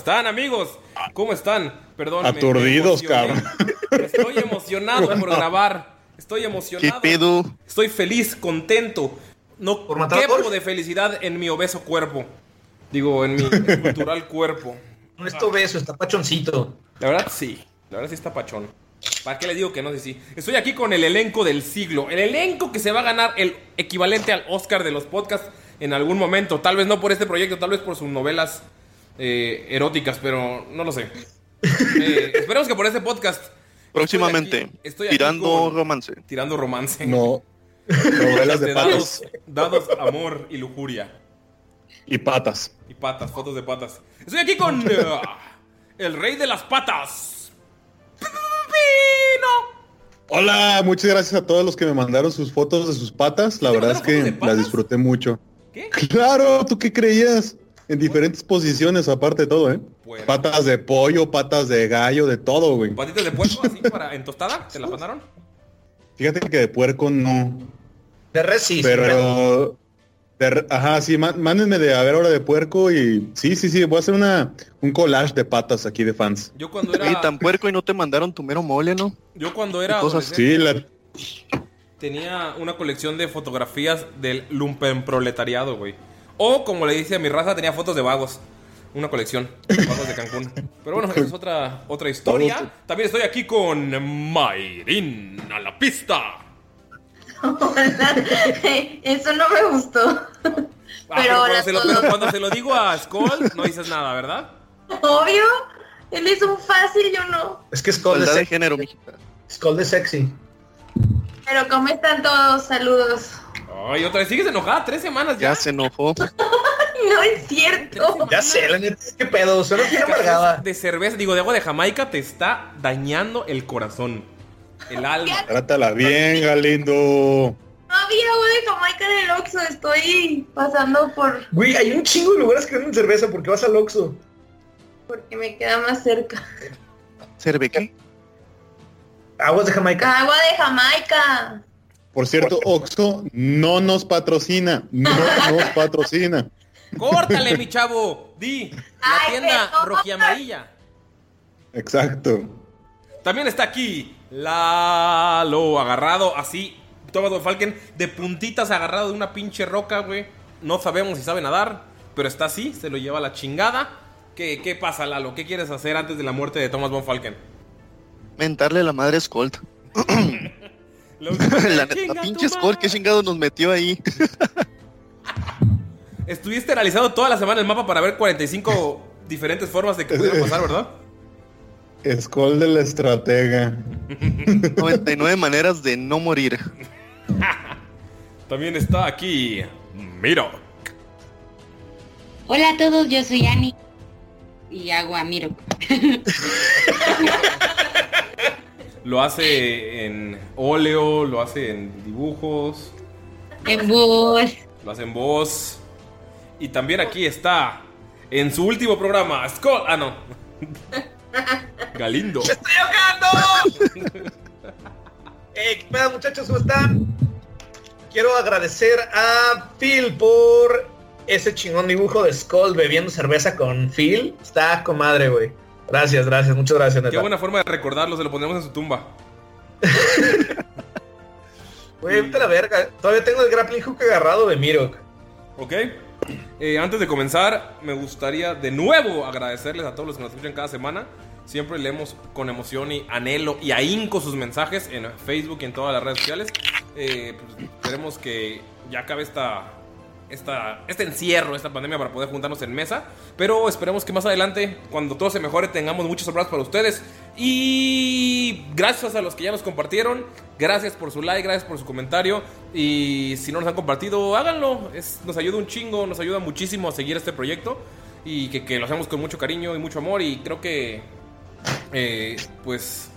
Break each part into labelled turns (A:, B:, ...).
A: Están amigos? ¿Cómo están? Perdón.
B: Aturdidos,
A: emocioné. Estoy emocionado por grabar. Estoy emocionado.
B: ¿Qué pedo?
A: Estoy feliz, contento. No
B: matar a
A: quepo de felicidad en mi obeso cuerpo. Digo, en mi cultural cuerpo.
C: No está obeso, está pachoncito.
A: La verdad sí. La verdad sí está pachón. ¿Para qué le digo que no? Sí, sí. Estoy aquí con el elenco del siglo. El elenco que se va a ganar el equivalente al Oscar de los podcasts en algún momento. Tal vez no por este proyecto, tal vez por sus novelas eh, eróticas, pero no lo sé. Eh, esperemos que por este podcast.
B: Próximamente,
A: Estoy aquí- estoy aquí
B: tirando
A: con-
B: romance.
A: Tirando romance.
B: No. Novelas de
A: dados,
B: patas.
A: dados, amor y lujuria.
B: Y patas.
A: Y patas, fotos de patas. Estoy aquí con eh, el rey de las patas. Pino.
B: Hola, muchas gracias a todos los que me mandaron sus fotos de sus patas. La verdad es que las disfruté mucho.
A: ¿Qué?
B: Claro, ¿tú qué creías? En diferentes posiciones, aparte de todo, ¿eh? Patas de pollo, patas de gallo, de todo, güey.
A: Patitas de puerco así para en tostada. ¿Te la mandaron?
B: Fíjate que de puerco no.
C: De res sí.
B: Pero. de re- ajá, sí, má- mándenme de a ver ahora de puerco y. Sí, sí, sí, voy a hacer una un collage de patas aquí de fans.
A: Yo cuando era.
B: Oye, tan puerco y no te mandaron tu mero mole, ¿no?
A: Yo cuando era
B: Cosas sí, la,
A: tenía una colección de fotografías del lumpen proletariado, güey. O como le dice a mi raza, tenía fotos de vagos. Una colección de vagos de Cancún. Pero bueno, esa es otra, otra historia. También estoy aquí con Mayrin a la pista.
D: Eso no me gustó.
A: Ah, pero,
D: Pero
A: cuando
D: ahora
A: se lo,
D: todo-
A: pero cuando se lo digo a Skull, no dices nada, ¿verdad?
D: Obvio. Él es un fácil, yo no.
C: Es que Skull de
B: de género, mijita.
C: Skull de sexy.
D: Pero ¿cómo están todos? Saludos.
A: Ay, otra vez, sigues enojada, tres semanas ya.
B: Ya se enojó.
D: No es cierto.
C: Ya sé, la neta, qué pedo, solo quiero amargada.
A: De cerveza, digo, de agua de Jamaica te está dañando el corazón. El alma.
B: Trátala bien, Galindo.
D: No había agua de Jamaica en el Oxxo. Estoy pasando por...
C: Güey, hay un chingo de lugares que venden cerveza porque vas al Oxxo.
D: Porque me queda más cerca.
B: ¿Cerve qué?
C: Aguas de Jamaica.
D: Agua de Jamaica.
B: Por cierto, Oxo no nos patrocina. No nos patrocina.
A: Córtale, mi chavo. Di, la tienda rojiamarilla.
B: Exacto.
A: También está aquí Lalo agarrado así. Thomas Von Falken de puntitas agarrado de una pinche roca, güey. No sabemos si sabe nadar, pero está así, se lo lleva a la chingada. ¿Qué, qué pasa, Lalo? ¿Qué quieres hacer antes de la muerte de Thomas Von Falken?
B: Mentarle la madre a Skolt.
A: La chinga
E: pinche Skull, qué chingado nos metió ahí.
A: Estuviste analizando toda la semana el mapa para ver 45 diferentes formas de que pudiera pasar, ¿verdad?
B: Skull de la estratega.
E: 99 maneras de no morir.
A: También está aquí. Miro.
F: Hola a todos, yo soy Ani y hago a Miro.
A: Lo hace en óleo, lo hace en dibujos,
F: En voz.
A: lo hace en voz. Y también aquí está en su último programa, Scott. Ah, no. Galindo.
C: ¡Estoy ahogando! Eh, ¿Qué pedo, muchachos? ¿Cómo están? Quiero agradecer a Phil por ese chingón dibujo de Skull bebiendo cerveza con Phil. Está comadre, güey. Gracias, gracias, muchas gracias,
A: Qué
C: neta.
A: buena forma de recordarlo, se lo pondremos en su tumba.
C: Güey, vete a la verga. Todavía tengo el grappling hook agarrado de Mirok.
A: ¿Ok? Eh, antes de comenzar, me gustaría de nuevo agradecerles a todos los que nos escuchan cada semana. Siempre leemos con emoción y anhelo y ahínco sus mensajes en Facebook y en todas las redes sociales. Eh, pues, esperemos que ya acabe esta, esta, este encierro, esta pandemia para poder juntarnos en mesa. Pero esperemos que más adelante, cuando todo se mejore, tengamos muchos sorpresas para ustedes. Y gracias a los que ya nos compartieron. Gracias por su like, gracias por su comentario. Y si no nos han compartido, háganlo. Es, nos ayuda un chingo, nos ayuda muchísimo a seguir este proyecto. Y que, que lo hacemos con mucho cariño y mucho amor. Y creo que, eh, pues,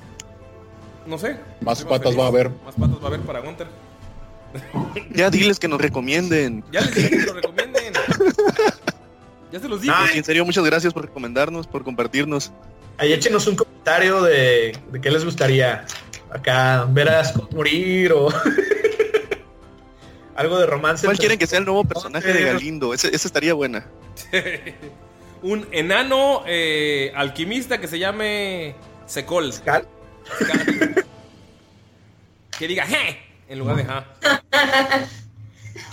A: no sé.
B: Más patas va a haber.
A: Más patas va a haber para Gunter.
E: Ya diles que nos recomienden.
A: Ya les dije que lo recomienden. Ya se los dije.
E: Y en serio, muchas gracias por recomendarnos, por compartirnos.
C: Ahí échenos un comentario de, de qué les gustaría. Acá, ver a Scott morir o... Algo de romance.
E: ¿Cuál quieren que sea el nuevo personaje de Galindo? Ese, ese estaría buena.
A: un enano eh, alquimista que se llame Secol.
C: ¿Cal?
A: Que diga G en lugar de ja.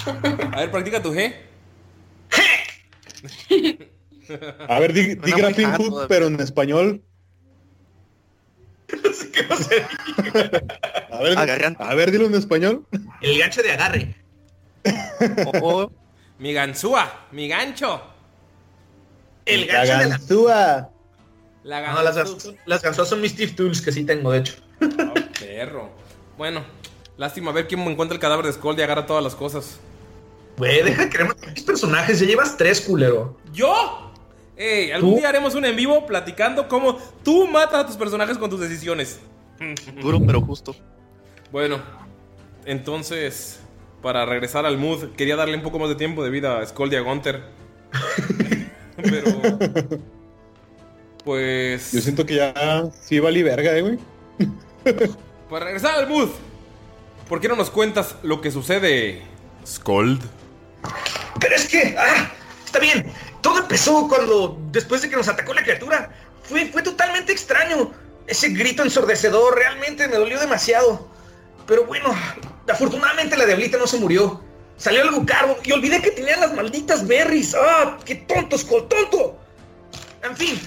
A: A ver, practica tu G.
B: A ver, di, di grappling
E: hard
B: hook,
E: todavía.
B: pero en español. A ver, a ver, dilo en español.
C: El gancho de agarre.
E: O-
A: Mi ganzúa, mi gancho.
C: El
B: La
C: gancho de la...
B: ganzúa.
A: La
C: No, las,
A: ganzúa.
C: ganzúas- las ganzúas son mis Steve Tools que sí tengo, de hecho.
A: Oh, perro. Bueno, lástima ver quién encuentra el cadáver de Skull y agarra todas las cosas.
C: Güey, deja de a mis personajes. Ya llevas tres, culero.
A: ¿Yo? Ey, algún
C: ¿Tú?
A: día haremos un en vivo platicando cómo tú matas a tus personajes con tus decisiones.
E: Duro pero justo.
A: Bueno, entonces, para regresar al mood, quería darle un poco más de tiempo de vida a Skull y a Gunter. Pero. Pues.
B: Yo siento que ya sí valí verga, eh, güey.
A: Para regresar al mood, ¿por qué no nos cuentas lo que sucede, Scold?
C: Pero es que, ah, está bien. Todo empezó cuando, después de que nos atacó la criatura, fue, fue totalmente extraño. Ese grito ensordecedor realmente me dolió demasiado. Pero bueno, afortunadamente la diablita no se murió. Salió algo caro y olvidé que tenían las malditas berries. ¡Ah! ¡Qué tonto, Skull, tonto! En fin,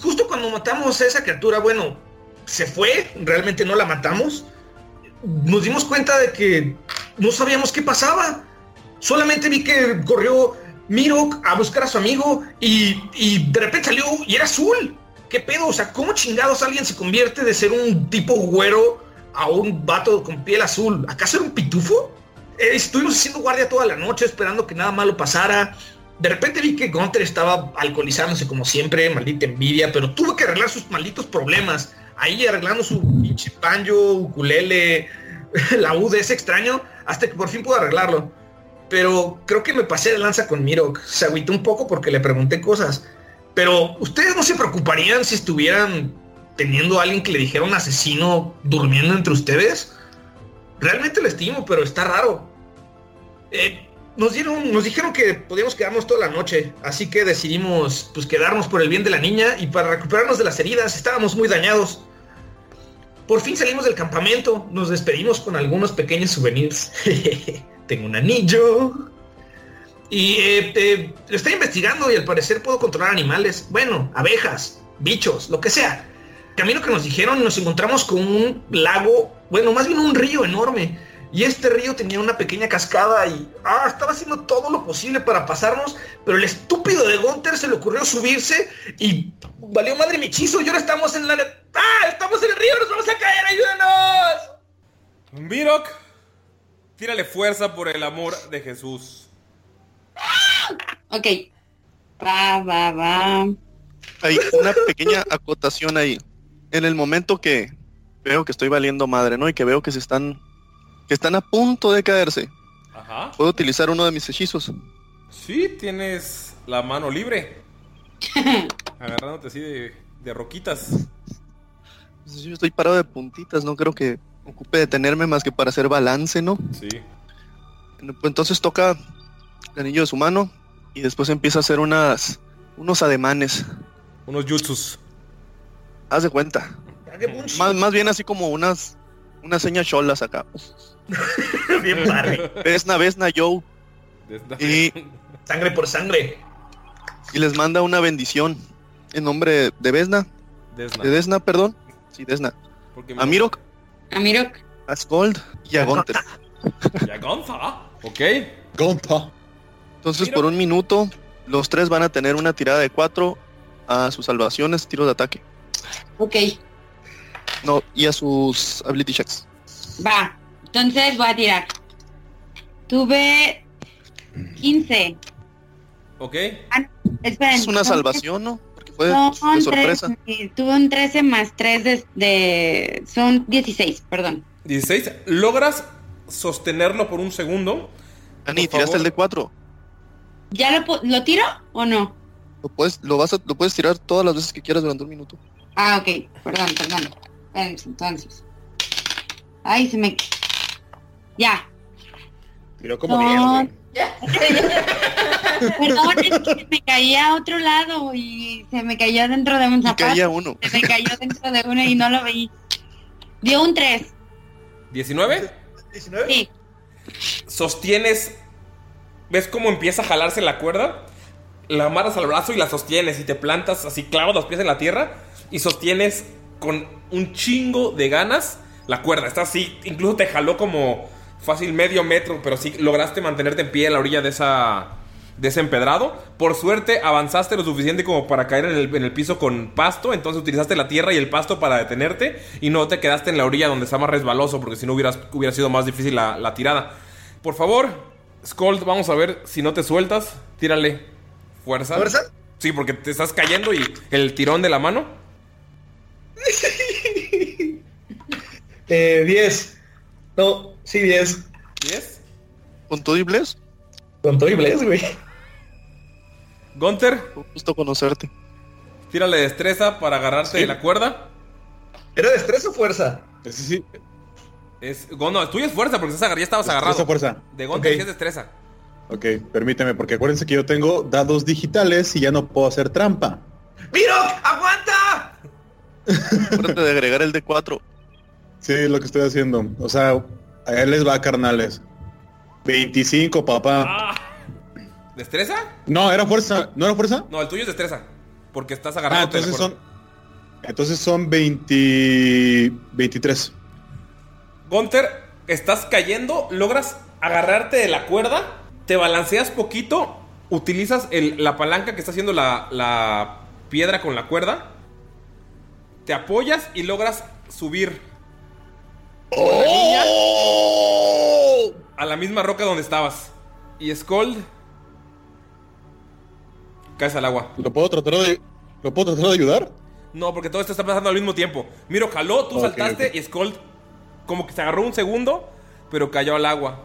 C: justo cuando matamos a esa criatura, bueno, se fue, realmente no la matamos. Nos dimos cuenta de que no sabíamos qué pasaba. Solamente vi que corrió Mirok a buscar a su amigo y, y de repente salió y era azul. ¿Qué pedo? O sea, ¿cómo chingados alguien se convierte de ser un tipo güero a un vato con piel azul? ¿Acaso era un pitufo? Eh, estuvimos haciendo guardia toda la noche esperando que nada malo pasara. De repente vi que Gunter estaba alcoholizándose como siempre, maldita envidia, pero tuve que arreglar sus malditos problemas. Ahí arreglando su pinche banjo, ukulele, la U de ese extraño, hasta que por fin pude arreglarlo. Pero creo que me pasé de lanza con Mirok. Se agüitó un poco porque le pregunté cosas. Pero ustedes no se preocuparían si estuvieran teniendo a alguien que le dijera un asesino durmiendo entre ustedes. Realmente lo estimo, pero está raro. Eh, nos nos dijeron que podíamos quedarnos toda la noche, así que decidimos pues quedarnos por el bien de la niña y para recuperarnos de las heridas. Estábamos muy dañados. Por fin salimos del campamento, nos despedimos con algunos pequeños souvenirs. Tengo un anillo. Y eh, eh, lo estoy investigando y al parecer puedo controlar animales. Bueno, abejas, bichos, lo que sea. camino que nos dijeron nos encontramos con un lago, bueno, más bien un río enorme. Y este río tenía una pequeña cascada y ah, estaba haciendo todo lo posible para pasarnos, pero el estúpido de Gunther se le ocurrió subirse y valió madre mi hechizo. Y ahora estamos en la... ¡Ah! ¡Estamos en el río! ¡Nos vamos a caer! ¡Ayúdanos!
A: Mirok, tírale fuerza por el amor de Jesús.
F: Ok. Va, va, va.
E: Hay una pequeña acotación ahí. En el momento que veo que estoy valiendo madre, ¿no? Y que veo que se están que están a punto de caerse.
A: Ajá.
E: Puedo utilizar uno de mis hechizos.
A: Sí, tienes la mano libre. Agarrándote así de, de roquitas.
E: Pues Yo estoy parado de puntitas, no creo que ocupe detenerme más que para hacer balance, ¿no?
A: Sí.
E: Pues Entonces toca el anillo de su mano y después empieza a hacer unas unos ademanes.
A: Unos jutsus.
E: Haz de cuenta. Más, más bien así como unas unas señas cholas acá.
C: Bien padre.
E: Vesna, Vesna, Joe. Y
C: Sangre por sangre.
E: y les manda una bendición en nombre de Vesna.
A: Desna.
E: De Desna, perdón. Sí, Desna.
A: Porque
E: A Mirok,
F: A Mirok.
E: a Skold y a Gunther.
A: Ya Gonza. Ok.
B: Gonta.
E: Entonces, por un minuto, los tres van a tener una tirada de cuatro a sus salvaciones, tiros de ataque.
F: Ok.
E: No, y a sus ability checks.
F: Va. Entonces voy a tirar. Tuve 15.
A: Ok.
F: Esperen.
E: Es una salvación, ¿no? Porque fue de sorpresa.
F: 13, tuve un 13 más 3 de, de- Son 16, perdón.
A: 16. Logras sostenerlo por un segundo.
E: Ani,
A: Por
E: tiraste
A: favor.
E: el de cuatro.
F: ¿Ya lo, lo tiro o no?
E: Lo puedes, lo vas a, lo puedes tirar todas las veces que quieras durante un minuto.
F: Ah, ok. Perdón, perdón. Entonces. Ay, se me... Ya.
B: Tiró como
F: No.
B: 10, güey.
F: Perdón, es que me caía a otro lado y se me cayó dentro de un zapato.
E: caía uno.
F: Se me cayó dentro de uno y no lo veí. Dio un 3.
A: 19.
C: 19.
F: Sí.
A: Sostienes. ¿Ves cómo empieza a jalarse la cuerda? La amarras al brazo y la sostienes y te plantas así, clavas los pies en la tierra y sostienes con un chingo de ganas la cuerda. Está así, incluso te jaló como fácil medio metro, pero sí lograste mantenerte en pie en la orilla de esa de ese empedrado. Por suerte avanzaste lo suficiente como para caer en el, en el piso con pasto, entonces utilizaste la tierra y el pasto para detenerte y no te quedaste en la orilla donde está más resbaloso, porque si no hubieras, hubiera sido más difícil la, la tirada. Por favor, Scold, vamos a ver si no te sueltas. Tírale fuerza.
C: ¿Fuerza?
A: Sí, porque te estás cayendo y el tirón de la mano.
C: Eh, 10. No, sí, 10.
A: 10.
E: ¿Con todo y bless?
C: Con todo y bless, güey.
A: Gunter,
E: un gusto conocerte.
A: tírale destreza para agarrarte
B: Sí.
A: de la cuerda.
C: ¿Era destreza o fuerza?
B: Ese sí.
A: Es, oh, no, tuyo es fuerza porque estás ya estabas
B: Destreza,
A: agarrado.
B: fuerza.
A: De Gunter
C: Ok.
A: sí es destreza.
B: Ok, permíteme, porque acuérdense que yo tengo dados digitales y ya no puedo hacer trampa.
C: ¡Mirok! ¡Aguanta!
E: Acuérdate de agregar el de cuatro.
B: Sí, es lo que estoy haciendo. O sea, a él les va, carnales. 25, papá.
A: Ah. ¿Destreza?
B: No, era fuerza. ¿No era fuerza?
A: No, el tuyo es destreza. Porque estás
B: Ah,
A: agarrado.
B: entonces son. Entonces son 20. 23.
A: Gunter, estás cayendo, logras agarrarte de la cuerda, te balanceas poquito, utilizas el- la palanca que está haciendo la, la piedra con la cuerda, te apoyas y logras subir niña a la misma roca donde estabas. Y Scold caes al agua.
B: ¿Lo puedo tratar de. ¿Lo puedo tratar de ayudar?
A: No, porque todo esto está pasando al mismo tiempo. Miro, jaló, tú saltaste y Scold como que se agarró un segundo, pero cayó al agua.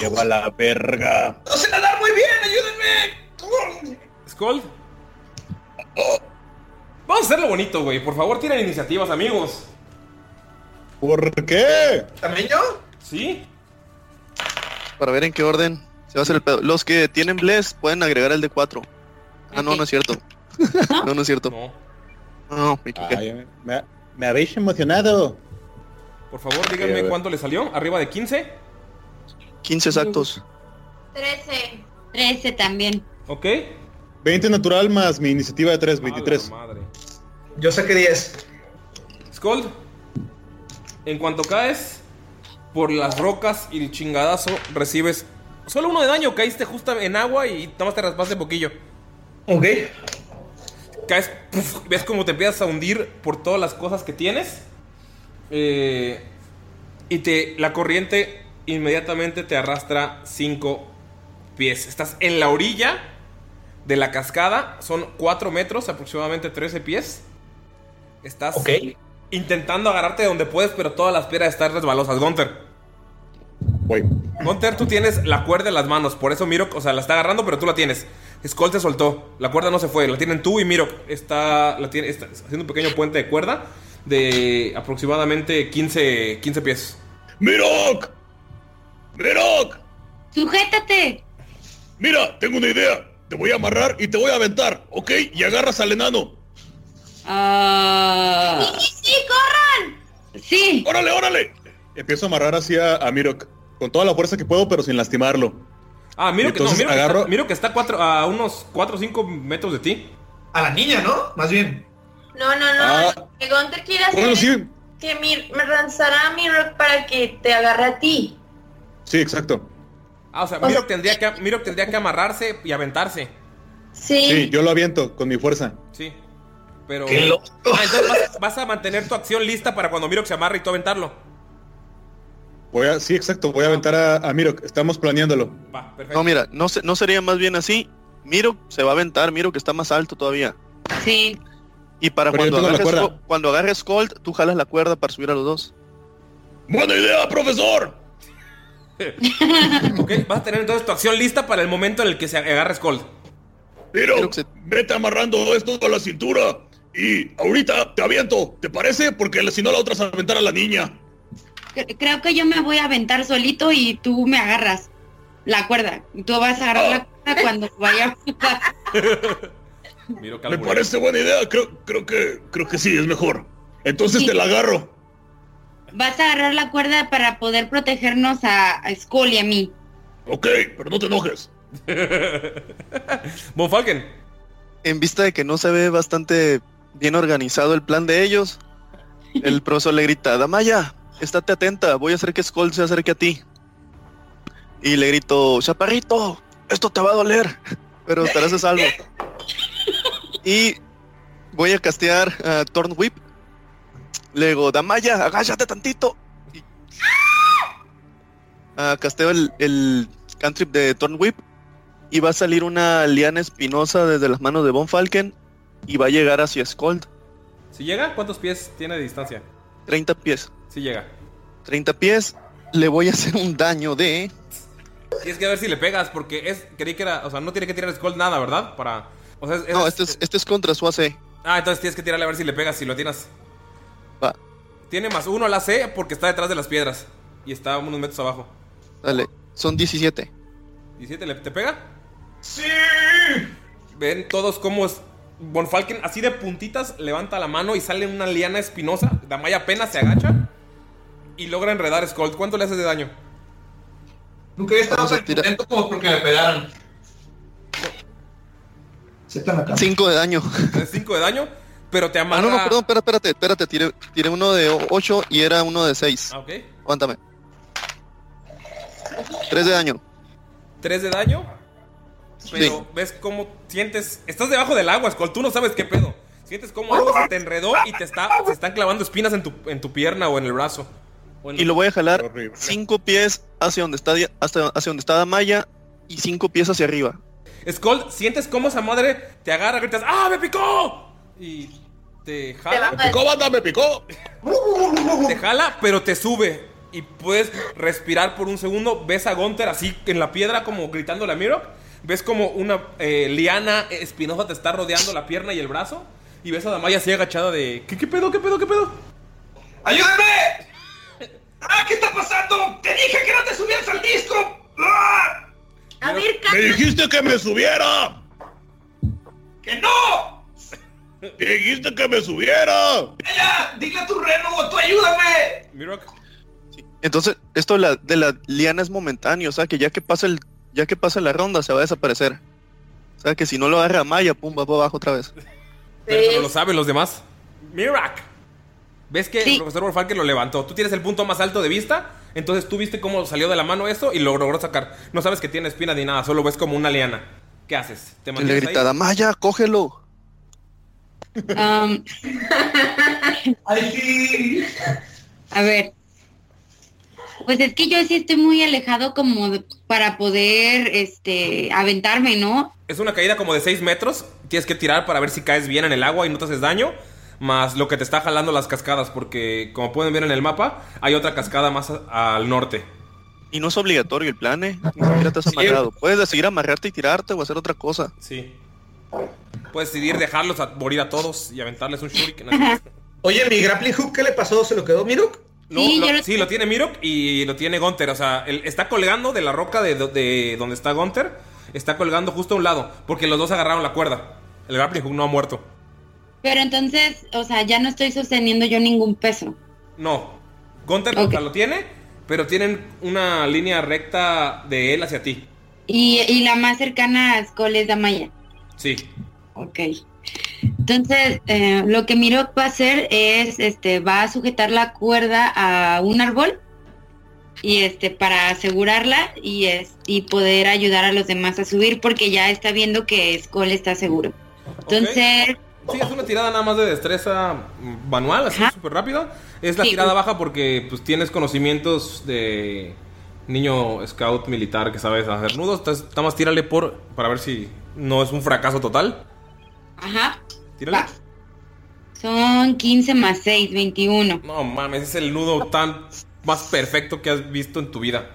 B: Lleva la verga.
C: ¡No sé nadar muy bien! ¡Ayúdenme!
A: Skull. Vamos a hacerlo bonito, güey. Por favor, tienen iniciativas, amigos.
B: ¿Por qué?
C: ¿También yo?
A: ¿Sí?
E: Para ver en qué orden se va a hacer el pedo. Los que tienen bless pueden agregar el de cuatro. Ah, no, no es cierto. no, no es cierto.
A: No.
E: No, me.
B: Ay, me, me habéis emocionado.
A: Por favor, díganme
B: ver.
A: cuánto le salió. ¿Arriba de 15?
E: 15 exactos.
D: 13.
F: 13 también.
A: ¿Ok?
B: 20 natural más mi iniciativa de 3,
A: A
B: 23.
A: la madre.
C: Yo saqué 10.
A: Skull, en cuanto caes por las rocas y el chingadazo, recibes solo uno de daño. Caíste justo en agua y nada más te raspaste poquillo.
C: Ok.
A: Caes, puf, ves como te empiezas a hundir por todas las cosas que tienes. Eh, y te, la corriente inmediatamente te arrastra 5 pies. Estás en la orilla de la cascada. Son 4 metros, aproximadamente 13 pies. Estás intentando agarrarte de donde puedes, pero todas las piedras están resbalosas. Gunter.
B: Voy.
A: Gunter, tú tienes la cuerda en las manos. Por eso Miro, o sea, la está agarrando, pero tú la tienes. Skull te soltó. La cuerda no se fue. La tienen tú y Miro. Está, la tiene, está haciendo un pequeño puente de cuerda de aproximadamente 15, 15 pies.
G: ¡Mirok! ¡Mirok!
F: ¡Sujétate!
G: Mira, tengo una idea. Te voy a amarrar y te voy a aventar, ¿ok? Y agarras al enano.
F: Ah.
D: ¡Sí, sí, corran!
F: Sí.
G: ¡Órale, órale!
B: Empiezo a amarrar así a, a Mirok. Con toda la fuerza que puedo, pero sin lastimarlo.
A: Ah, Miro,
B: Y
A: que, no,
B: entonces
A: Miro, que
B: agarro-
A: está, Miro que está cuatro- a unos 4 o 5 metros de ti.
C: A la niña, ¿no? Más bien.
D: No, no, no.
B: Ah.
D: Que Gunter quiere hacer
B: Bueno,
D: es
B: sí.
D: que mir- me lanzará a Mirok para que te agarre a ti.
B: Sí, exacto.
A: Ah, o sea, Miro tendría, que, Miro tendría que amarrarse y aventarse.
D: Sí.
B: Sí, yo lo aviento con mi fuerza.
A: Sí. Pero.
C: ¡Qué loco!
A: Ah, entonces vas, vas a mantener tu acción lista para cuando Miro se amarre y tú aventarlo.
B: Voy a, sí, exacto. Voy a aventar a, a Mirok. Estamos planeándolo.
A: Va, perfecto.
E: No, mira, no, se- no sería más bien así. Miro se va a aventar, Miro que está más alto todavía.
F: Sí.
E: Y para cuando agarres, cuando agarres Colt, tú jalas la cuerda para subir a los dos.
G: ¡Buena idea, profesor!
A: Ok, vas a tener entonces tu acción lista para el momento en el que se agarre Skull.
G: Miro,
E: Creo que se-
G: vete amarrando esto a la cintura. Y ahorita te aviento, ¿te parece? Porque si no la otra es aventar a la niña.
F: Cre- Creo que yo me voy a aventar solito y tú me agarras la cuerda. Tú vas a agarrar la cuerda cuando vaya.
A: Miro
G: Me parece buena idea, creo, creo que creo que sí, es mejor. Entonces
F: Sí.
G: te la agarro.
F: Vas a agarrar la cuerda para poder protegernos a, a Skull y a mí.
G: Ok, pero no te enojes.
A: Von Falken.
E: En vista de que no se ve bastante bien organizado el plan de ellos, el profesor le grita, Damaya, estate atenta, voy a hacer que Skull se acerque a ti. Y le grito, Chaparrito, esto te va a doler, pero estarás a salvo. Y voy a castear a Torn Whip. Le digo, Damaya, agáchate tantito. Y- Ah, casteo el, el cantrip de Torn Whip y va a salir una liana espinosa desde las manos de Von Falken y va a llegar hacia Skold.
A: Si llega, ¿cuántos pies tiene de distancia?
E: 30 pies.
A: Si llega.
E: 30 pies. Le voy a hacer un daño de...
A: Tienes que ver si le pegas, porque es. Creí que era. O sea, no tiene que tirar Skull nada, ¿verdad? Para. O sea, es-
E: No,
A: es-
E: este es, este es contra su AC.
A: Ah, entonces tienes que tirarle a ver si le pegas, si lo tienes.
E: Va,
A: Tiene más uno al AC porque está detrás de las piedras. Y está unos metros abajo.
E: dale. Son 17.
A: ¿17 le, te pega?
C: ¡Sí!
A: Ven todos cómo es. Von Falken, así de puntitas, levanta la mano y sale una liana espinosa. Damaya apenas se agacha. Y logra enredar a Skull. ¿Cuánto le haces de daño?
C: Nunca había estado tan contento como porque me pegaran. Se están acá.
E: 5 de daño.
A: 5 de daño, pero te
E: Ah,
A: amarra.
E: no, no, perdón, espérate, espérate, espérate. Tiré, tiré uno de 8 y era uno de 6.
A: Ah, ok.
E: Aguántame. 3 de daño.
A: 3 de daño. Pero ves cómo sientes. Estás debajo del agua, Skull. Tú no sabes qué pedo. Sientes cómo algo se te enredó y te está, se están clavando espinas en tu, en tu pierna o en el brazo. En-
E: Y lo voy a jalar
B: Horrible.
E: 5 pies hacia donde está, hasta, hacia donde está Damaya y 5 pies hacia arriba.
A: Skull, sientes cómo esa madre te agarra, gritas, ¡Ah, me picó! Y te
D: Te
A: jala,
D: va-
G: ¡Picó, banda, me picó!
A: te jala, pero te sube. Y puedes respirar por un segundo. Ves a Gunter así en la piedra, como gritándole a Miro. Ves como una eh, liana espinosa te está rodeando la pierna y el brazo. Y ves a Damaya así agachada de. ¿Qué, qué pedo, qué pedo, qué pedo?
C: ¡Ayúdenme! ¡Ah, qué está pasando! ¡Te dije que no te subieras al disco! ¡Ah!
D: A ver,
G: ¡Me dijiste que me subiera!
C: ¡Que no!
G: ¡Me dijiste que me subiera!
C: ¡Ya! ¡Dile a tu reno! ¡Tú ayúdame!
A: Mirok.
E: Entonces, esto de la, de la liana es momentáneo, o sea que ya que pasa el, ya que pasa la ronda se va a desaparecer. O sea que si no lo agarra Maya, pum, va para abajo otra vez.
A: Pero eso no lo saben los demás. Mirak. ¿Ves que el profesor Wolfalken lo levantó? Tú tienes el punto más alto de vista, entonces tú viste cómo salió de la mano eso y lo logró sacar. No sabes que tiene espina ni nada, solo ves como una liana. ¿Qué haces? ¿Te
E: Y le
A: mantienes
E: grita,
A: ahí?
E: Damaya, cógelo.
F: Um, A ver. Pues es que yo sí estoy muy alejado como de- para poder este aventarme, ¿no?
A: Es una caída como de 6 metros. Tienes que tirar para ver si caes bien en el agua y no te haces daño. Más lo que te está jalando las cascadas, porque como pueden ver en el mapa, hay otra cascada más a- al norte.
E: Y no es obligatorio el plan, ¿eh? Ni siquiera te has amarrado. Puedes decidir amarrarte y tirarte o hacer otra cosa.
A: Sí. Puedes decidir dejarlos a morir a todos y aventarles un shuriken.
C: Oye, mi grappling hook, ¿qué le pasó? ¿Se lo quedó Miruk?
A: No, lo- sí, lo tiene Mirok y lo tiene Gunter. O sea, él está colgando de la roca de, de donde está Gunter. Está colgando justo a un lado. Porque los dos agarraron la cuerda. El grappling hook no ha muerto.
F: Pero entonces, o sea, ya no estoy sosteniendo yo ningún peso.
A: No. Gunter o sea, lo tiene, pero tienen una línea recta de él hacia ti.
F: Y, y la más cercana a Skull es Damaya.
A: Sí.
F: Ok. Entonces, eh, lo que Miro va a hacer es, este, va a sujetar la cuerda a un árbol y este, para asegurarla y, es, y poder ayudar a los demás a subir porque ya está viendo que Skull está seguro. Entonces,
A: Sí, es una tirada nada más de destreza mm, manual, así súper rápido. Es la
F: Sí.
A: tirada baja porque pues tienes conocimientos de niño scout militar que sabes hacer nudos. Entonces, nada más tírale por para ver si no es un fracaso total.
F: ajá,
A: Tírale.
F: son 15 más 6, 21.
A: No mames, es el nudo tan más perfecto que has visto en tu vida.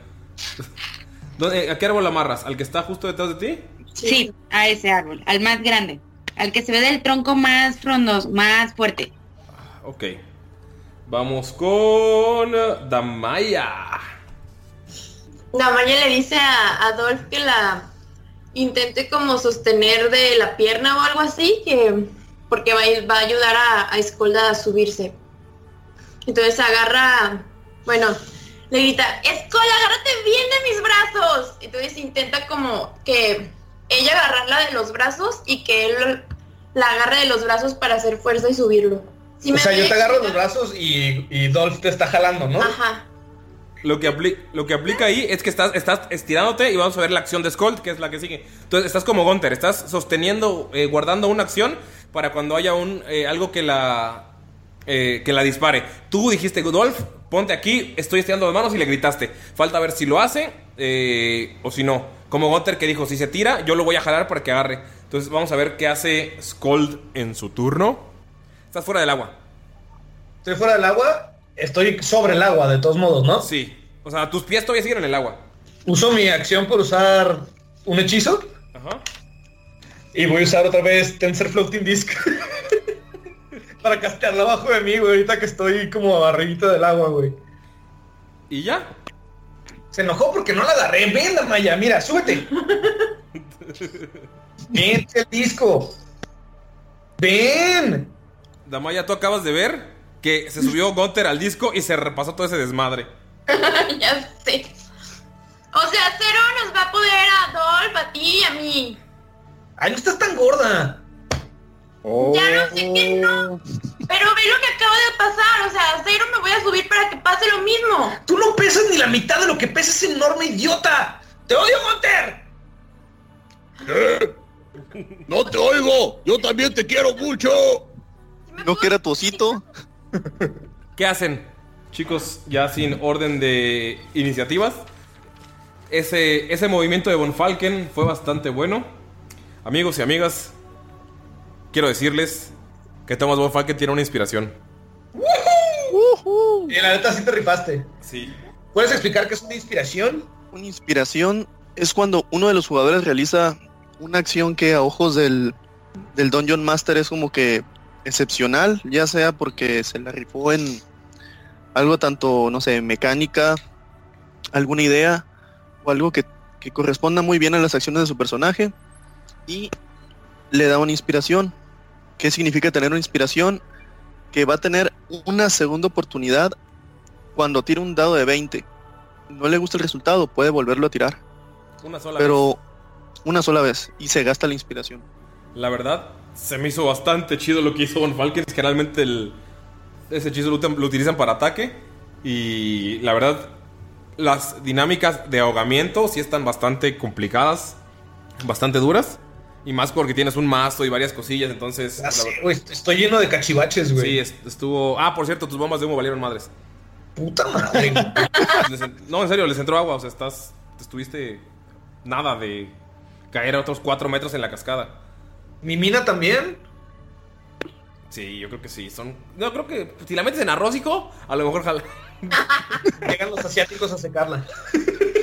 A: ¿Dónde- ¿A qué árbol amarras? ¿Al que está justo detrás de ti?
F: Sí, a ese árbol, al más grande, al que se ve del tronco más frondoso, más fuerte.
A: Ok. Vamos con Damaya.
D: Damaya le dice a Adolf que la intente como sostener de la pierna o algo así, que porque va, a- va a ayudar a, a Escolda a subirse. Entonces agarra, bueno, le grita, Escolda, agárrate bien de mis brazos. Entonces intenta como que ella agarrarla de los brazos y que él la agarre de los brazos para hacer fuerza y subirlo. ¿Sí
C: o sea, yo te agarro los brazos y, y Dolph te está jalando, ¿no?
D: Ajá.
A: Lo que, apli- lo que aplica ahí es que estás, estás estirándote y vamos a ver la acción de Skull, que es la que sigue. Entonces estás como Gunter, estás sosteniendo, eh, guardando una acción para cuando haya un eh, algo que la eh, que la dispare. Tú dijiste, Godolf, ponte aquí, estoy estirando las manos y le gritaste. Falta ver si lo hace eh, o si no. Como Gunter que dijo, si se tira, yo lo voy a jalar para que agarre. Entonces vamos a ver qué hace Skull en su turno. Estás fuera del agua.
C: Estoy fuera del agua, estoy sobre el agua, de todos modos, ¿no?
A: Sí. O sea, tus pies todavía siguen en el agua.
C: Uso mi acción por usar un hechizo.
A: Ajá.
C: Y voy a usar otra vez Tensor Floating Disc. para castearla abajo de mí, güey, ahorita que estoy como arribita del agua, güey.
A: ¿Y ya?
C: Se enojó porque no la agarré. Ven, Damaya, mira, súbete. Ven, el disco. Ven.
A: Damaya, tú acabas de ver que se subió Gunter al disco y se repasó todo ese desmadre.
D: ya sé. O sea, Cero nos va a poder a Adolf, a ti y a mí.
C: Ay, no estás tan gorda.
D: Ya no sé que no. Pero ve lo que acaba de pasar. O sea, Cero me voy a subir para que pase lo mismo.
C: Tú no pesas ni la mitad de lo que pesa ese enorme idiota. ¡Te odio, Gunter!
G: ¿Qué? No te oigo. Yo también te quiero mucho.
E: ¿No que era tu osito?
A: ¿Qué hacen? Chicos, ya sin orden de iniciativas. Ese, ese movimiento de Von Falken fue bastante bueno. Amigos y amigas, quiero decirles que Thomas Von Falken tiene una inspiración.
C: Y la neta sí te rifaste.
A: Sí.
C: ¿Puedes explicar qué es una inspiración?
E: Una inspiración es cuando uno de los jugadores realiza una acción que a ojos del, del Dungeon Master es como que excepcional, ya sea porque se la rifó en algo tanto, no sé, mecánica, alguna idea o algo que, que corresponda muy bien a las acciones de su personaje y le da una inspiración. ¿Qué significa tener una inspiración? Que va a tener una segunda oportunidad cuando tire un dado de 20. No le gusta el resultado, puede volverlo a tirar.
A: Una sola
E: Pero una sola vez y se gasta la inspiración.
A: La verdad, se me hizo bastante chido lo que hizo Von Falken. Generalmente el, ese hechizo lo, lo utilizan para ataque. Y la verdad, las dinámicas de ahogamiento sí están bastante complicadas, bastante duras. Y más porque tienes un mazo y varias cosillas, entonces...
C: Ah, sí, estoy lleno de cachivaches, güey.
A: Sí, est- estuvo... Ah, por cierto, tus bombas de humo valieron madres.
C: Puta madre.
A: No, en serio, les entró agua. O sea, estás... Estuviste... Nada de... Caer a otros 4 metros en la cascada.
C: ¿Mi mina también?
A: Sí, yo creo que sí. Son... No, creo que si la metes en arrózico, a lo mejor jala.
C: Llegan los asiáticos a secarla.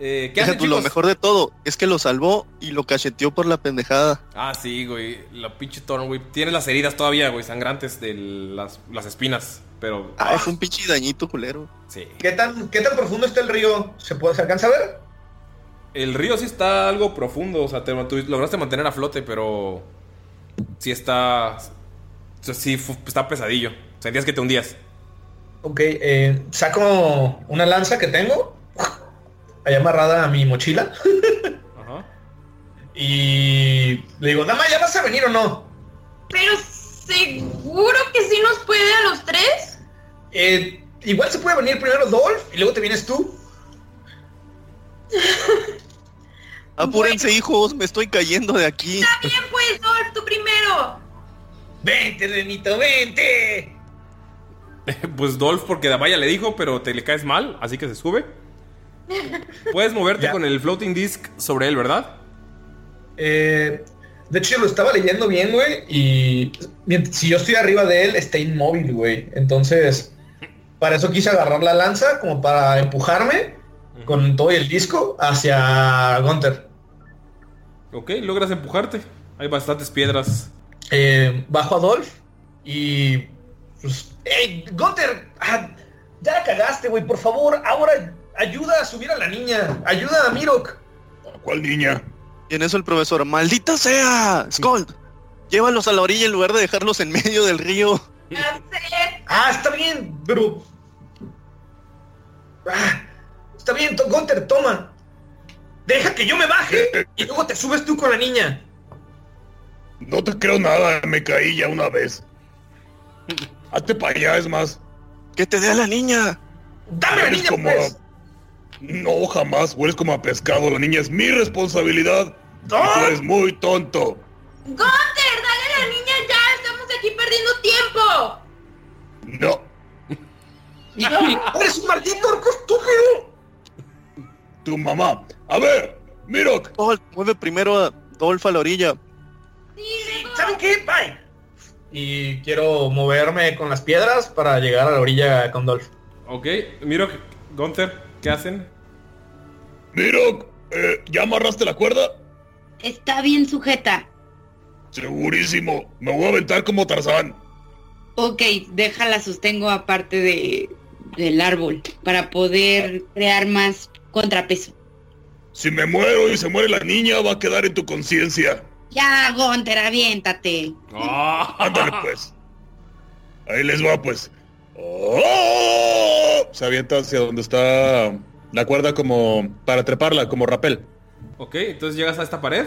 A: Eh, ¿Qué hacen,
E: tú, lo mejor de todo es que lo salvó y lo cacheteó por la pendejada.
A: Ah, sí, güey. La pinche Thorn, güey. Tienes las heridas todavía, güey, sangrantes de las, las espinas. Pero...
E: Ah, fue un pinche dañito culero.
A: Sí.
C: ¿Qué tan, ¿Qué tan profundo está el río? ¿Se, puede, ¿Se alcanza a ver?
A: El río sí está algo profundo, o sea, te, tú lograste mantener a flote, pero sí está, sí está pesadillo. Sentías que te hundías.
C: Ok, eh, saco una lanza que tengo, ahí amarrada a mi mochila,
A: Ajá.
C: y le digo, Dama, ¿ya vas a venir o no?
D: Pero seguro que sí nos puede a los tres.
C: Eh, igual se puede venir primero Dolph y luego te vienes tú.
E: Apúrense, hijos, me estoy cayendo de aquí.
D: Está bien, pues, Dolph, tú primero.
C: Vente, Renito, vente.
A: Pues Dolph, porque Damaya le dijo, pero te le caes mal, así que se sube. Puedes moverte
C: Ya.
A: con el floating disc sobre él, ¿verdad?
C: Eh, de hecho, lo estaba leyendo bien, güey, y si yo estoy arriba de él, está inmóvil, güey. Entonces, para eso quise agarrar la lanza, como para empujarme con todo el disco hacia Gunter.
A: Ok, logras empujarte. Hay bastantes piedras.
C: Eh, bajo a Dolph y... Pues, ¡Ey, Gunter! Ah, ya la cagaste, güey, por favor, ahora ayuda a subir a la niña. Ayuda a Mirok.
G: ¿Cuál niña?
E: Y en eso el profesor, ¡maldita sea! Scold, llévalos a la orilla en lugar de dejarlos en medio del río.
C: Ah, está bien, pero... Ah, está bien, to- Gunter, toma. Deja que yo me baje y luego te subes tú con la niña.
G: No te creo nada, me caí ya una vez. Hazte para allá, es más.
E: ¡Que te dé a la niña!
C: ¡Dame la niña,
G: como
C: pues!
G: No, jamás. Hueles como a pescado. La niña es mi responsabilidad. Y tú eres muy tonto.
D: Gunter, dale a la niña ya. Estamos aquí perdiendo tiempo.
G: No,
C: ¡Eres un maldito orco estúpido!
G: tu mamá. A ver, Mirok.
E: Scold, mueve primero a Dolph a la orilla.
C: ¿Saben qué? Bye. Y quiero moverme con las piedras para llegar a la orilla con Dolph.
A: Ok, Miro, Gunther, ¿qué hacen?
G: Mirok, eh, ¿ya amarraste la cuerda?
F: Está bien sujeta.
G: Segurísimo. Me voy a aventar como Tarzán.
F: Ok, déjala sostengo aparte de, del árbol para poder crear más contrapeso.
G: Si me muero y se muere la niña, va a quedar en tu conciencia.
F: Ya, Gunter, aviéntate.
G: Ándale, pues. Ahí les va, pues. ¡Oh!
B: Se avienta hacia donde está la cuerda como para treparla, como rapel.
A: Ok, entonces llegas a esta pared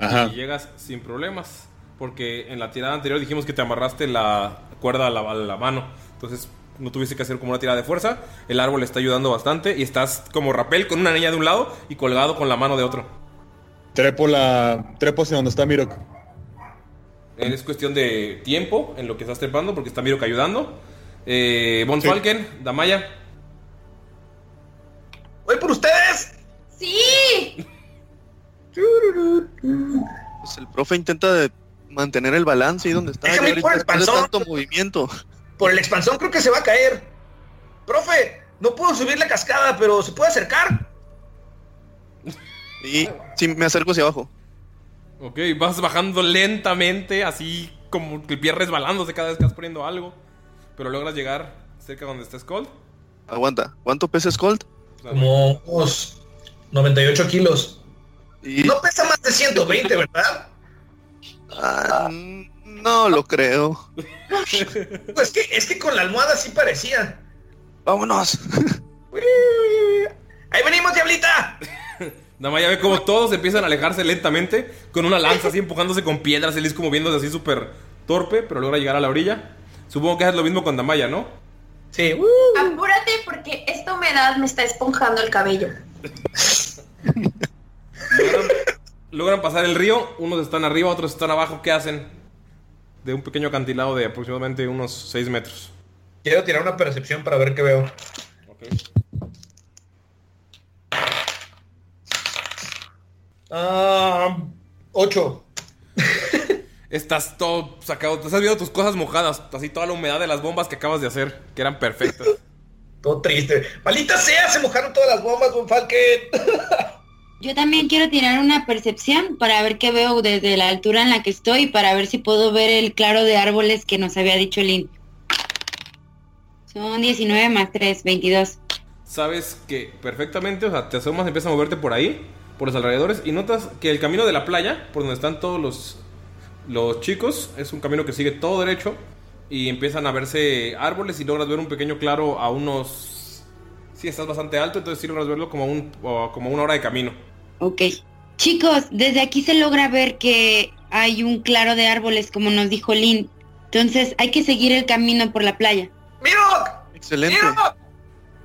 B: Ajá.
A: y llegas sin problemas. Porque en la tirada anterior dijimos que te amarraste la cuerda a la, a la mano. Entonces no tuviste que hacer como una tirada de fuerza. El árbol está ayudando bastante y estás como rapel con una niña de un lado y colgado con la mano de otro.
B: Trepo la. Trepo hacia donde está Mirok.
A: Es cuestión de tiempo en lo que estás trepando porque está Mirok ayudando. Eh, Von
B: Sí.
A: Falken, Damaya.
C: ¡Voy por ustedes!
D: Sí.
E: Pues el profe intenta de mantener el balance ahí donde está.
C: Déjame ir por el panzón.
E: tanto movimiento.
C: Por el expansón creo que se va a caer. Profe, no puedo subir la cascada, pero ¿se puede acercar?
E: Y sí, me acerco hacia abajo.
A: Ok, vas bajando lentamente, así como que el pie resbalándose cada vez que vas poniendo algo. Pero logras llegar cerca donde está Skull.
E: Aguanta. ¿Cuánto pesa Scold?
C: Como unos 98 kilos.
E: Y...
C: No pesa más de 120, ¿verdad?
E: Ah, no lo creo.
C: Pues que, es que con la almohada sí parecía.
E: Vámonos.
C: ¡Ahí venimos, diablita!
A: Damaya ve como todos empiezan a alejarse lentamente con una lanza así empujándose con piedras. Él es como viéndose así súper torpe, pero logra llegar a la orilla. Supongo que es lo mismo con Damaya, ¿no?
C: Sí.
D: Apúrate porque esta humedad me está esponjando el cabello.
A: Logran pasar el río, unos están arriba, otros están abajo. ¿Qué hacen? De un pequeño acantilado de aproximadamente unos 6 metros.
C: Quiero tirar una percepción para ver qué veo. Ah, ocho.
A: Estás todo sacado. Te has viendo tus cosas mojadas. Así toda la humedad de las bombas que acabas de hacer, que eran perfectas.
C: Todo triste. Maldita sea, se mojaron todas las bombas, Von Falken.
F: Yo también quiero tirar una percepción para ver qué veo desde la altura en la que estoy, para ver si puedo ver el claro de árboles que nos había dicho Lynn. Son 19 más 3, 22.
A: Sabes que perfectamente, o sea, te asomas, empiezas a moverte por ahí, por los alrededores, y notas que el camino de la playa, por donde están todos los, los chicos, es un camino que sigue todo derecho, y empiezan a verse árboles y logras ver un pequeño claro a unos... Sí, estás bastante alto, entonces sí logras verlo como, un, como una hora de camino.
F: Ok. Chicos, desde aquí se logra ver que hay un claro de árboles, como nos dijo Lynn. Entonces hay que seguir el camino por la playa.
C: ¡Mirok!
E: Excelente.
C: ¡Mirok!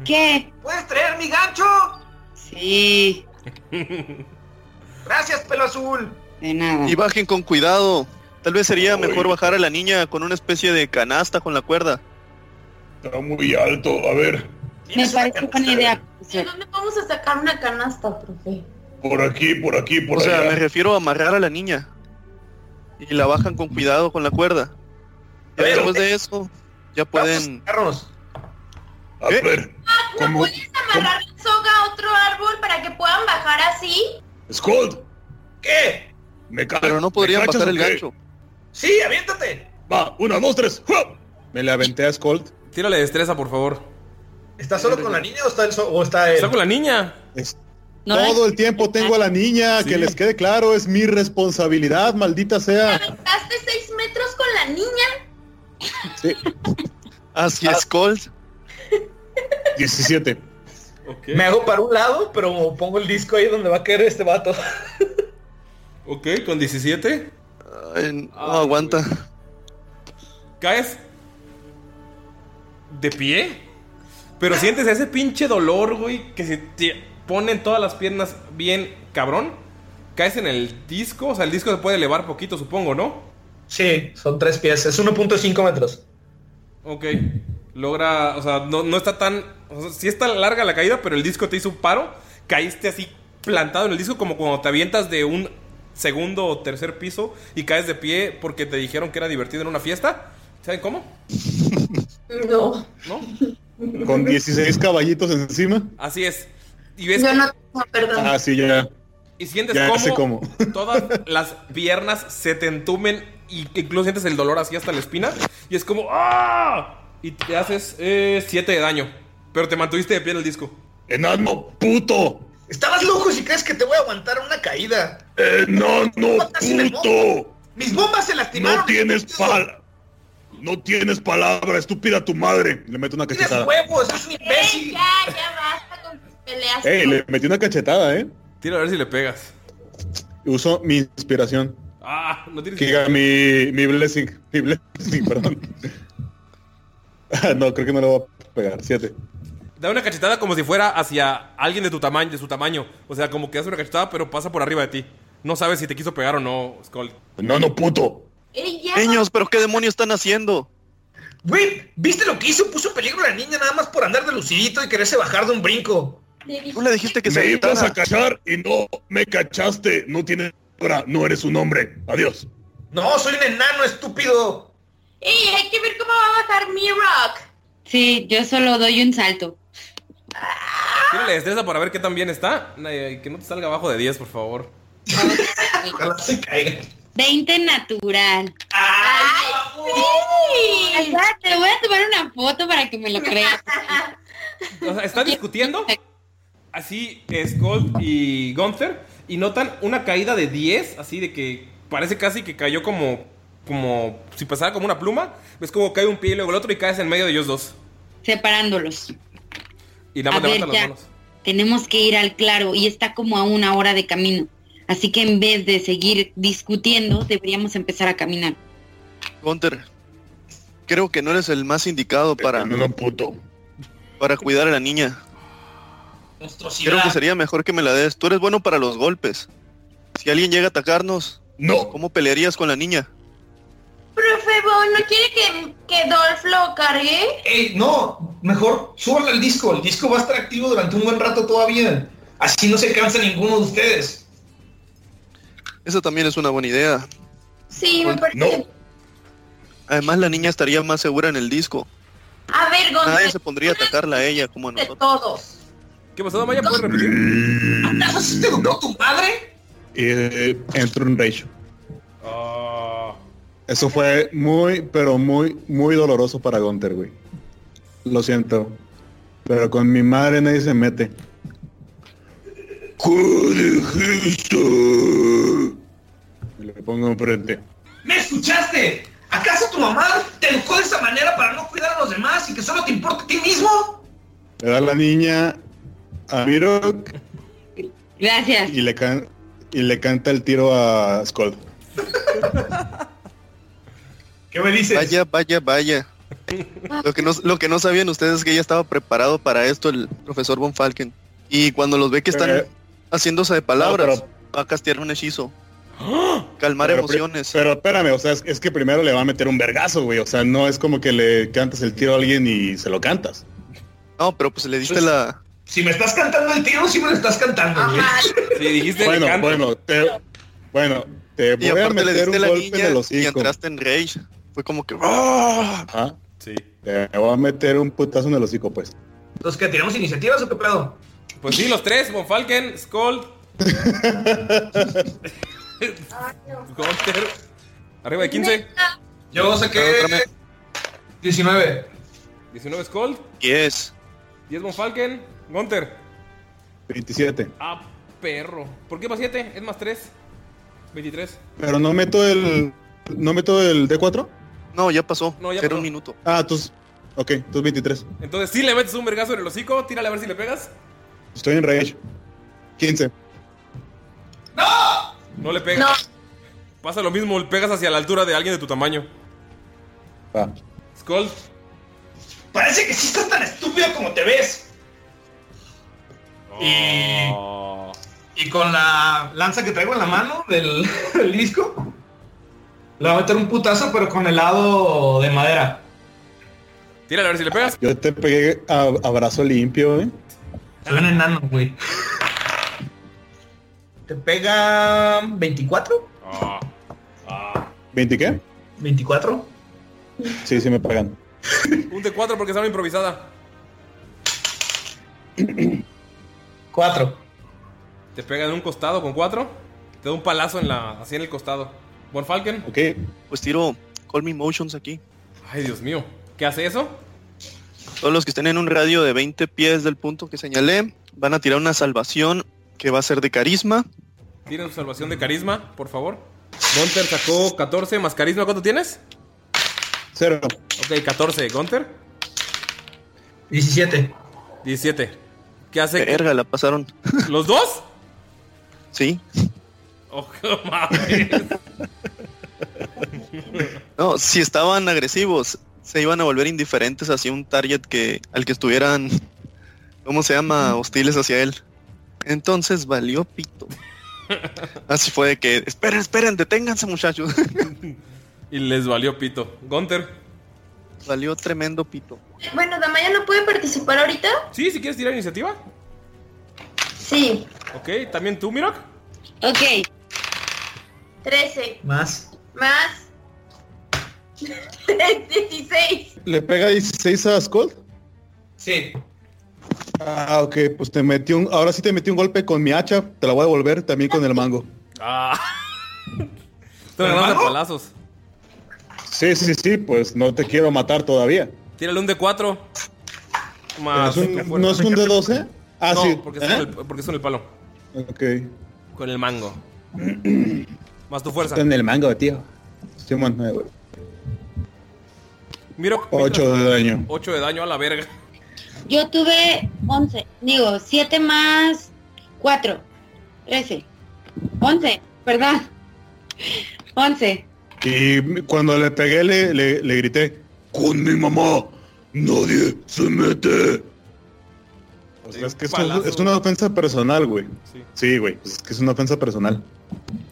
F: ¿Qué?
C: ¿Puedes traer mi gancho?
F: Sí.
C: Gracias, pelo azul.
F: De nada.
E: Y bajen con cuidado. Tal vez sería mejor bajar a la niña con una especie de canasta con la cuerda.
G: Está muy alto. A ver,
F: Me parece buena idea.
D: ¿De dónde vamos a sacar una canasta, profe?
G: por aquí, por aquí, por
E: O sea, me refiero a amarrar a la niña. Y la bajan con cuidado con la cuerda.
C: A
E: después de eso, ya pueden...
G: A
E: ¿Qué?
G: ver,
D: ¿No
G: ¿cómo?
D: puedes amarrar la soga a otro árbol para que puedan bajar así?
G: Scold,
C: ¿Qué?
G: me ca-
E: Pero no podrían
G: ¿me cachas
E: bajar el gancho.
C: Sí, aviéntate.
G: Va, una, dos, tres.
B: Me le aventé a Skold.
A: Tírale destreza, por favor.
C: ¿Está solo con la niña o está él so- o está él?
A: Está con la niña.
B: Es-
F: No,
B: Todo el tiempo tengo a la niña,
A: Sí.
B: que les quede claro, es mi responsabilidad, maldita sea.
D: ¿Aventaste seis metros con la niña?
B: Sí,
E: Así es, Colt.
B: 17.
A: Ok.
C: Me hago para un lado, pero pongo el disco ahí donde va a caer este vato.
A: Ok, con 17.
E: Ay, no
A: Ah,
E: aguanta.
A: Caes de pie. Pero sientes ese pinche dolor, güey, que se te pone en todas las piernas bien cabrón. Caes en el disco, o sea, el disco se puede elevar poquito, supongo, ¿no?
C: Sí, son tres pies, es 1.5 metros.
A: Ok. Logra, o sea, no, no está tan... O sea, sí está larga la caída, pero el disco te hizo un paro. Caíste así plantado en el disco como cuando te avientas de un segundo o tercer piso y caes de pie porque te dijeron que era divertido en una fiesta. ¿Saben cómo?
D: No.
A: ¿No?
B: Con 16 caballitos encima.
A: Así es. Y ves
D: Yo no perdón.
B: Ah, sí, ya.
A: y sientes
B: ya sé
A: cómo
B: cómo.
A: todas las piernas se te entumen y incluso sientes el dolor así hasta la espina. Y es como ¡Ah! Y te haces 7 de daño. Pero te mantuviste de pie en el disco.
G: enano puto.
C: Estabas loco si crees que te voy a aguantar una caída.
G: Enano puto.
C: Mis bombas se lastimaron.
G: No tienes
C: estúpido.
G: pal. No tienes palabra, estúpida tu madre.
B: Le meto una
C: Tienes
B: cachetada.
C: huevos, es un
D: ¡Ey,
C: imbécil.
D: ya, ya basta con tus peleas!
B: Ey, le metí una cachetada, eh.
A: Tira a ver si le pegas.
B: Uso mi inspiración.
A: Ah, no tienes
B: Que diga mi, mi blessing. Mi blessing, perdón. No, creo que no le voy a pegar. Siete.
A: Da una cachetada como si fuera hacia alguien de tu tamaño, de su tamaño. O sea, como que hace una cachetada, pero pasa por arriba de ti. No sabes si te quiso pegar o no, Skull.
G: Enano puto.
D: ¡Ey, ya!
E: Niños, ¿pero qué demonios están haciendo?
C: Güey, ¿viste lo que hizo? Puso en peligro a la niña nada más por andar de lucidito y quererse bajar de un brinco.
E: Tú le dijiste que se
G: Me ibas a cachar y no me cachaste. No tienes palabra, no eres un hombre. Adiós.
C: No, soy un enano estúpido.
D: ¡Ey, hay que ver cómo va a bajar!
F: Sí, yo solo doy un salto.
A: Tírale destreza para ver qué tan bien está. Que no te salga abajo de 10, por favor.
C: Ojalá se caiga.
F: 20 natural.
D: ¡Ay, sí!
F: Te voy a tomar una foto para que me lo creas.
A: O sea, están discutiendo. Así, Skull y Gunther. Y notan una caída de 10. Así de que parece casi que cayó como. Como si pasara como una pluma. Ves como cae un pie y luego el otro y caes en medio de ellos dos.
F: Separándolos.
A: Y nada más
F: A ver,
A: levantan
F: ya.
A: las manos.
F: tenemos que ir al claro y está como a una hora de camino. Así que en vez de seguir discutiendo, deberíamos empezar a caminar.
E: Gunter, creo que no eres el más indicado para,
G: No, puto.
E: para cuidar a la niña. Creo que sería mejor que me la des. Tú eres bueno para los golpes. Si alguien llega a atacarnos,
G: no.
E: ¿cómo pelearías con la niña?
D: Profe Bon, ¿no quiere que, que Dolph lo cargue?
C: Ey, no, mejor súbanle al disco. El disco va a estar activo durante un buen rato todavía. Así no se cansa ninguno de ustedes.
E: Esa también es una buena idea.
D: Sí, me parece.
E: Además, la niña estaría más segura en el disco.
D: A ver,
E: Nadie
D: Gonzalo,
E: se pondría a atacarla a ella como a
D: de
E: nosotros.
D: todos.
A: ¿Qué pasó, Maya? ¿Puedes repetir?
C: ¿Acaso te educó tu madre?
B: Eh, entró en rage.
A: Ah,
B: Eso fue muy, pero muy, muy doloroso para Gunter, güey. Lo siento. Pero con mi madre nadie se mete.
G: ¿Qué dijiste?
B: Y le pongo enfrente.
C: ¿Me escuchaste? ¿Acaso tu mamá te educó de esa manera para no cuidar a los demás y que solo te importa a ti mismo?
B: Le da la niña a Mirok
F: Gracias.
B: y le, can y le canta el tiro a Skull.
C: ¿Qué me dices?
E: Vaya, vaya, vaya. Lo que, no, lo que no sabían ustedes es que ya estaba preparado para esto el profesor Von Falken. Y cuando los ve que están
B: Eh,
E: haciéndose de palabras,
B: no,
E: va a castear un hechizo. Calmar
B: Pero, pri-
E: emociones.
B: Pero espérame, o sea, es, es que primero le va a meter un vergazo, güey. O sea, no es como que le cantas el tiro a alguien y se lo cantas.
E: No, pero pues le diste
C: Pues-
E: la...
C: Si me estás cantando el tiro, sí me lo estás cantando.
A: sí, dijiste
B: Bueno, bueno, te, bueno, te
E: Y
B: voy a
E: aparte le
B: meter
E: diste
B: un
E: la
B: golpe en
E: niña
B: el
E: y
B: hocico.
E: entraste en rage. Fue como que... ¡ah!
B: Ajá.
A: Sí.
B: Te voy a meter un putazo en el hocico, pues.
C: ¿Los que tiramos iniciativas o qué pedo?
A: Pues sí, los tres, Von Falken, Skull, Gunter. Arriba de 15,
C: Yo saqué
E: Otra vez.
C: 19.
A: 19 Skull,
E: Yes.
A: 10 Von Falken, Gunter.
B: 27.
A: Ah, perro. ¿Por qué más 7? Es más 3. 23.
B: Pero no meto el. ¿No meto el D4?
E: No, ya pasó.
A: No, ya
E: Era
A: pasó.
E: un minuto.
B: Ah, tus. Ok, tus 23.
A: Entonces sí le metes un vergazo en el hocico, tírale a ver si le pegas.
B: Estoy en rage. 15.
A: No le pegas.
D: No,
A: Pasa lo mismo, le pegas hacia la altura de alguien de tu tamaño.
B: Va.
A: Skull,
C: Parece que sí estás tan estúpido como te ves. Y, y con la lanza que traigo en la mano del, del disco, le voy a meter un putazo, pero con el lado de madera.
A: Tírale a ver si le pegas.
B: Yo te pegué a, abrazo limpio, eh.
C: Se ven enano, güey. ¿Te pega 24?
A: Ah, ah.
B: ¿20 qué?
C: ¿24?
B: Sí, sí me pagan.
A: Un D4 porque estaba improvisada.
C: 4.
A: Te pega en un costado con 4. Te da un palazo en la, así en el costado. Von Falken.
B: Ok.
E: Pues tiro Call Me Motions aquí.
A: Ay, Dios mío. ¿Qué hace eso?
E: Todos los que estén en un radio de 20 pies del punto que señalé van a tirar una salvación que va a ser de carisma.
A: Tienen su salvación de carisma, por favor. Gunter sacó 14 más carisma. ¿Cuánto tienes?
B: Cero.
A: Ok, 14. Gunter,
C: 17.
A: 17. ¿Qué hace?
E: Verga, la pasaron.
A: ¿Los dos?
E: Sí.
A: Oh, mames.
E: No, si estaban agresivos, se iban a volver indiferentes hacia un target que al que estuvieran, ¿cómo se llama? Hostiles hacia él. Entonces valió pito. Así fue de que, esperen, esperen, deténganse muchachos.
A: y les valió pito. Gunter.
E: valió tremendo pito.
D: bueno, Damaya no puede participar ahorita.
A: Sí, si quieres tirar iniciativa.
D: Sí,
A: Ok, también tú, Mirok.
F: Ok,
D: 13
C: Más.
D: más 16.
B: ¿Le pega 16 a Skull?
C: Sí.
B: Ah, ok, pues te metí un. Ahora sí te metí un golpe con mi hacha. Te la voy a devolver también con el mango.
A: Ah. Ganando de palazos.
B: Sí, sí, sí, pues no te quiero matar todavía.
A: Tírale un D4. Más.
B: ¿Es un-. ¿No es un de 12? Ah,
A: no,
B: sí.
A: porque,
B: ¿Eh?
A: es con el, porque es con el palo.
B: Ok.
A: Con el mango. Más tu fuerza.
B: Está en el mango, tío. Sí, man, eh.
A: Miro.
B: Ocho de daño.
A: 8 de daño a la verga.
F: Yo tuve 11, digo, 7 más 4, 13, 11, ¿verdad? 11.
B: Y cuando le pegué le, le, le grité, con mi mamá, nadie se mete. O sea, es que es, un-
A: palazo.
B: es una ofensa personal, güey.
A: Sí.
B: Sí, güey, pues es que es una ofensa personal.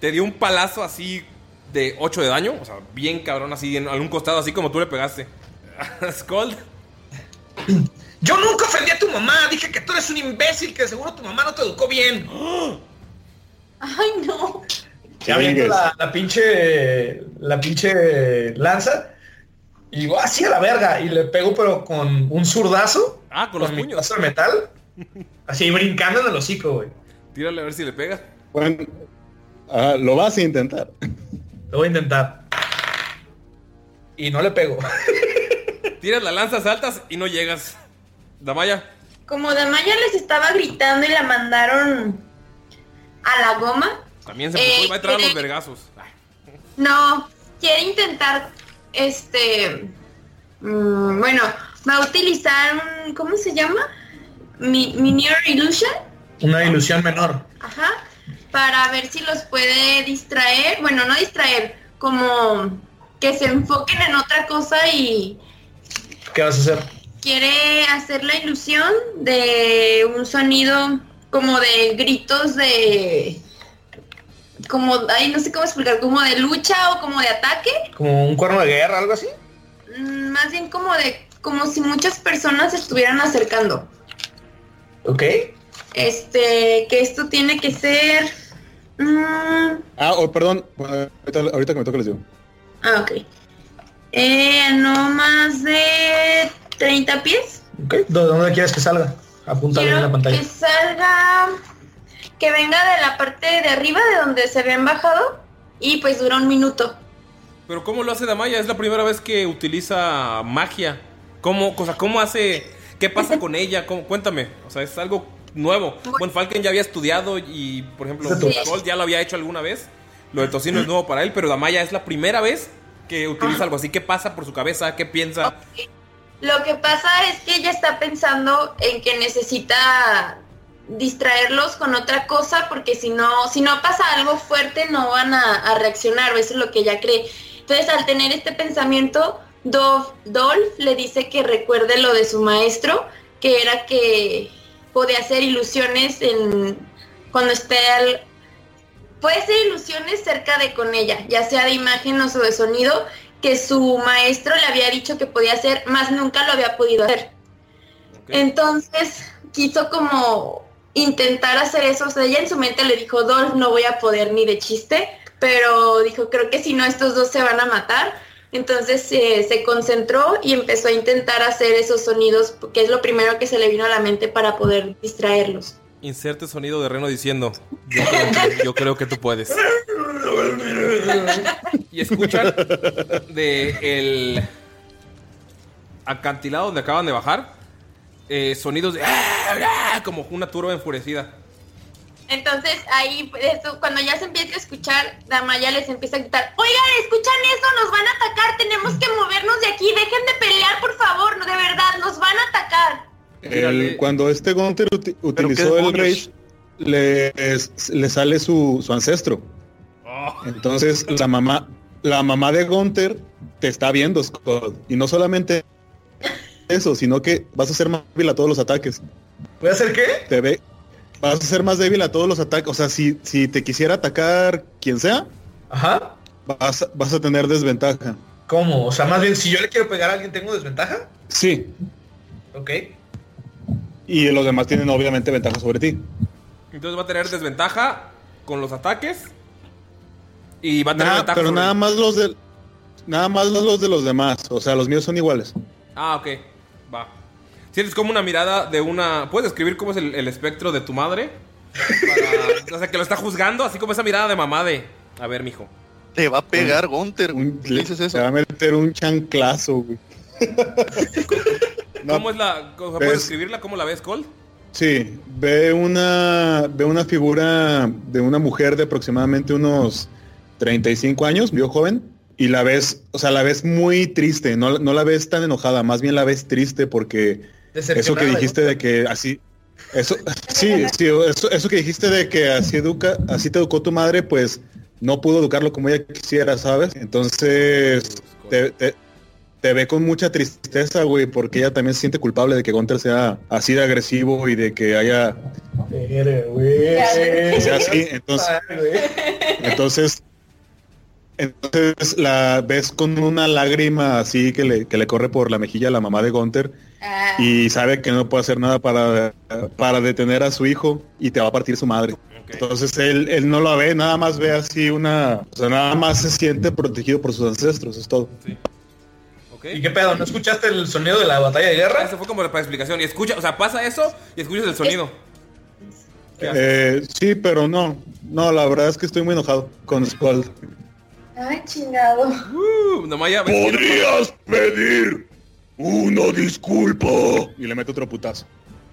A: Te dio un palazo así de 8 de daño. O sea, bien cabrón, así en algún costado, así como tú le pegaste. Skull.
C: Yo nunca ofendí a tu mamá. Dije que tú eres un imbécil, que seguro tu mamá no te educó bien.
D: Ay, no.
C: Ya aviento la, la pinche. La pinche lanza. Y digo, así a la verga. Y le pego, pero con un zurdazo.
A: Ah, con los puños.
C: de metal. Así brincando en el hocico, güey.
A: Tírale a ver si le pega.
B: Bueno, ah, lo vas a intentar.
C: Lo voy a intentar. Y no le pego.
A: Tiras la lanza, saltas y no llegas. Damaya.
D: Como Damaya les estaba gritando y la mandaron a la goma,
A: También se puso
D: Eh,
A: y va a entrar a los vergazos.
D: No, quiere intentar, este, mm, bueno, va a utilizar un, ¿cómo se llama? Mi, Minior Illusion,
C: Una ilusión menor.
D: ajá, para ver si los puede distraer, bueno, no distraer, como que se enfoquen en otra cosa y
C: ¿Qué vas a hacer?
D: quiere hacer la ilusión de un sonido como de gritos de como ay no sé cómo explicar como de lucha o como de ataque
C: Como un cuerno de guerra, algo así.
D: Mm, más bien como de como si muchas personas se estuvieran acercando
C: Ok.
D: este que esto tiene que ser mm,
B: Ah, oh, perdón. bueno, ahorita, ahorita que me toque les digo.
D: ah ok eh, no más de 30 pies
C: Ok. ¿De dónde quieres que salga? Apúntalo en la pantalla.
D: que salga, que venga de la parte de arriba de donde se habían bajado y pues dura un minuto.
A: Pero ¿cómo lo hace Damaya? Es la primera vez que utiliza magia. ¿Cómo, o sea, ¿cómo hace? ¿Qué pasa con ella? ¿Cómo? Cuéntame. O sea, es algo nuevo. Bueno, Falken ya había estudiado y, por ejemplo. Gold ya lo había hecho alguna vez. Lo de Tocino es nuevo para él, pero Damaya es la primera vez que utiliza algo así. ¿Qué pasa por su cabeza? ¿Qué piensa?
D: Lo que pasa es que ella está pensando en que necesita distraerlos con otra cosa porque si no, si no pasa algo fuerte no van a, a reaccionar, o eso es lo que ella cree. Entonces al tener este pensamiento, Dov- Dolph le dice que recuerde lo de su maestro, que era que podía hacer ilusiones en cuando esté al, puede ser ilusiones cerca de con ella, ya sea de imágenes o de sonido, que su maestro le había dicho que podía hacer, más nunca lo había podido hacer. Entonces quiso como intentar hacer eso, o sea, ella en su mente le dijo, Dolph, no voy a poder ni de chiste, pero dijo, creo que si no, estos dos se van a matar. Entonces eh, se concentró y empezó a intentar hacer esos sonidos, que es lo primero que se le vino a la mente para poder distraerlos.
A: Inserte sonido de Reno diciendo, yo creo que, tú puedes. Y escuchan de el acantilado donde acaban de bajar eh, sonidos de "Ah, como una turba enfurecida.
D: Entonces ahí, eso, cuando ya se empieza a escuchar, Damaya les empieza a gritar, oigan, escuchan eso, nos van a atacar, tenemos que movernos de aquí, dejen de pelear, por favor, no, de verdad, nos van a atacar.
B: El- cuando este Gunter uti- utilizó el? Rage, le, es- le sale su, su ancestro. Entonces la mamá, la mamá de Gunter te está viendo, Scott. Y no solamente eso, sino que vas a ser más débil a todos los ataques.
C: ¿Voy a hacer qué?
B: Te ve, vas a ser más débil a todos los ataques. O sea, si, si te quisiera atacar quien sea,
C: Ajá.
B: vas, a- vas a tener desventaja.
C: ¿Cómo? O sea, más bien, si yo le quiero pegar a alguien, ¿tengo desventaja?
B: Sí.
C: Ok.
B: Y los demás tienen obviamente ventaja sobre ti.
A: Entonces va a tener desventaja con los ataques. Y va a tener
B: Nada-
A: ventaja
B: pero
A: sobre-
B: nada más los de nada más los de los demás. O sea, los míos son iguales.
A: Ah, ok. Va. Sientes como una mirada de una. ¿Puedes describir cómo es el, el espectro de tu madre? Para- O sea, que lo está juzgando, así como esa mirada de mamá de. A ver, mijo.
E: Te va a pegar Gunter.
B: Un-
E: ¿Le dices eso?
B: Se va a meter un chanclazo, güey. No,
A: ¿Cómo es la. sea,
B: ves-
A: ¿Puedes describirla? ¿Cómo la ves, Cole?
B: Sí, ve una, ve una figura de una mujer de aproximadamente unos 35 años, vio joven, y la ves, o sea, la ves muy triste, no, no la ves tan enojada, más bien la ves triste porque Eso que dijiste de que así, eso, sí, sí, eso, eso que dijiste de que así educa, así te educó tu madre, pues no pudo educarlo como ella quisiera, ¿sabes? Entonces te, te- te ve con mucha tristeza, güey, porque ella también se siente culpable de que Gunter sea así de agresivo y de que haya que sea así. Entonces, entonces, entonces la ves con una lágrima así que le, que le corre por la mejilla a la mamá de Gunter y sabe que no puede hacer nada para, para detener a su hijo y te va a partir su madre. Entonces él, él no lo ve, nada más ve así una, o sea, nada más se siente protegido por sus ancestros, es todo.
C: ¿Y qué pedo? ¿No escuchaste el sonido de la batalla de guerra?
A: Eso fue como para explicación. Y escucha, o sea, pasa eso y escuchas el sonido.
B: Eh, sí, pero no, no, la verdad es que estoy muy enojado con Skull.
D: Ay, chingado.
A: Uh, que-
G: ¿Podrías pedir una disculpa?
B: Y le meto otro putazo.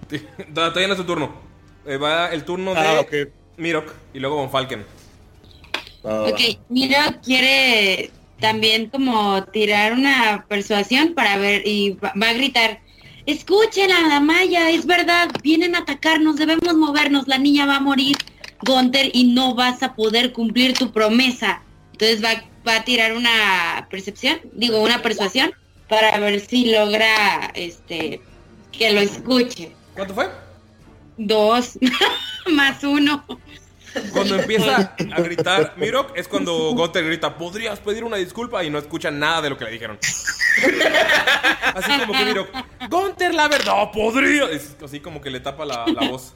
A: Da- Todavía no es tu turno. Eh, va el turno de
B: Ah, ok.
A: Mirok y luego Von Falken.
F: Ok, mira, quiere también como tirar una persuasión para ver y va, va a gritar, escuchen a la Maya, es verdad, vienen a atacarnos, debemos movernos, la niña va a morir, Gunter, y no vas a poder cumplir tu promesa. Entonces va, va a tirar una percepción, digo, una persuasión, para ver si logra, este, que lo escuche.
A: ¿Cuánto fue?
F: Dos, más uno.
A: Cuando empieza a gritar Mirok es cuando Gunter grita, ¿podrías pedir una disculpa? Y no escucha nada de lo que le dijeron. Así como que Mirok, Gunter, la verdad, podría. Es así como que le tapa la, la voz.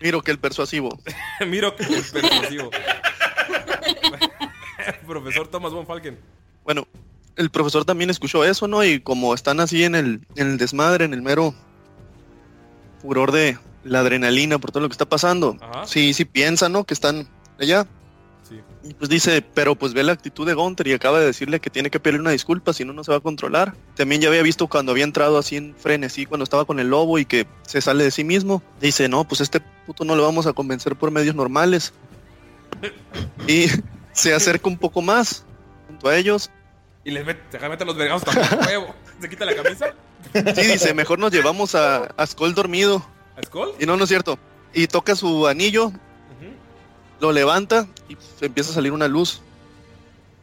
E: Miro que el persuasivo.
A: Mirok, el persuasivo. Profesor Thomas Von Falken.
E: Bueno, el profesor también escuchó eso, ¿no? Y como están así en el, en el desmadre, en el mero furor de la adrenalina por todo lo que está pasando,
A: Ajá.
E: sí, sí piensa, ¿no? Que están allá.
A: Sí.
E: Y pues dice, pero pues ve la actitud de Gunter y acaba de decirle que tiene que pedirle una disculpa, si no, no se va a controlar. También ya había visto cuando había entrado así en frenesí, cuando estaba con el lobo y que se sale de sí mismo. Dice, no, pues este puto no lo vamos a convencer por medios normales. Y se acerca un poco más junto a ellos.
A: Y les mete, se mete los vergados también, huevo. Se quita la camisa.
E: Sí, dice, mejor nos llevamos a, a Skull dormido.
A: ¿A Skull?
E: Y no, no es cierto. Y toca su anillo, lo levanta y empieza a salir una luz.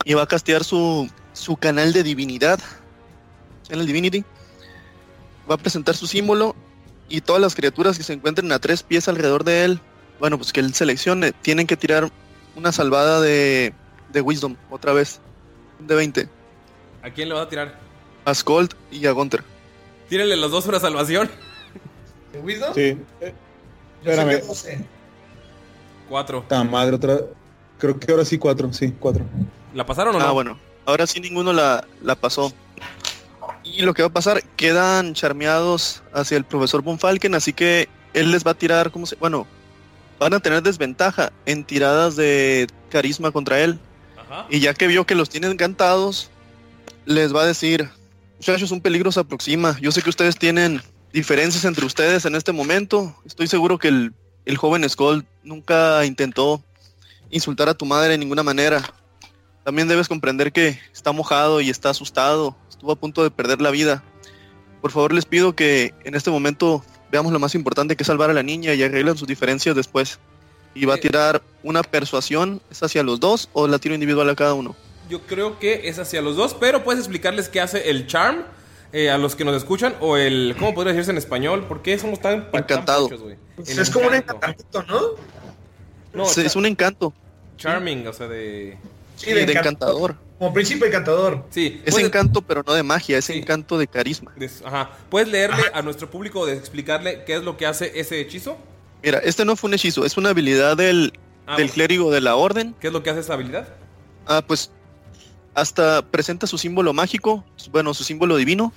E: Y va a castear su, su canal de divinidad. En el Divinity. Va a presentar su símbolo y todas las criaturas que se encuentren a tres pies alrededor de él, bueno, pues que él seleccione, tienen que tirar una salvada de, de Wisdom otra vez. De 20.
A: ¿A quién le va a tirar?
E: A Skold y a Gunter.
A: Tírenle los dos una salvación.
C: ¿De Wisdom?
B: Sí. Eh, Espérame.
A: Cuatro.
B: Ta madre, otra. Creo que ahora sí cuatro, sí, cuatro.
A: ¿La pasaron o no?
E: Ah, bueno. Ahora sí ninguno la, la pasó. Y lo que va a pasar, quedan charmeados hacia el profesor Von Falken, así que él les va a tirar, ¿cómo se? Bueno, van a tener desventaja en tiradas de carisma contra él.
A: Ajá.
E: Y ya que vio que los tienen encantados, les va a decir, muchachos, un peligro se aproxima. Yo sé que ustedes tienen diferencias entre ustedes en este momento. Estoy seguro que el, el joven Skull nunca intentó insultar a tu madre de ninguna manera. También debes comprender que está mojado y está asustado. Estuvo a punto de perder la vida. Por favor, les pido que en este momento veamos lo más importante que es salvar a la niña y arreglen sus diferencias después. Y va a tirar una persuasión, ¿es hacia los dos o la tiro individual a cada uno?
A: Yo creo que es hacia los dos, pero puedes explicarles qué hace el charm eh, a los que nos escuchan o el ¿cómo podría decirse en español? ¿Por qué somos tan tan
E: Encantado.
A: pochos, güey?
C: Pues es como un encantamiento, ¿no?
A: No,
E: es, un encanto.
A: charming, o sea, de
C: Sí,
E: de,
C: de
E: encantador.
C: Como príncipe encantador.
A: Sí,
E: Es
A: puedes-
E: encanto, pero no de magia, es encanto de carisma.
A: ajá. ¿Puedes leerle a nuestro público de explicarle qué es lo que hace ese hechizo?
E: Mira, este no fue un hechizo, es una habilidad del,
A: Ah,
E: del
A: pues.
E: clérigo de la orden.
A: ¿Qué es lo que hace esa habilidad?
E: Ah, pues hasta presenta su símbolo mágico, bueno, su símbolo divino.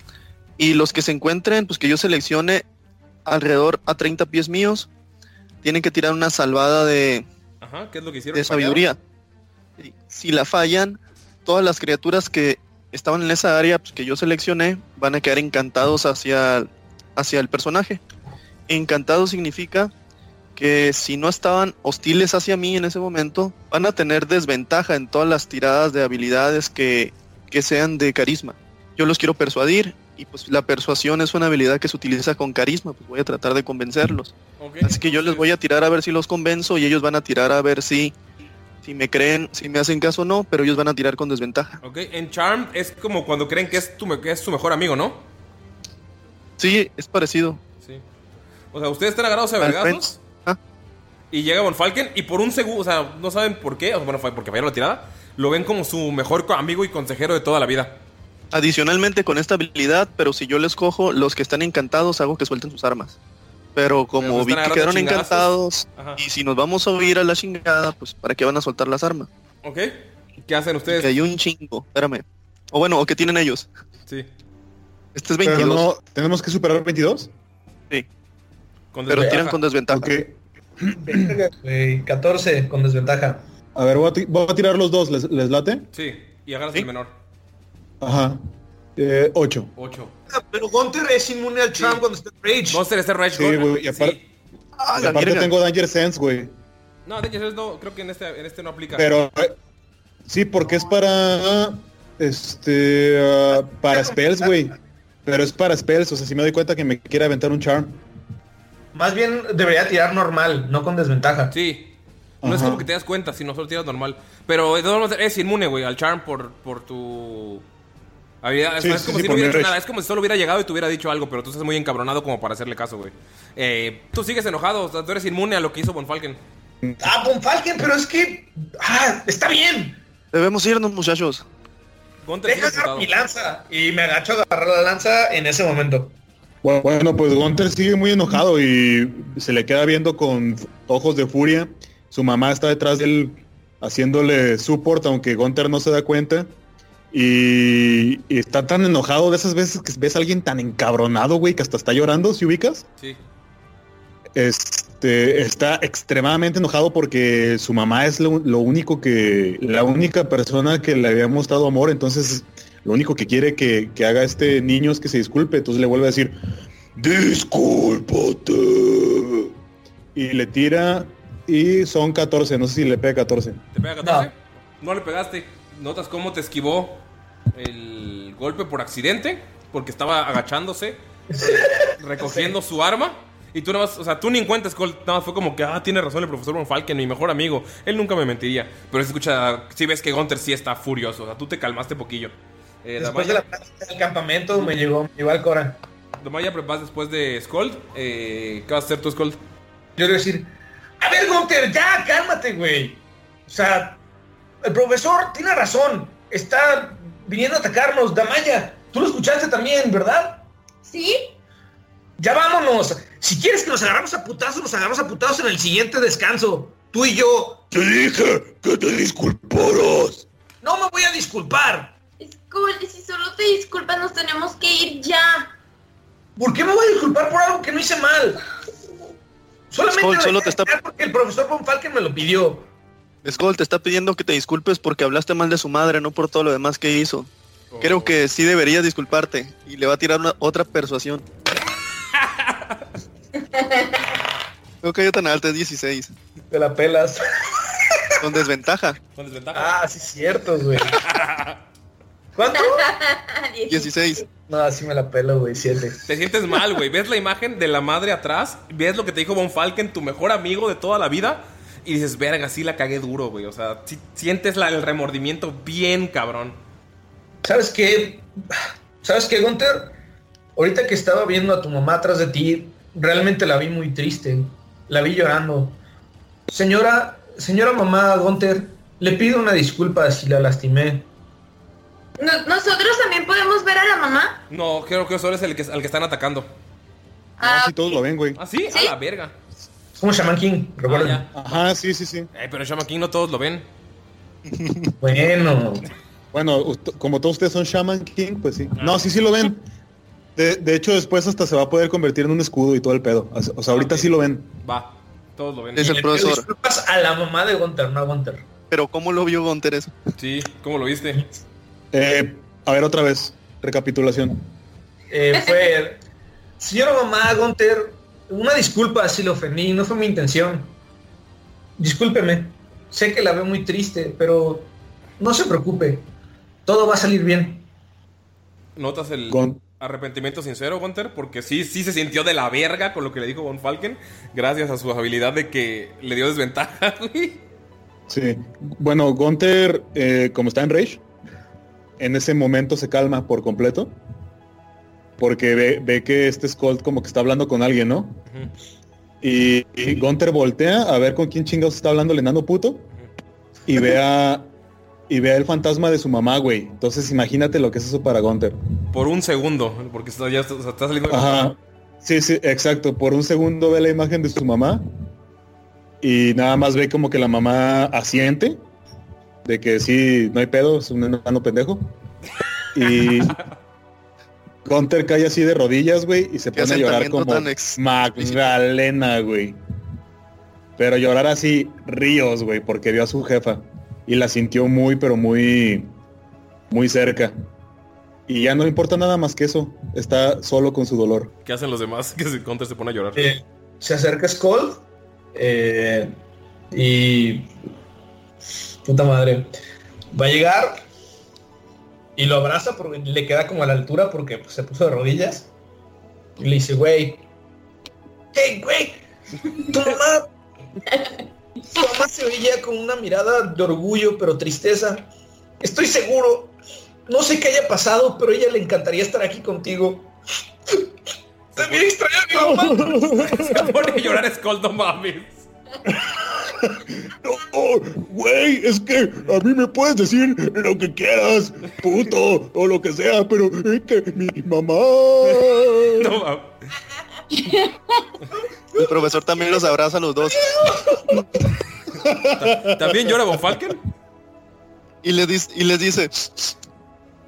E: Y los que se encuentren, pues que yo seleccione alrededor a 30 pies míos, tienen que tirar una salvada de,
A: Ajá, ¿qué es lo que hicieron?
E: de sabiduría. Si la fallan, todas las criaturas que estaban en esa área pues, que yo seleccioné van a quedar encantados hacia, hacia el personaje. Encantado significa que si no estaban hostiles hacia mí en ese momento, van a tener desventaja en todas las tiradas de habilidades que, que sean de carisma. Yo los quiero persuadir y pues la persuasión es una habilidad que se utiliza con carisma, pues voy a tratar de convencerlos. Así que yo les voy a tirar a ver si los convenzo y ellos van a tirar a ver si si me creen, si me hacen caso o no, pero ellos van a tirar con desventaja.
A: Ok, en Charm es como cuando creen que es tu, que es su mejor amigo, ¿no?
E: Sí, es parecido.
A: Sí. O sea, ustedes están agarrados a vergazos. Y llega Von Falken y por un segundo, o sea, no saben por qué, o sea, bueno, fue porque fallaron la tirada. Lo ven como su mejor amigo y consejero de toda la vida.
E: Adicionalmente con esta habilidad, pero si yo les cojo, los que están encantados hago que suelten sus armas. Pero como vi que quedaron encantados
A: Ajá.
E: y si nos vamos a huir a la chingada, pues ¿para qué van a soltar las armas?
A: ¿Ok? ¿Qué hacen ustedes?
E: Que hay un chingo, espérame. O bueno, o que tienen ellos.
A: Sí.
E: Este es
B: Pero
E: 22,
B: no, ¿tenemos que superar 22?
A: Con
E: pero tiran con desventaja.
B: Ok.
C: Verga, güey, 14 con desventaja.
B: A ver, voy a, voy a tirar los dos. ¿Les, les late?
A: Sí, y agarras
E: Sí.
A: el menor.
B: Ajá. Eh, 8.
A: 8.
C: Ah, Pero Gunter es inmune al charm cuando está en Rage.
A: Monster es Rage
B: Sí, güey, y aparte-
A: sí.
E: Ah,
B: Y aparte tengo Danger Sense, güey.
A: No, hecho, eso no, creo que en este, en este no aplica.
B: Pero eh, sí, porque es para este ah, para spells, güey. Pero es para spells, o sea, si me doy cuenta que me quiere aventar un charm.
C: Más bien debería tirar normal, no con desventaja.
A: Sí. No es como que te das cuenta, sino solo tiras normal. Pero de todas maneras eres inmune, güey, al charm por, por tu habilidad. Es,
B: Sí,
A: es
B: sí,
A: como
B: sí,
A: si no hubiera hecho nada. Es como si solo hubiera llegado y te hubiera dicho algo, pero tú estás muy encabronado como para hacerle caso, güey. Eh, tú sigues enojado, o sea, tú eres inmune a lo que hizo Von Falken.
C: Ah, Von Falken, pero es que. Ah, está bien.
E: Debemos irnos, muchachos.
C: Deja agarrar mi lanza. Y me agacho a agarrar la lanza en ese momento.
B: Bueno, pues Gunter sigue muy enojado y se le queda viendo con ojos de furia. Su mamá está detrás de él haciéndole support, aunque Gunter no se da cuenta. Y, y está tan enojado de esas veces que ves a alguien tan encabronado, güey, que hasta está llorando, si ubicas.
A: Sí.
B: Este está extremadamente enojado porque su mamá es lo, lo único que, la única persona que le había mostrado amor, entonces lo único que quiere que, que haga este niño es que se disculpe, entonces le vuelve a decir, discúlpate. Y le tira y son 14, no sé si le pega 14.
A: ¿Te pega 14? No. le pegaste. Notas cómo te esquivó el golpe por accidente, porque estaba agachándose, eh, recogiendo su arma. Y tú nada más, o sea, tú ni en cuenta, Skull, nada más fue como que, ah, tiene razón el profesor Von Falken, mi mejor amigo. Él nunca me mentiría. Pero se escucha, si ves que Gunter sí está furioso, o sea, tú te calmaste poquillo. Eh,
C: Después de la del campamento me llegó, me llegó al Cora.
A: Damaya, vas después de Skull. Eh, ¿Qué vas a hacer tú, Skull?
C: Yo le voy a decir, a ver, Gunter, ya, cálmate, güey. O sea, el profesor tiene razón. Está viniendo a atacarnos. Damaya, tú lo escuchaste también, ¿verdad?
D: ¿Sí?
C: Ya vámonos. Si quieres que nos agarramos a putazos, nos agarramos a putazos en el siguiente descanso. Tú y yo.
G: Te dije que te disculparas.
C: No me voy a disculpar.
D: Skull, si solo te disculpas, nos tenemos que ir ya.
C: ¿Por qué me voy a disculpar por algo que no hice mal? Solamente
E: Skull, solo te está-
C: porque el profesor Von Falken me lo pidió.
E: Skull te está pidiendo que te disculpes porque hablaste mal de su madre, no por todo lo demás que hizo. Creo que sí deberías disculparte y le va a tirar una, otra persuasión. No cayó tan alta, es 16.
C: Te la pelas.
E: Con desventaja.
A: Con desventaja.
C: Ah, sí, cierto, güey. ¿Cuánto?
E: 16.
C: No, así me la pelo, güey, 7.
A: Te sientes mal, güey. Ves la imagen de la madre atrás, ves lo que te dijo Von Falken, tu mejor amigo de toda la vida, y dices, verga, sí la cagué duro, güey. O sea, sí sientes la- el remordimiento bien cabrón.
C: ¿Sabes qué? ¿Sabes qué, Gunter? Ahorita que estaba viendo a tu mamá atrás de ti, realmente la vi muy triste. La vi llorando. Señora, señora mamá Gunter, le pido una disculpa si la lastimé.
D: No- ¿Nosotros también podemos ver a la mamá?
A: No, creo que solo es el que, al que están atacando.
D: Ah,
B: si todos lo ven, güey.
A: ¿Ah, sí? A la verga.
C: Es como Shaman King, recuerden.
A: Ah,
B: Ajá, sí, sí, sí.
A: Eh, pero Shaman King no todos lo ven.
C: Bueno.
B: Bueno, como todos ustedes son Shaman King, pues sí. No, sí, sí lo ven. De, de hecho, después hasta se va a poder convertir en un escudo y todo el pedo. O sea, ahorita sí lo ven.
A: Va, todos lo ven.
E: Es el
C: le pido
E: profesor.
C: disculpas a la mamá de Gunter, no a Gunter.
E: Pero ¿cómo lo vio Gunter eso?
A: Sí, ¿cómo lo viste?
B: Eh, a ver, otra vez. Recapitulación.
C: Eh, fue, señora mamá Gunter, una disculpa si le ofendí, no fue mi intención. Discúlpeme, sé que la veo muy triste, pero no se preocupe, todo va a salir bien.
A: Notas el... Arrepentimiento sincero, Gunter, porque sí, sí se sintió de la verga con lo que le dijo Von Falken, gracias a su habilidad de que le dio desventaja, güey.
B: Sí. Bueno, Gunther, eh, como está en Rage, en ese momento se calma por completo. Porque ve, ve que este Skull como que está hablando con alguien, ¿no? Y, y Gunther voltea a ver con quién chingados está hablando el enano puto. Y ve a. Y ve el fantasma de su mamá, güey. Entonces imagínate lo que es eso para Gunther.
A: Por un segundo, porque está, ya está, está saliendo
B: Ajá. Sí, sí, exacto. Por un segundo ve la imagen de su mamá y nada más ve como que la mamá asiente de que sí, no hay pedo, es un enano pendejo. Y Gunter cae así de rodillas, güey, y se pone a llorar como Magdalena, güey. Pero llorar así ríos, güey, porque vio a su jefa y la sintió muy, pero muy, muy cerca. Y ya no importa nada más que eso. Está solo con su dolor.
A: ¿Qué hacen los demás? Que se, Gunter se pone a llorar.
C: Eh, se acerca Skull eh, y puta madre. Va a llegar y lo abraza porque le queda como a la altura porque pues, se puso de rodillas. Y le dice güey hey güey tu mamá tu mamá se veía con una mirada de orgullo pero tristeza. Estoy seguro no sé qué haya pasado pero a ella le encantaría estar aquí contigo. También extraño a mi mamá.
A: Se pone a llorar Skull, no mames.
G: Oh, güey, es que a mí me puedes decir lo que quieras, puto, o lo que sea, pero es que mi mamá...
A: No.
E: El profesor también los abraza a los dos.
A: ¿También llora Von Falken?
E: Y, le dis- y les dice,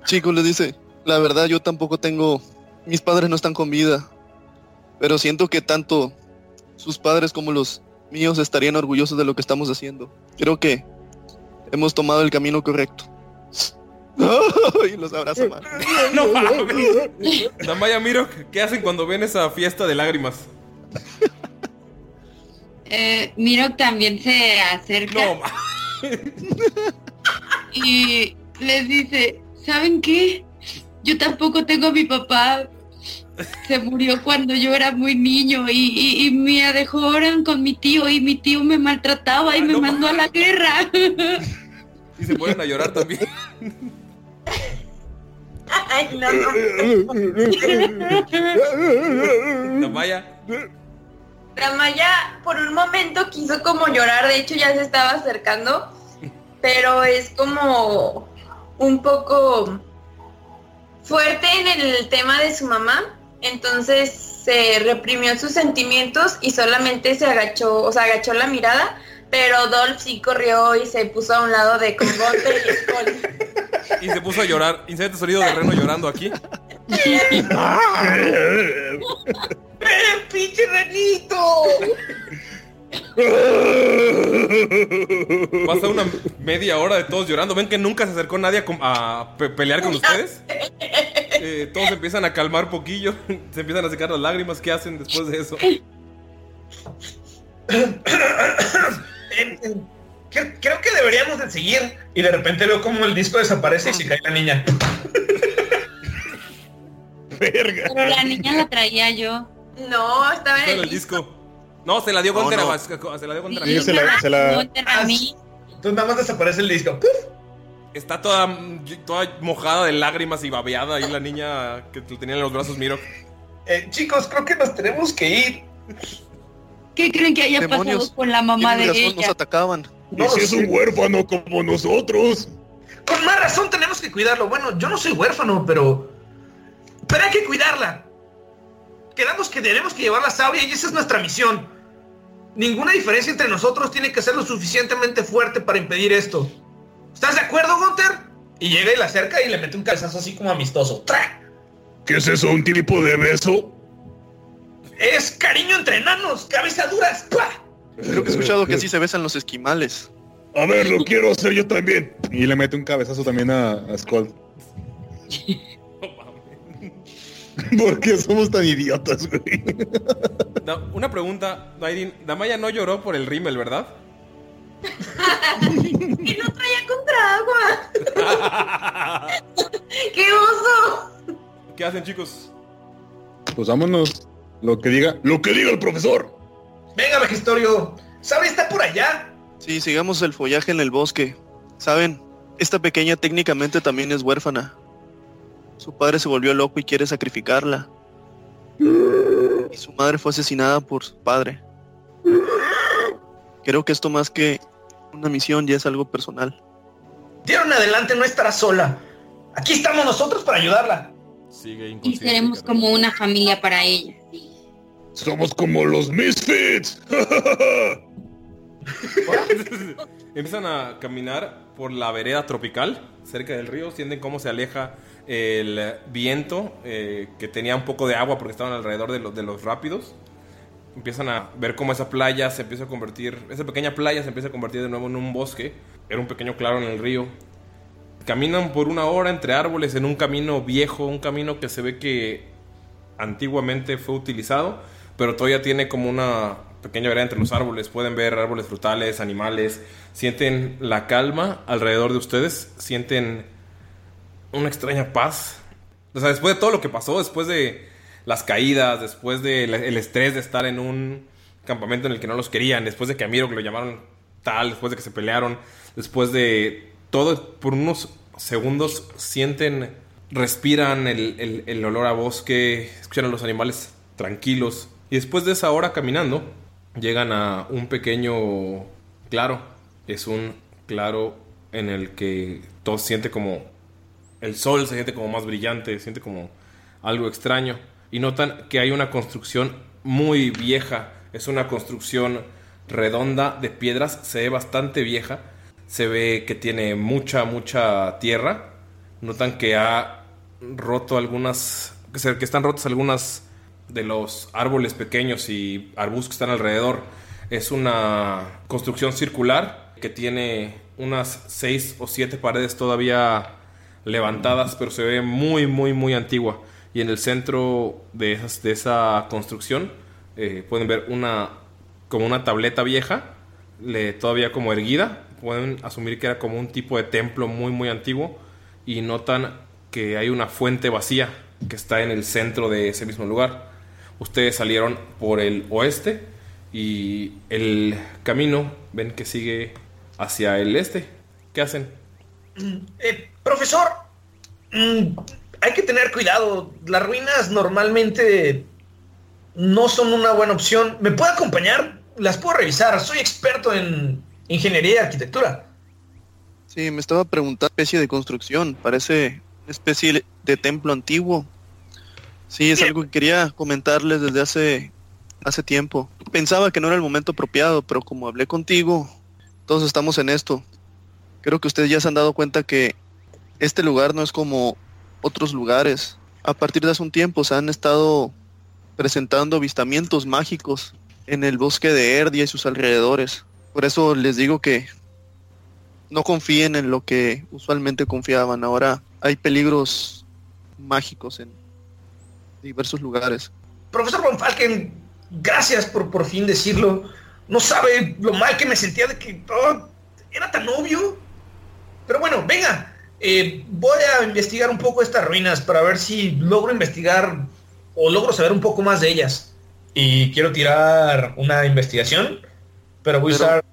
E: chicos, les dice, la verdad yo tampoco tengo, mis padres no están con vida, pero siento que tanto sus padres como los míos estarían orgullosos de lo que estamos haciendo. Creo que hemos tomado el camino correcto. y los abraza mal.
A: No mames. Damaya Miro, ¿qué hacen cuando ven esa fiesta de lágrimas?
F: Eh, Miro también se acerca
A: No
F: y les dice, ¿saben qué? Yo tampoco tengo a mi papá. Se murió cuando yo era muy niño y, y, y me dejaron con mi tío y mi tío me maltrataba y me mandó a la guerra.
A: Y se ponen a llorar también.
D: Ay, no,
A: Damaya.
D: Ramaya por un momento quiso como llorar, de hecho ya se estaba acercando, pero es como un poco fuerte en el tema de su mamá, entonces se reprimió sus sentimientos y solamente se agachó, o sea, agachó la mirada, pero Dolph sí corrió y se puso a un lado de Congote y Skull.
A: Y se puso a llorar. Inserte sonido de Reno llorando aquí.
C: ¡Eh, pinche renito!
A: Pasa una media hora de todos llorando. ¿Ven que nunca se acercó nadie a, com- a pe- pelear con ustedes? Eh, todos se empiezan a calmar poquillo. Se empiezan a secar las lágrimas. ¿Qué hacen después de eso?
C: Creo que deberíamos de seguir. Y de repente veo como el disco desaparece y se cae la niña.
G: Verga.
F: Pero la niña la traía yo.
D: No, estaba en el
A: el disco. No, se la dio
E: No,
A: contra
E: no.
A: Se la dio contra
B: Sí, se la, se la-
F: A mí.
C: Entonces nada más desaparece el disco. ¡Puf!
A: Está toda, toda mojada de lágrimas y babeada ahí la niña que tenía en los brazos, Miro.
C: Eh, chicos, creo que nos tenemos que ir.
F: ¿Qué creen que haya
E: Demonios.
F: pasado con la mamá de
E: razón, nos
F: ella?
E: atacaban.
G: Y si es un huérfano como nosotros.
C: Con más razón tenemos que cuidarlo. Bueno, yo no soy huérfano, pero... Pero hay que cuidarla. Quedamos que tenemos que llevarla a Sauria y esa es nuestra misión. Ninguna diferencia entre nosotros tiene que ser lo suficientemente fuerte para impedir esto. ¿Estás de acuerdo, Gunter? Y llega y la acerca y le mete un calzazo así como amistoso. ¡Tra!
G: ¿Qué es eso? ¿Un tipo de beso?
C: Es cariño entre enanos, cabezaduras. ¡Pah!
E: Creo que he escuchado que así se besan los esquimales.
G: A ver, lo quiero hacer yo también.
B: y le mete un cabezazo también a, a Skull. ¿Por qué somos tan idiotas, güey?
A: Da- una pregunta, Dairin. Damaya no lloró por el rímel, ¿verdad?
D: Que no traía contra agua. ¡Qué oso!
A: ¿Qué hacen, chicos?
B: Pues vámonos. Lo que diga, lo que diga el profesor.
C: Venga, Magistorio. ¿Sabe? Está por allá.
E: Sí, sigamos el follaje en el bosque. Saben, esta pequeña técnicamente también es huérfana. Su padre se volvió loco y quiere sacrificarla. Y su madre fue asesinada por su padre. Creo que esto más que una misión ya es algo personal.
C: Dieron adelante, no estará sola. Aquí estamos nosotros para ayudarla.
A: Sigue
F: Y seremos como una familia para ella.
G: Somos como los Misfits.
A: Empiezan a caminar por la vereda tropical, cerca del río. Sienten cómo se aleja el viento, eh, que tenía un poco de agua porque estaban alrededor de, los de los rápidos. Empiezan a ver cómo esa playa se empieza a convertir, esa pequeña playa se empieza a convertir de nuevo en un bosque. Era un pequeño claro en el río. Caminan por una hora entre árboles en un camino viejo, un camino que se ve que antiguamente fue utilizado, pero todavía tiene como una pequeña vereda entre los árboles. Pueden ver árboles frutales, animales. Sienten la calma alrededor de ustedes. Sienten una extraña paz. O sea, después de todo lo que pasó, después de las caídas, después del el estrés de estar en un campamento en el que no los querían, después de que a Miro lo llamaron tal, después de que se pelearon, después de todo, por unos segundos sienten, respiran el, el- el olor a bosque, escuchan a los animales tranquilos. Y después de esa hora caminando, llegan a un pequeño claro. Es un claro en el que todo siente como el sol se siente como más brillante, se siente como algo extraño. Y notan que hay una construcción muy vieja. Es una construcción redonda de piedras. Se ve bastante vieja. Se ve que tiene mucha, mucha tierra. Notan que ha roto algunas... Que, están rotas algunas de los árboles pequeños y arbustos que están alrededor. Es una construcción circular que tiene unas seis o siete paredes todavía levantadas, pero se ve muy, muy, muy antigua. Y en el centro de, esas- de esa construcción eh, pueden ver una como una tableta vieja, todavía como erguida. Pueden asumir que era como un tipo de templo muy, muy antiguo. Y notan que hay una fuente vacía que está en el centro de ese mismo lugar. Ustedes salieron por el oeste y el camino ven que sigue hacia el este. ¿Qué hacen?
C: Eh, profesor, mm, hay que tener cuidado. Las ruinas normalmente no son una buena opción. ¿Me puede acompañar? Las puedo revisar. Soy experto en ingeniería y arquitectura.
E: Sí, me estaba preguntando especie de construcción. Parece una especie de templo antiguo. Sí, es algo que quería comentarles desde hace hace tiempo. Pensaba que no era el momento apropiado, pero como hablé contigo, todos estamos en esto. Creo que ustedes ya se han dado cuenta que este lugar no es como otros lugares. A partir de hace un tiempo se han estado presentando avistamientos mágicos en el bosque de Erdia y sus alrededores. Por eso les digo que no confíen en lo que usualmente confiaban. Ahora hay peligros mágicos en diversos lugares.
C: Profesor Von Falken, gracias por por fin decirlo. No sabe lo mal que me sentía de que oh, era tan obvio. Pero bueno, venga. Eh, voy a investigar un poco estas ruinas para ver si logro investigar o logro saber un poco más de ellas. Y quiero tirar una investigación, pero voy a usar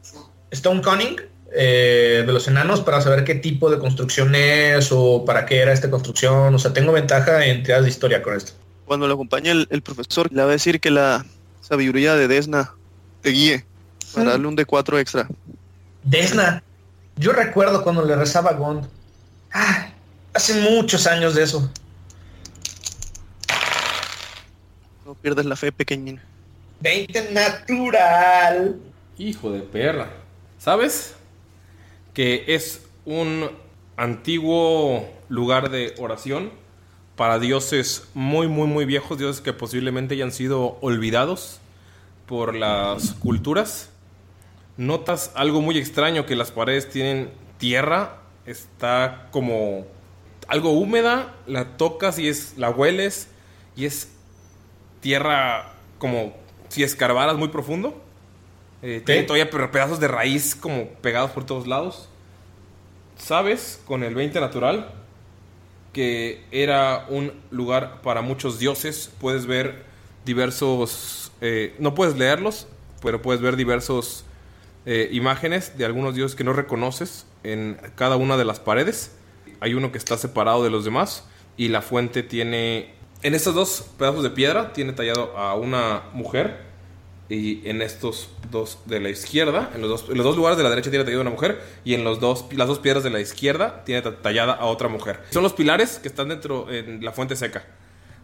C: Stone Cunning eh, de los enanos para saber qué tipo de construcción es o para qué era esta construcción. O sea, tengo ventaja en tiradas de historia con esto.
E: Cuando lo acompañe el, el profesor, le va a decir que la sabiduría de Desna te guíe para darle un D4 extra.
C: Desna, yo recuerdo cuando le rezaba a Gond. Ah, hace muchos años de eso.
E: No pierdas la fe, pequeñín.
C: 20 natural.
A: Hijo de perra. ¿Sabes? Que es un antiguo lugar de oración para dioses muy, muy, muy viejos, dioses que posiblemente hayan sido olvidados por las culturas. Notas algo muy extraño, que las paredes tienen tierra, está como algo húmeda, la tocas y es, la hueles y es tierra como si escarbaras muy profundo. Eh, Tiene todavía pe- pedazos de raíz como pegados por todos lados. Sabes, con el 20 natural, que era un lugar para muchos dioses. Puedes ver diversos... eh, no puedes leerlos, pero puedes ver diversos eh, imágenes de algunos dioses que no reconoces en cada una de las paredes. Hay uno que está separado de los demás y la fuente tiene... En estos dos pedazos de piedra tiene tallado a una mujer y en estos dos de la izquierda, en los dos, en los dos lugares de la derecha tiene tallada una mujer y en los dos, las dos piedras de la izquierda tiene ta- tallada a otra mujer. Son los pilares que están dentro en la fuente seca.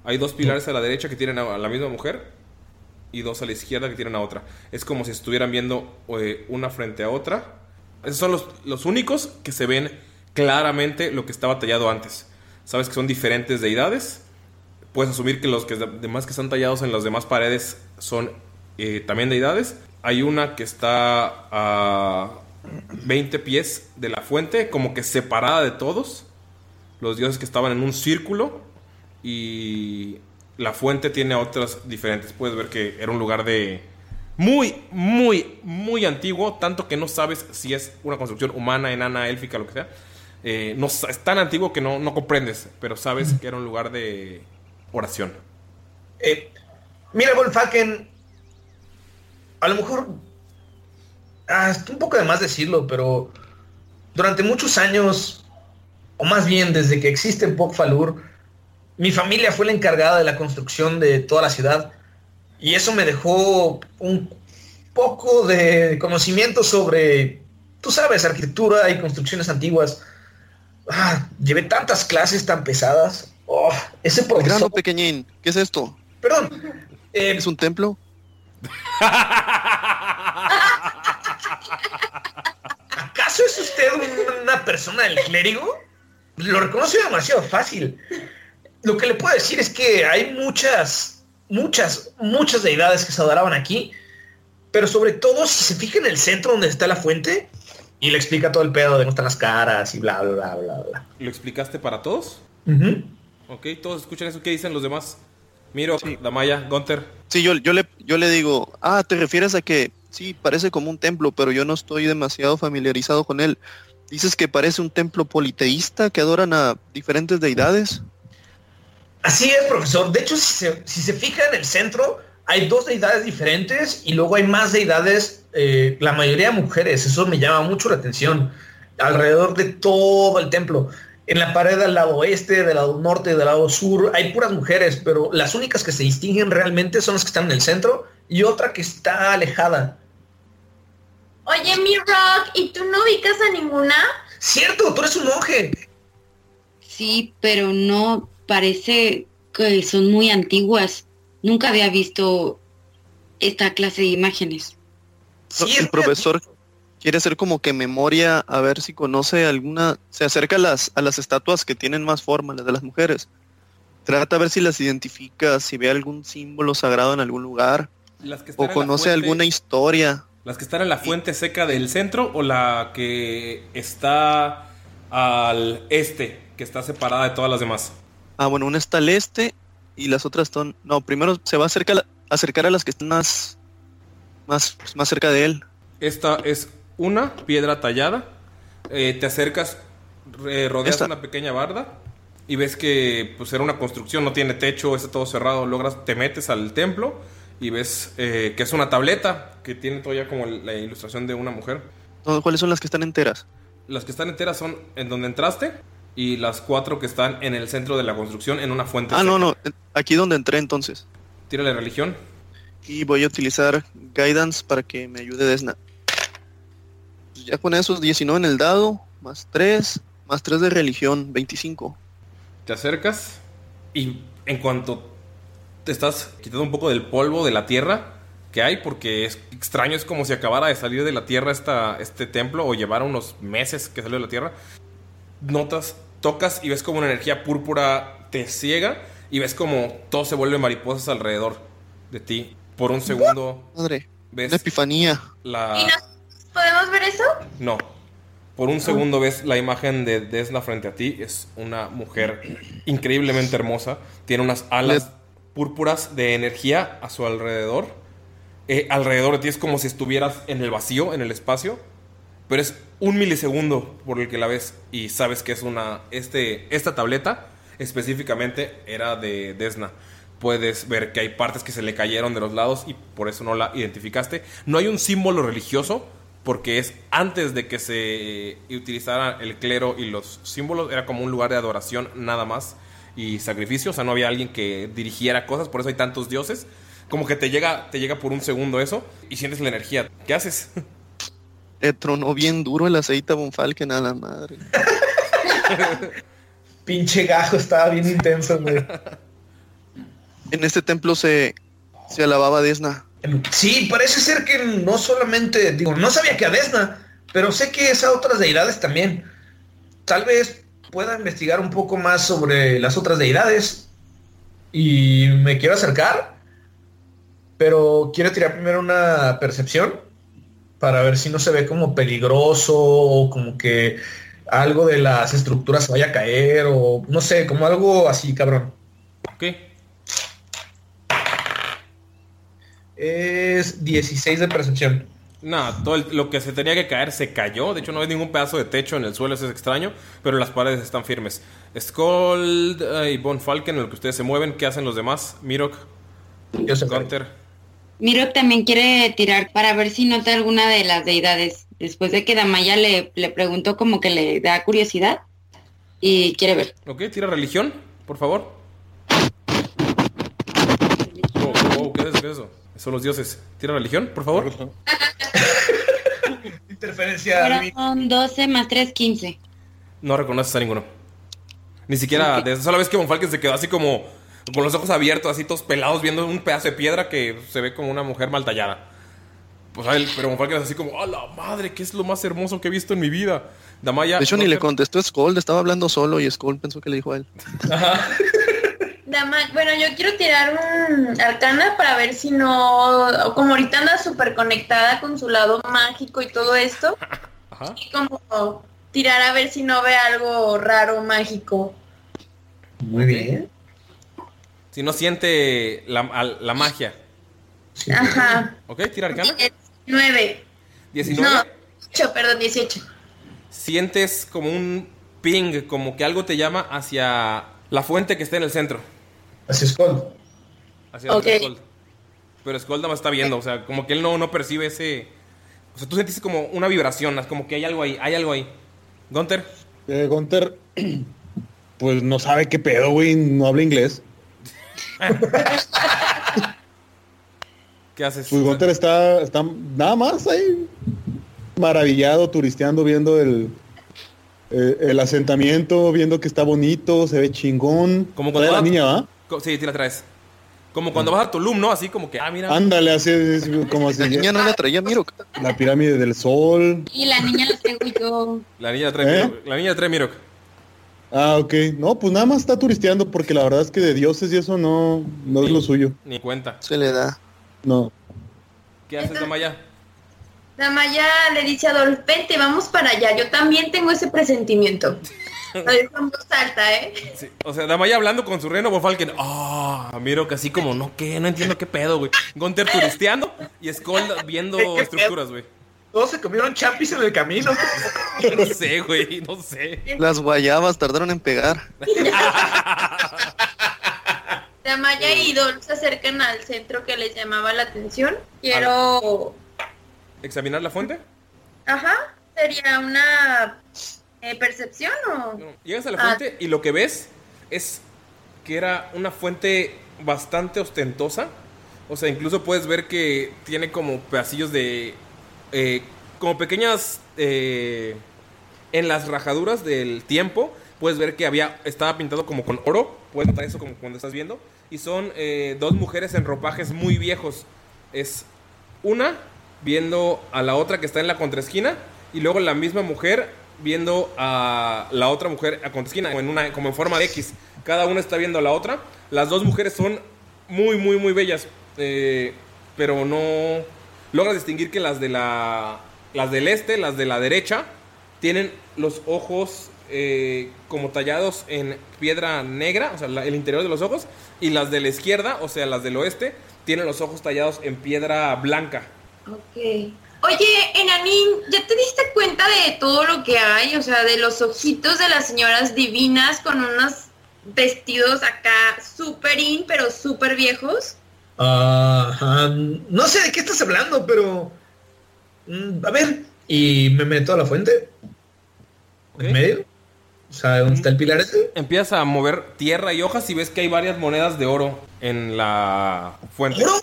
A: Hay dos pilares a la derecha que tienen a la misma mujer y dos a la izquierda que tienen a otra. Es como si estuvieran viendo eh, una frente a otra. Esos son los, los únicos que se ven claramente lo que estaba tallado antes. Sabes que son diferentes deidades. Puedes asumir que los que demás que están tallados en las demás paredes son eh, también deidades. Hay una que está a 20 pies de la fuente, como que separada de todos. Los dioses que estaban en un círculo. Y la fuente tiene otras diferentes. Puedes ver que era un lugar de muy, muy, muy antiguo. Tanto que no sabes si es una construcción humana, enana, élfica, lo que sea. Eh, no, es tan antiguo que no, no comprendes. Pero sabes que era un lugar de oración.
C: Eh, mira, Wolfaken, a lo mejor, ah, es un poco de más decirlo, pero durante muchos años, o más bien desde que existe Pokfalur, mi familia fue la encargada de la construcción de toda la ciudad y eso me dejó un poco de conocimiento sobre, tú sabes, arquitectura y construcciones antiguas. Ah, llevé tantas clases tan pesadas. Oh, ese profesor...
E: Grano pequeñín, ¿qué es esto?
C: Perdón. eh,
E: ¿Es un templo?
C: ¿Acaso es usted un- una persona del clérigo? Lo reconoce demasiado fácil. Lo que le puedo decir es que hay muchas, muchas, muchas deidades que se adoraban aquí, pero sobre todo si se fija en el centro donde está la fuente y le explica todo el pedo de dónde están las caras y bla, bla, bla, bla.
A: ¿Lo explicaste para todos?
C: Ujú.
A: Ok, todos escuchan eso. ¿Qué dicen los demás? Miro, Damaya, Gunter.
E: Sí, yo, yo, le, yo le digo, ah, te refieres a que sí, parece como un templo, pero yo no estoy demasiado familiarizado con él. Dices que parece un templo politeísta que adoran a diferentes deidades.
C: Así es, profesor. De hecho, si se, si se fija en el centro, hay dos deidades diferentes y luego hay más deidades, eh, la mayoría mujeres. Eso me llama mucho la atención. Alrededor de todo el templo. En la pared del lado oeste, del lado norte, del lado sur, hay puras mujeres, pero las únicas que se distinguen realmente son las que están en el centro y otra que está alejada.
D: Oye, mi Rock, ¿y tú no ubicas a ninguna?
C: Cierto, tú eres un monje.
F: Sí, pero no parece que son muy antiguas. Nunca había visto esta clase de imágenes.
E: el profesor quiere hacer como que memoria a ver si conoce alguna, se acerca a las, a las estatuas que tienen más forma, las de las mujeres. Trata a ver si las identifica, si ve algún símbolo sagrado en algún lugar
A: Las que están
E: o conoce
A: fuente-
E: alguna historia.
A: ¿Las que están en la fuente seca del centro o la que está al este, que está separada de todas las demás?
E: Ah, bueno, una está al este y las otras están... No, primero se va a acercar, acercar a las que están más, más, más cerca de él.
A: Esta es una piedra tallada. Eh, te acercas, eh, rodeas
E: Esta.
A: una pequeña barda y ves que pues era una construcción, no tiene techo, está todo cerrado. Logras, te metes al templo y ves eh, que es una tableta que tiene todavía como la ilustración de una mujer.
E: ¿Cuáles son las que están enteras?
A: Las que están enteras son en donde entraste y las cuatro que están en el centro de la construcción en una fuente.
E: Ah,
A: seca.
E: no, no, aquí donde entré entonces.
A: Tírale religión.
E: Y voy a utilizar Guidance para que me ayude Desna. Pues Ya con esos 19 en el dado, más 3, más 3 de religión, 25.
A: Te acercas y en cuanto te estás quitando un poco del polvo de la tierra que hay, porque es extraño, es como si acabara de salir de la tierra esta, este templo o llevara unos meses que salió de la tierra. Notas, tocas y ves como una energía púrpura te ciega y ves como todo se vuelve mariposas alrededor de ti. Por un segundo
E: Madre,
A: ves
E: una epifanía.
A: la...
D: ¿Y nos podemos ver eso?
A: No. Por un segundo ves la imagen de Desna frente a ti. Es una mujer increíblemente hermosa. Tiene unas alas púrpuras de energía a su alrededor. Eh, alrededor de ti es como si estuvieras en el vacío, en el espacio. Pero es un milisegundo por el que la ves y sabes que es una. Este, esta tableta específicamente era de Desna. Puedes ver que hay partes que se le cayeron de los lados y por eso no la identificaste. No hay un símbolo religioso porque es antes de que se utilizara el clero y los símbolos, era como un lugar de adoración nada más y sacrificio, o sea, no había alguien que dirigiera cosas, por eso hay tantos dioses. Como que te llega, te llega por un segundo eso y sientes la energía. ¿Qué haces?
E: Le tronó bien duro el aceite Bonfalken a la madre.
C: Pinche gajo, estaba bien intenso, güey.
E: En este templo se, se alababa a Desna.
C: Sí, parece ser que no solamente, digo, no sabía que a Desna, pero sé que es a otras deidades también. Tal vez pueda investigar un poco más sobre las otras deidades y me quiero acercar, pero quiero tirar primero una percepción para ver si no se ve como peligroso o como que algo de las estructuras vaya a caer o no sé, como algo así, cabrón.
A: Ok.
C: Es 16 de percepción.
A: Nada, todo el- lo que se tenía que caer se cayó. De hecho, no hay ningún pedazo de techo en el suelo, eso es extraño. Pero las paredes están firmes. Eh, y Von Falken, en lo que ustedes se mueven, ¿qué hacen los demás? Mirok, Gunter.
F: Mirok también quiere tirar para ver si nota alguna de las deidades. Después de que Damaya le, le preguntó como que le da curiosidad y quiere ver.
A: Ok, tira religión, por favor. Oh, oh, ¿qué es eso? ¿Qué es eso? Son los dioses. Tira religión, por favor.
C: Interferencia.
F: Fueron 12 más 3, 15.
A: No reconoces a ninguno. Ni siquiera, de sola vez que Von Falken se quedó así como con los ojos abiertos, así todos pelados, viendo un pedazo de piedra que se ve como una mujer mal tallada. Pues a él, pero Von Falken es así como, ¡a la madre! ¿Qué es lo más hermoso que he visto en mi vida? Damaya.
E: De hecho, ni le
A: te-
E: contestó Skold, estaba hablando solo y Skold pensó que le dijo a él.
D: Dama, bueno, yo quiero tirar un arcana para ver si no, como ahorita anda súper conectada con su lado mágico y todo esto,
A: Ajá.
D: y como tirar a ver si no ve algo raro mágico.
C: Muy bien.
A: Si no siente la, la magia.
D: Ajá.
A: ¿Ok? Tira arcana.
D: 9.
A: 19.
D: No, 8, perdón, 18.
A: Sientes como un ping, como que algo te llama hacia la fuente que está en el centro.
C: Hacia Skull.
A: Hacia
D: Ok.
A: Skull. Pero Skull nada más está viendo, o sea, como que él no, no percibe ese... O sea, tú sentiste como una vibración, como que hay algo ahí, hay algo ahí. Gunter,
B: Eh, Gunter, pues no sabe qué pedo, güey, no habla inglés.
A: ¿Qué haces?
B: Pues Gunter está, está nada más ahí, maravillado, turisteando, viendo el, eh, el asentamiento, viendo que está bonito, se ve chingón.
A: Como
B: Trae
A: cuando
B: la niña, ¿va?
A: Co- Sí, tira traes. Como cuando vas a Tulum, ¿no? Así como que, ah, mira.
B: Ándale, así es como así.
E: La niña no la traía Mirok.
B: La pirámide del sol.
F: Y la niña la traigo yo.
A: La niña trae
B: ¿Eh?
A: La niña trae Mirok.
B: Ah, ok. No, pues nada más está turisteando porque la verdad es que de dioses y eso no, no es lo suyo.
A: Ni cuenta.
E: Se le da.
B: No.
A: ¿Qué haces, Damaya?
D: Damaya le dice a Adolf, vente, vamos para allá. Yo también tengo ese presentimiento. Lo dijo en voz alta, ¿eh?
A: Sí, O sea, Damaya hablando con su reino Von Falken. Ah, Mirok así como, no, ¿qué? No entiendo qué pedo, güey. Gunter turisteando y Skull viendo estructuras, güey.
C: Todos se comieron champis en el camino.
A: No sé, güey, no sé.
E: Las guayabas tardaron en pegar.
D: Damaya y Dolph se acercan al centro que les llamaba la atención. Quiero...
A: ¿Examinar la fuente?
D: Ajá, sería una eh, percepción o...
A: Llegas a la
D: Ah.
A: fuente y lo que ves es que era una fuente bastante ostentosa. O sea, incluso puedes ver que tiene como pedacillos de... eh, como pequeñas... eh, en las rajaduras del tiempo, puedes ver que había estaba pintado como con oro. Puedes notar eso como cuando estás viendo. Y son eh, dos mujeres en ropajes muy viejos. Es una viendo a la otra que está en la contraesquina y luego la misma mujer viendo a la otra mujer a contraesquina como en forma de X. Cada una está viendo a la otra. Las dos mujeres son muy muy muy bellas, pero no logras distinguir que las de la las del este, las de la derecha tienen los ojos eh, como tallados en piedra negra, o sea, el interior de los ojos, y las de la izquierda, o sea, las del oeste, tienen los ojos tallados en piedra blanca.
D: Ok. Oye, Enanín, ¿ya te diste cuenta de todo lo que hay? O sea, de los ojitos de las señoras divinas con unas vestidos acá súper in, pero súper viejos.
C: Ajá, no sé de qué estás hablando, pero... mm, a ver, y me meto a la fuente. ¿En medio? O sea, ¿dónde está el pilar ese?
A: Empiezas a mover tierra y hojas y ves que hay varias monedas de oro en la fuente.
C: ¿Oro?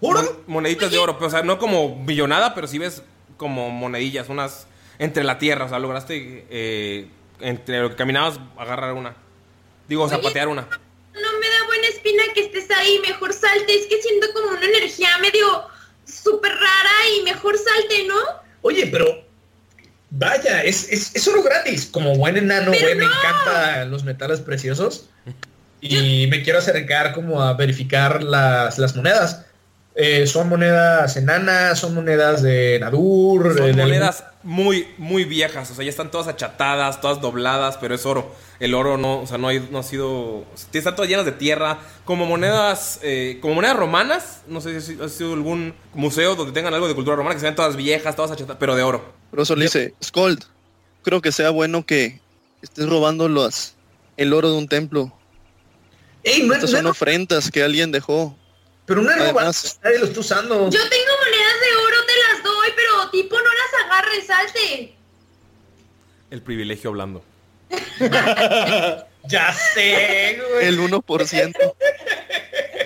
A: ¿Oro? moneditas de oro, pero, o sea, no como millonada, pero sí ves como monedillas, unas entre la tierra, o sea, lograste eh, entre lo que caminabas agarrar una. Digo, o sea,
D: Oye.
A: patear una.
D: Buena espina que estés ahí, mejor salte. Es que siento como una energía medio súper rara y mejor salte, ¿no?
C: Oye, pero... Vaya, es, es, es oro gratis. Como buen enano, güey, me encantan los metales preciosos. Y me quiero acercar como a verificar las, las monedas. Eh, son monedas enanas, son monedas de Nadur.
A: Son
C: de
A: monedas muy, muy viejas, o sea, ya están todas achatadas, todas dobladas, pero es oro. El oro no, o sea, no, hay, no ha sido... Están todas llenas de tierra, como monedas, eh, como monedas romanas, no sé si ha sido algún museo donde tengan algo de cultura romana, que se ven todas viejas, todas achatadas, pero de oro.
E: Profesor le dice, Scold, creo que sea bueno que estés robando los, el oro de un templo.
C: Ey, no es-
E: Estas
C: no
E: son ofrendas que alguien dejó.
C: Pero no es robado,
E: Además-
C: nadie lo está usando.
D: Yo tengo monedas de oro, te las doy, pero tipo no las agarres, salte.
A: El privilegio hablando.
C: ya sé, güey.
E: El 1%.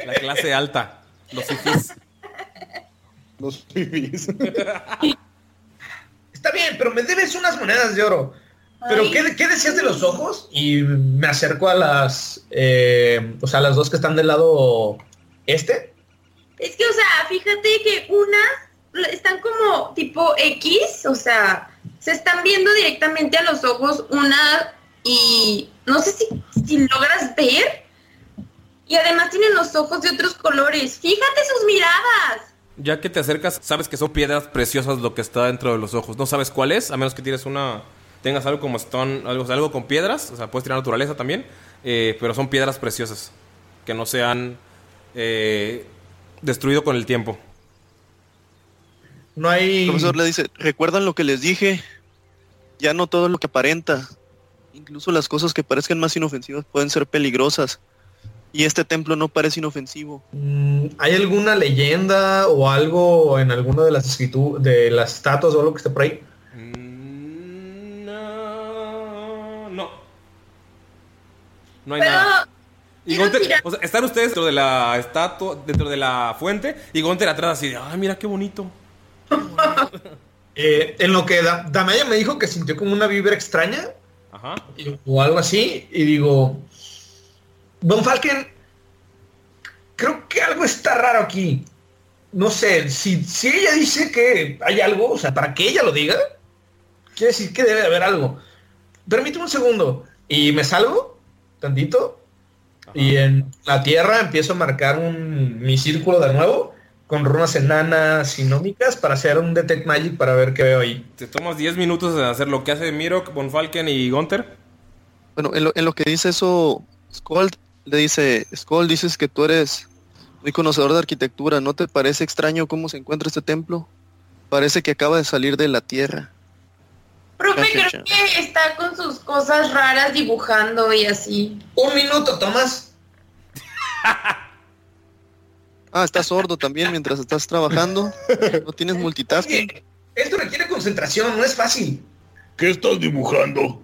A: La clase alta, los fifís.
B: Los fifís.
C: Está bien, pero me debes unas monedas de oro. Pero ¿qué, qué decías de los ojos? Y me acerco a las, eh, o sea, las dos que están del lado este.
D: Es que, o sea, fíjate que unas están como tipo X, o sea, se están viendo directamente a los ojos una y no sé si, logras ver. Y además tienen los ojos de otros colores. Fíjate sus miradas.
A: Ya que te acercas, sabes que son piedras preciosas lo que está dentro de los ojos. No sabes cuál es, a menos que tires una. tengas algo como stone, algo, algo con piedras. O sea, puedes tirar naturaleza también. eh, pero son piedras preciosas. Que no se han eh, destruido con el tiempo.
C: No hay.
E: El profesor le dice, ¿recuerdan lo que les dije? Ya no todo lo que aparenta. Incluso las cosas que parezcan más inofensivas pueden ser peligrosas. Y este templo no parece inofensivo.
C: Mm, ¿Hay alguna leyenda o algo en alguna de las escrituras, de las estatuas o algo que esté por ahí?
A: No. No hay
D: Pero
A: nada. Y o sea, están ustedes dentro de la estatua, dentro de la fuente, y Gunter atrás así de, ay, mira qué bonito.
C: Eh, en lo que Da- Damaya me dijo que sintió como una vibra extraña
A: Ajá.
C: y- o algo así, y digo, Don Falken, creo que algo está raro aquí. No sé, si, si ella dice que hay algo, o sea, para que ella lo diga, quiere decir que debe de haber algo. Permíteme un segundo. Y me salgo tantito y en la tierra empiezo a marcar un, mi círculo de nuevo con runas enanas sinómicas para hacer un detect magic para ver qué veo ahí.
A: Te tomas 10 minutos de hacer lo que hace Mirok, Von Falken y Gunter.
E: Bueno, en lo, en lo que dice eso, Skold le dice, Skold, dices que tú eres muy conocedor de arquitectura. ¿No te parece extraño cómo se encuentra este templo? Parece que acaba de salir de la tierra.
D: Profe, creo que está con sus cosas raras dibujando y así.
C: Un minuto, Tomás.
E: Ah, estás sordo también mientras estás trabajando. No tienes multitasking.
C: Esto requiere concentración, no es fácil.
G: ¿Qué estás dibujando?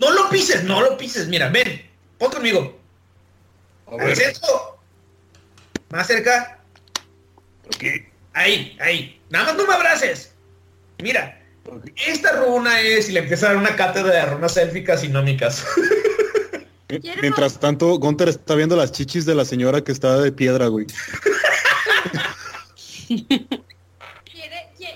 C: No lo pises, no lo pises. Mira, ven, pon conmigo.
G: A
C: Al
G: ver,
C: centro. Más cerca.
G: aquí.
C: Ahí, ahí. Nada más no me abraces. Mira, esta runa es y le empieza a dar una cátedra de runas élficas y nómicas.
B: Mientras tanto, Gunter está viendo las chichis de la señora que está de piedra, güey.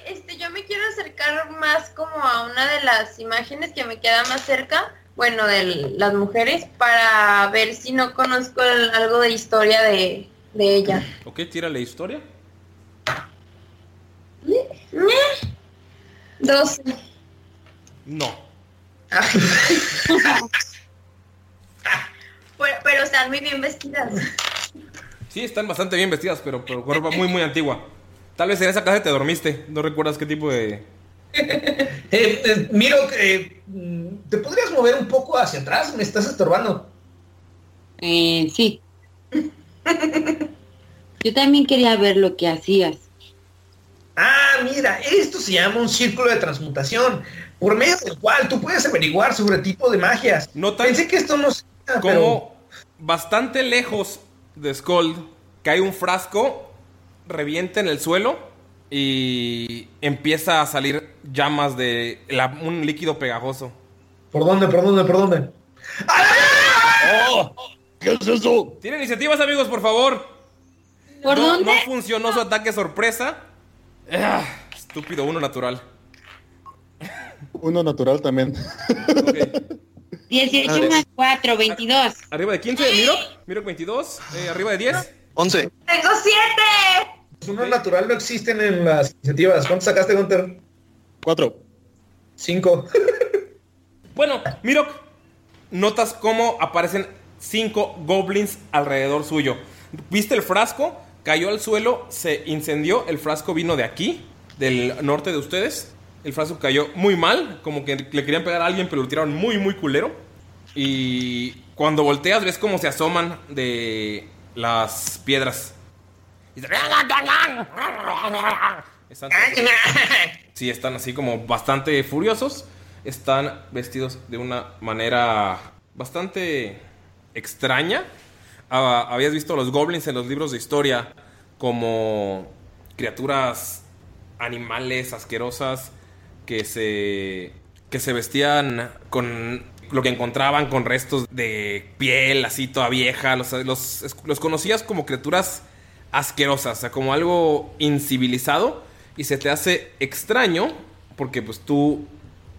D: Este, yo me quiero acercar más como a una de las imágenes que me queda más cerca, bueno, de las mujeres, para ver si no conozco el- algo de historia de, de ella.
A: Ok, tírale historia.
D: Meh. 12.
A: No.
D: Pero, pero están muy bien vestidas.
A: Sí, están bastante bien vestidas, pero, pero con ropa muy, muy antigua. Tal vez en esa casa te dormiste. No recuerdas qué tipo de.
C: Eh, eh, Miro, eh, ¿te podrías mover un poco hacia atrás? Me estás estorbando.
F: Eh, sí. Yo también quería ver lo que hacías.
C: Ah, mira, esto se llama un círculo de transmutación, por medio del cual tú puedes averiguar sobre tipo de magias. Pensé que esto no se...
A: Como bastante lejos de Skull cae un frasco, revienta en el suelo y empieza a salir llamas de la- un líquido pegajoso.
C: ¿Por dónde, por dónde, por dónde?
G: Oh, ¿Qué es eso?
A: ¿Tienen iniciativas, amigos, por favor?
F: ¿Por
A: no,
F: dónde?
A: No funcionó su ataque sorpresa. Ah, estúpido, uno natural.
B: Uno natural también.
F: 18
A: Madre.
F: más 4, 22.
A: Arriba de 15, Miro. Miro 22. eh, arriba de 10.
E: 11.
D: ¡Tengo siete!
C: Uno natural no existen en las iniciativas. ¿Cuánto sacaste, Gunter?
B: Cuatro.
C: Cinco.
A: Bueno, Miro, notas cómo aparecen cinco goblins alrededor suyo. ¿Viste el frasco? Cayó al suelo, se incendió. El frasco vino de aquí, del norte de ustedes. El frasco cayó muy mal, como que le querían pegar a alguien, pero lo tiraron muy, muy culero. Y cuando volteas, ves cómo se asoman de las piedras. Y Están- Sí, están así como bastante furiosos. Están vestidos de una manera bastante extraña. Ah, habías visto los goblins en los libros de historia como criaturas animales asquerosas que se que se vestían con lo que encontraban con restos de piel así toda vieja. Los, los, los conocías como criaturas asquerosas, o sea, como algo incivilizado. Y se te hace extraño porque pues tú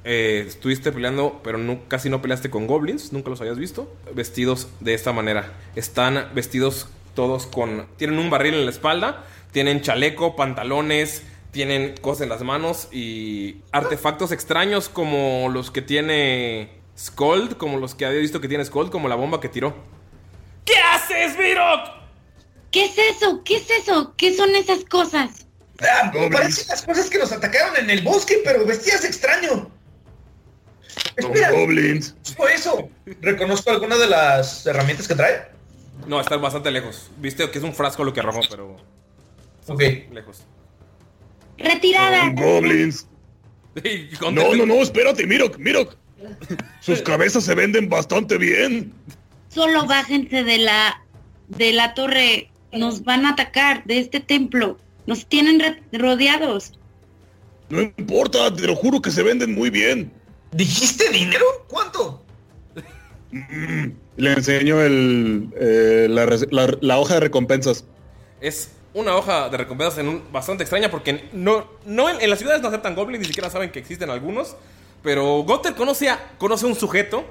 A: eh, estuviste peleando, pero no- casi no peleaste con goblins, nunca los habías visto, vestidos de esta manera. Están vestidos todos con... Tienen un barril en la espalda, tienen chaleco, pantalones, tienen cosas en las manos y artefactos extraños como los que tiene Skold, como los que había visto que tiene Skold, como la bomba que tiró. ¿Qué haces, Mirok?
F: ¿Qué es eso? ¿Qué es eso? ¿Qué son esas cosas?
C: Ah, parecen las cosas que nos atacaron en el bosque, pero vestías extraño. Espera,
G: goblins.
C: por eso. ¿Reconozco alguna de las herramientas que trae?
A: No, están bastante lejos. Viste que es un frasco lo que arrojó, pero...
C: Ok.
A: Lejos.
F: Retirada.
G: Goblins. No, no, no, espérate, Mirok, Mirok. Sus cabezas se venden bastante bien.
F: Solo bájense de la de la torre. Nos van a atacar de este templo. Nos tienen rodeados.
G: No importa, te lo juro que se venden muy bien.
C: ¿Dijiste dinero? ¿Cuánto?
B: Le enseño el, eh, la, res- la- la hoja de recompensas.
A: Es una hoja de recompensas en un, bastante extraña porque no, no en, en las ciudades no aceptan goblins, ni siquiera saben que existen algunos. Pero Gotter conoce a, conoce a un sujeto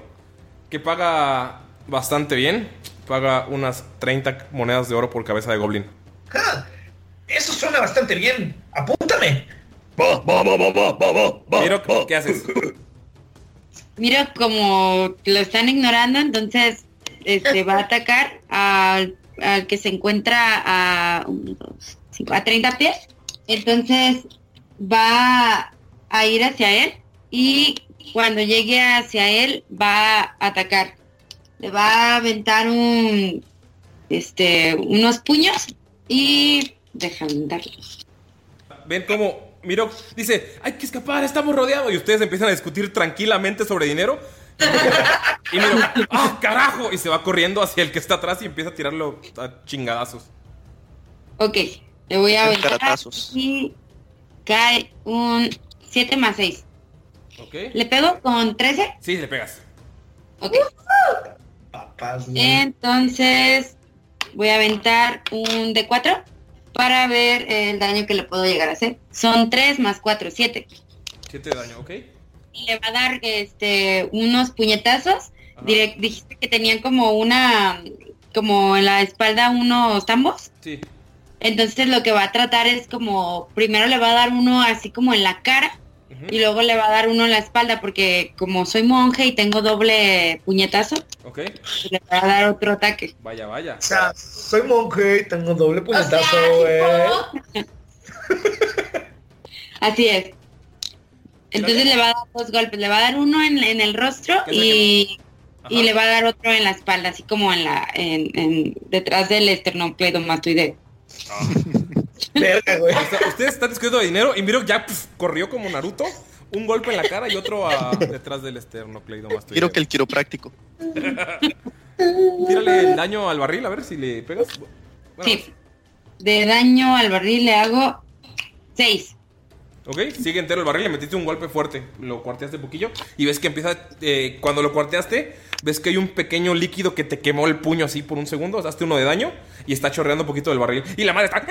A: que paga bastante bien. Paga unas 30 monedas de oro por cabeza de goblin.
C: Ah, eso suena bastante bien. Apúntame.
G: Va, va, va, va, va, va, va,
A: ¿qué haces?
F: Mira como lo están ignorando, entonces este va a atacar al, al que se encuentra a, uno, dos, cinco, a 30 pies. Entonces va a ir hacia él y cuando llegue hacia él va a atacar. Le va a aventar un este unos puños y déjame darlos.
A: Ven como Miro dice, hay que escapar, estamos rodeados. Y ustedes empiezan a discutir tranquilamente sobre dinero. Y Miro, ¡ah, carajo! Y se va corriendo hacia el que está atrás y empieza a tirarlo a chingadazos.
F: Ok, le voy a aventar y cae un 7 más 6.
A: ¿Ok?
F: ¿Le pego con 13?
A: Sí, le pegas.
F: Ok. Entonces voy a aventar un de 4 para ver el daño que le puedo llegar a hacer. Son 3 más 4, 7.
A: 7 de daño, ¿ok?
F: Y le va a dar este unos puñetazos. Direct- dijiste que tenían como una como en la espalda unos tambos.
A: Sí.
F: Entonces lo que va a tratar es como primero le va a dar uno así como en la cara y luego le va a dar uno en la espalda porque como soy monje y tengo doble puñetazo,
A: ¿Ok?
F: le va a dar otro ataque.
A: Vaya, vaya.
C: O sea, soy monje y tengo doble puñetazo, güey.
F: Así es. Entonces le va a dar dos golpes, le va a dar uno en, en el rostro
A: ¿Qué es
F: y y le va a dar otro en la espalda, así como en la, en, en- detrás del esternocleidomatoideo.
C: Verga, güey.
A: O sea, ustedes están discutiendo de dinero y Miro ya pf, corrió como Naruto. Un golpe en la cara y otro a- detrás del esternocleidomastoideo.
E: Quiero que el quiropráctico.
A: Tírale el daño al barril, a ver si le pegas. Bueno,
F: Sí. De daño al barril le hago 6.
A: Ok, sigue entero el barril, le metiste un golpe fuerte, lo cuarteaste un poquillo y ves que empieza, eh, cuando lo cuarteaste, ves que hay un pequeño líquido que te quemó el puño así por un segundo, hazte uno de daño y está chorreando un poquito del barril. Y la madre está...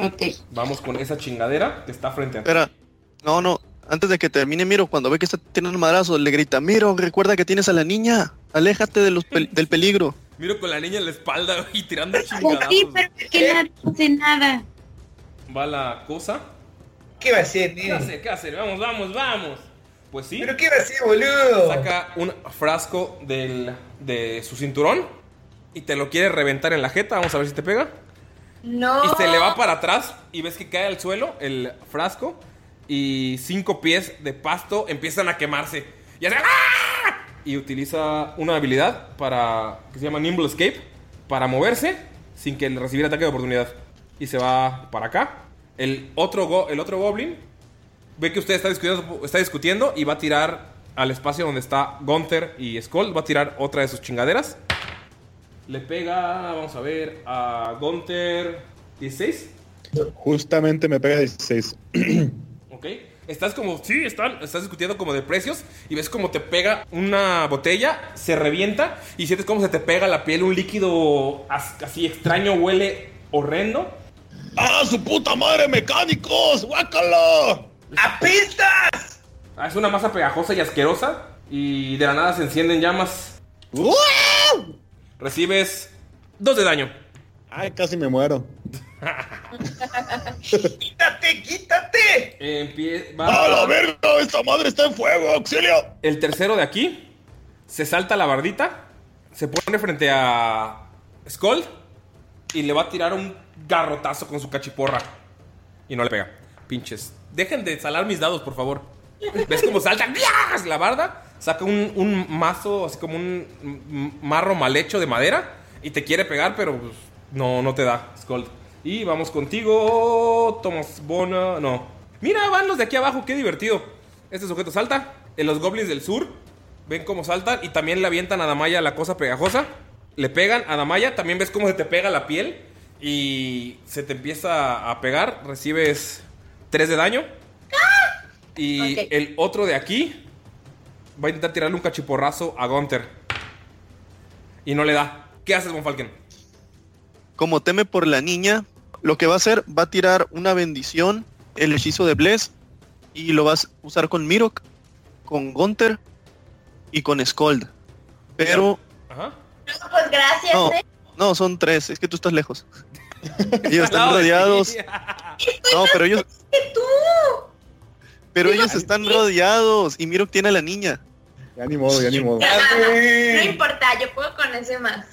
F: Ok.
A: Vamos con esa chingadera que está frente a ti.
E: Espera. No, no. Antes de que termine, Miro, cuando ve que está teniendo un madrazo, le grita, Miro, recuerda que tienes a la niña. Aléjate de los pel- del peligro.
A: Miro con la niña en la espalda y tirando chingadazos.
F: sí, pero que nadie hace nada.
A: Va la cosa.
C: ¿Qué va a hacer,
A: ¿Qué hace? ¿Qué hace? Vamos, vamos, vamos. Pues sí.
C: ¿Pero qué va a hacer, boludo?
A: Saca un frasco del, de su cinturón y te lo quiere reventar en la jeta. Vamos a ver si te pega.
D: No.
A: Y se le va para atrás y ves que cae al suelo el frasco y cinco pies de pasto empiezan a quemarse. Y hace ¡ah! Y utiliza una habilidad para que se llama Nimble Escape para moverse sin que le recibiera ataque de oportunidad. Y se va para acá. El otro, go- el otro goblin ve que usted está discutiendo, está discutiendo y va a tirar al espacio donde está Gunther y Skull. Va a tirar otra de sus chingaderas. Le pega, vamos a ver, a Gunther 16.
B: Justamente me pega 16.
A: Ok. Estás como, sí, están, estás discutiendo como de precios y ves como te pega una botella, se revienta y sientes como se te pega la piel un líquido as- así extraño, huele horrendo.
G: ¡Ah, su puta madre, mecánicos! ¡Guácala!
C: ¡Apestas!
A: Ah, Es una masa pegajosa y asquerosa y de la nada se encienden llamas. Recibes dos de daño.
B: Ay, casi me muero.
C: ¡Quítate, quítate!
A: Empie-
G: ¡A la verga! ¡Esta madre está en fuego! ¡Auxilio!
A: el tercero de aquí. Se salta la bardita. Se pone frente a Skull. Y le va a tirar un garrotazo con su cachiporra. Y no le pega. Pinches. Dejen de salar mis dados, por favor. ¿Ves cómo salta? ¡Bias! La barda. Saca un, un mazo, así como un marro mal hecho de madera. Y te quiere pegar, pero pues, no, no te da, Skull. Y vamos contigo, Thomas Bona. No. Mira, van los de aquí abajo, qué divertido. Este sujeto salta. En los goblins del sur ven cómo saltan y también le avientan a Damaya la cosa pegajosa. Le pegan a Damaya, también ves cómo se te pega la piel y se te empieza a pegar. Recibes 3 de daño. Y
D: Ok.
A: el otro de aquí va a intentar tirarle un cachiporrazo a Gunther. Y no le da. ¿Qué haces, Von Falken?
E: Como teme por la niña, lo que va a hacer, va a tirar una bendición, el hechizo de Bless, y lo vas a usar con Mirok, con Gunther y con Skold. Pero,
A: Ajá.
D: No, pues gracias,
E: no,
D: ¿eh?
E: No, son tres, es que tú estás lejos. Ellos están rodeados. No, pero ellos, pero ellos están rodeados y Mirok tiene a la niña.
B: Ya ni modo, ya ni modo.
D: No importa, yo puedo con ese más.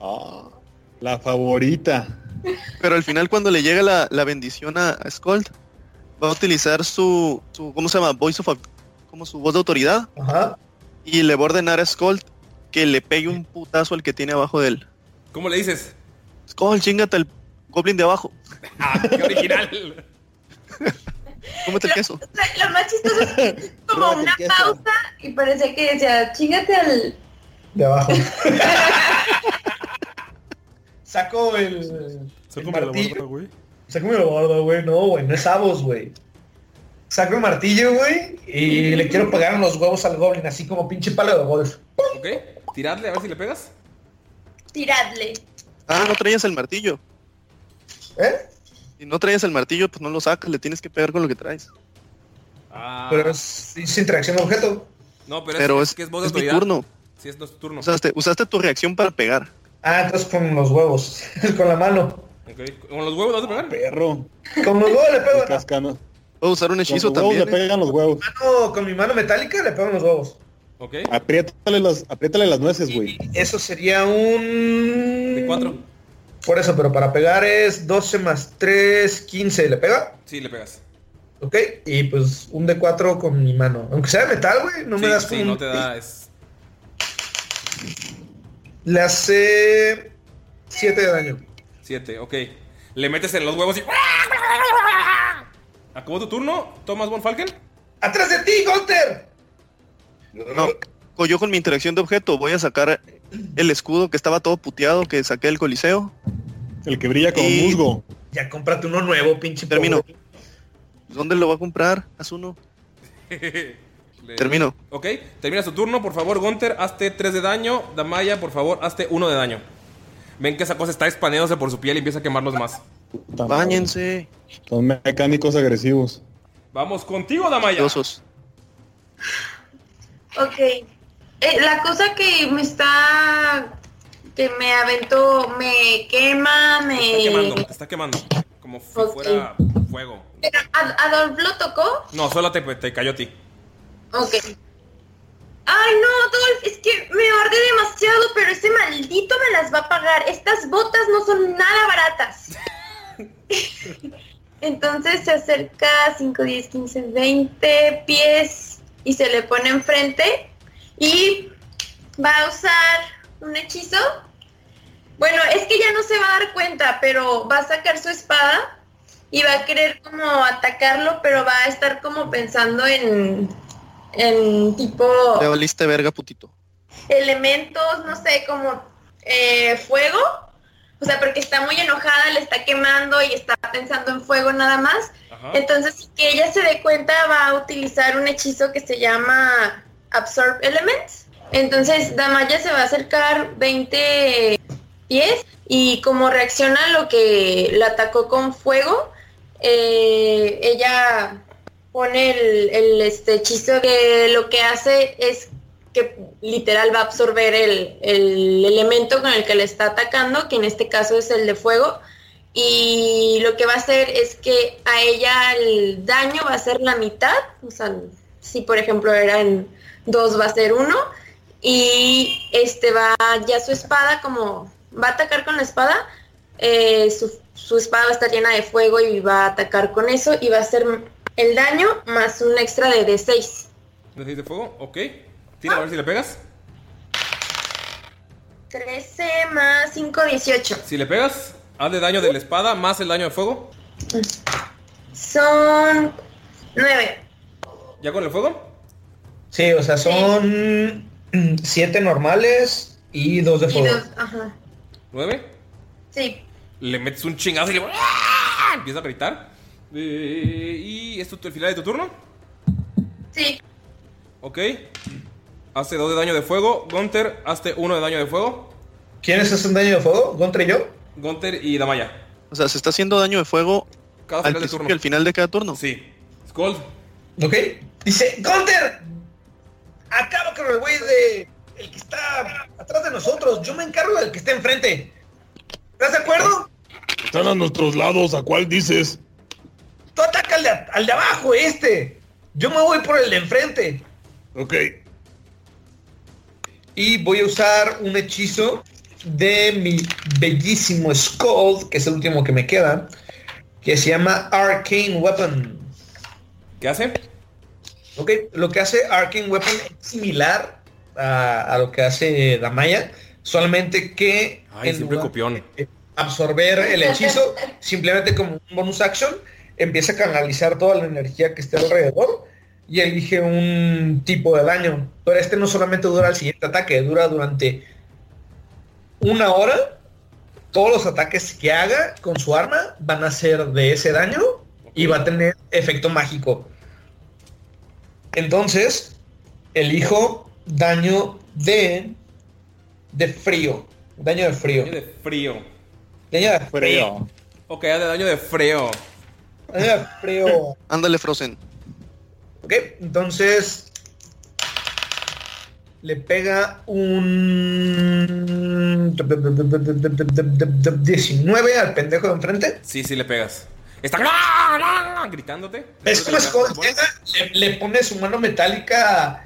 B: Ah, la favorita.
E: Pero al final cuando le llega la, la bendición a, a Skold, va a utilizar su, su, ¿cómo se llama? Voice of, como su voz de autoridad.
C: Ajá.
E: Y le va a ordenar a Skold que le pegue un putazo al que tiene abajo de él.
A: ¿Cómo le dices?
E: Skold, chingate el goblin de abajo.
A: Ah, qué original.
E: Cómete el queso.
D: Lo más chistoso es que es como una pausa y parecía que decía, chingate al...
C: De abajo. Saco el. el martillo.
A: güey.
C: Saco el gordo, güey. No, güey, no es Avos, güey. Saco el martillo, güey, y le quiero pegar en los huevos al goblin, así como pinche palo de golf.
A: Ok, tiradle a ver si le pegas.
D: Tiradle.
E: Ah, no traías el martillo.
C: ¿Eh?
E: Si no traías el martillo, pues no lo sacas, le tienes que pegar con lo que traes.
A: Ah,
C: Pero es, es interacción de objeto.
A: no, pero,
E: Pero
A: es,
E: es,
A: que es
E: es mi turno.
A: Sí, es nuestro turno.
E: Usaste, usaste tu reacción para pegar.
C: Ah, entonces con los huevos. con la mano.
A: Ok, ¿Con los huevos vas a pegar?
B: Perro.
C: Con los huevos le pego.
E: Puedo usar un
B: Con
E: hechizo
B: huevos
E: también.
B: le
E: ¿eh?
B: pegan los huevos.
C: Mano, con mi mano metálica le pego en los huevos.
A: Ok,
B: Apriétale las, apriétale las nueces, güey.
C: Eso sería un...
A: de 4.
C: Por eso, pero para pegar es 12 más 3, 15. ¿Le pega?
A: Sí, le pegas.
C: Ok, y pues un D4 con mi mano. Aunque sea de metal, güey, no me
A: Sí,
C: das
A: sí,
C: como
A: no
C: un-
A: te da. Es...
C: Le hace 7 de daño.
A: 7, ok. Le metes en los huevos y. ¿Acabó tu turno, Thomas Von Falken?
C: ¡Atrás de ti, Gunter!
E: No, yo con mi interacción de objeto voy a sacar el escudo que estaba todo puteado que saqué del coliseo.
B: El que brilla como
E: Y-
B: musgo.
C: Ya cómprate uno nuevo, pinche
E: Termino.
C: pobre.
E: ¿Dónde lo voy a comprar? Haz uno. Termino.
A: Ok, termina su turno, por favor, Gunter, hazte 3 de daño. Damaya, por favor, hazte 1 de daño. Ven que esa cosa está expandiéndose por su piel y empieza a quemarlos más.
E: Báñense.
B: Son mecánicos agresivos.
A: Vamos contigo, Damaya.
E: Osos.
D: Ok. Eh, la cosa que me está. que me aventó, me quema,
A: Te está quemando,
D: me.
A: te está quemando. Como si fuera fuego.
D: Pero, ¿Ad- ¿Adolf lo tocó?
A: No, solo te, te cayó a ti.
D: Ok. Ay, no, Adolf, es que me arde demasiado, pero ese maldito me las va a pagar. Estas botas no son nada baratas. Entonces se acerca 5, 10, 15, 20 pies y se le pone enfrente y va a usar un hechizo. Bueno, es que ya no se va a dar cuenta, pero va a sacar su espada y va a querer como atacarlo, pero va a estar como pensando en, en tipo
E: Te valiste verga, putito.
D: elementos, no sé, como eh, fuego. O sea, porque está muy enojada, le está quemando y está pensando en fuego nada más.
A: Ajá.
D: Entonces, que ella se dé cuenta, va a utilizar un hechizo que se llama Absorb Elements. Entonces, Damaya se va a acercar 20 pies y como reacciona a lo que la atacó con fuego, eh, ella pone el, el, este hechizo que lo que hace es que literal va a absorber el, el elemento con el que le está atacando, que en este caso es el de fuego, y lo que va a hacer es que a ella el daño va a ser la mitad, o sea, si por ejemplo eran dos va a ser uno, y este va ya su espada como va a atacar con la espada, eh, su, su espada va a estar llena de fuego y va a atacar con eso y va a ser el daño más un extra de D6.
A: ¿De seis de fuego? Ok. Tira a ver si le pegas.
D: 13 más 5, 18.
A: Si le pegas, hazle daño de la espada más el daño de fuego.
D: Son 9.
A: ¿Ya con el fuego?
C: Sí, o sea, son 7 normales y 2 de
D: Y
C: fuego.
D: dos, ajá.
A: ¿Nueve?
D: Sí.
A: Le metes un chingazo y le... ¡Ah! Empieza a gritar. Eh, ¿Y es tu- el final de tu turno?
D: Sí.
A: Ok. Hace dos de daño de fuego. Gunter, hazte uno de daño de fuego.
C: ¿Quiénes hacen daño de fuego? ¿Gunter y yo?
A: Gunter y Damaya.
E: O sea, se está haciendo daño de fuego
A: Cada
E: al
A: final de turno.
E: al final de cada turno.
A: Sí. Skull.
C: Ok. Dice, ¡Gunter! Acabo con el güey de... El que está atrás de nosotros. Yo me encargo del que está enfrente. ¿Estás de acuerdo?
G: Están a nuestros lados, ¿a cuál dices?
C: Tú ataca al de, al de abajo, este. Yo me voy por el de enfrente.
G: Ok.
C: Y voy a usar un hechizo de mi bellísimo Skull, que es el último que me queda, que se llama Arcane Weapon.
A: ¿Qué hace?
C: Ok, lo que hace Arcane Weapon es similar a, a lo que hace Damaya, solamente que
A: Ay,
C: en
A: siempre copión.
C: absorber el hechizo, simplemente como un bonus action, empieza a canalizar toda la energía que esté alrededor y elige un tipo de daño. Pero este no solamente dura el siguiente ataque, dura durante una hora. Todos los ataques que haga con su arma van a ser de ese daño y va a tener efecto mágico. Entonces, elijo daño de de frío. Daño de frío.
A: Daño de frío.
C: Daño de frío.
A: Ok, hazle daño de frío.
C: Daño de frío.
E: Ándale, Frozen.
C: Ok, entonces le pega un 19 al pendejo de enfrente.
A: Sí, sí le pegas. Está gritándote.
C: Es como le, le pone su mano metálica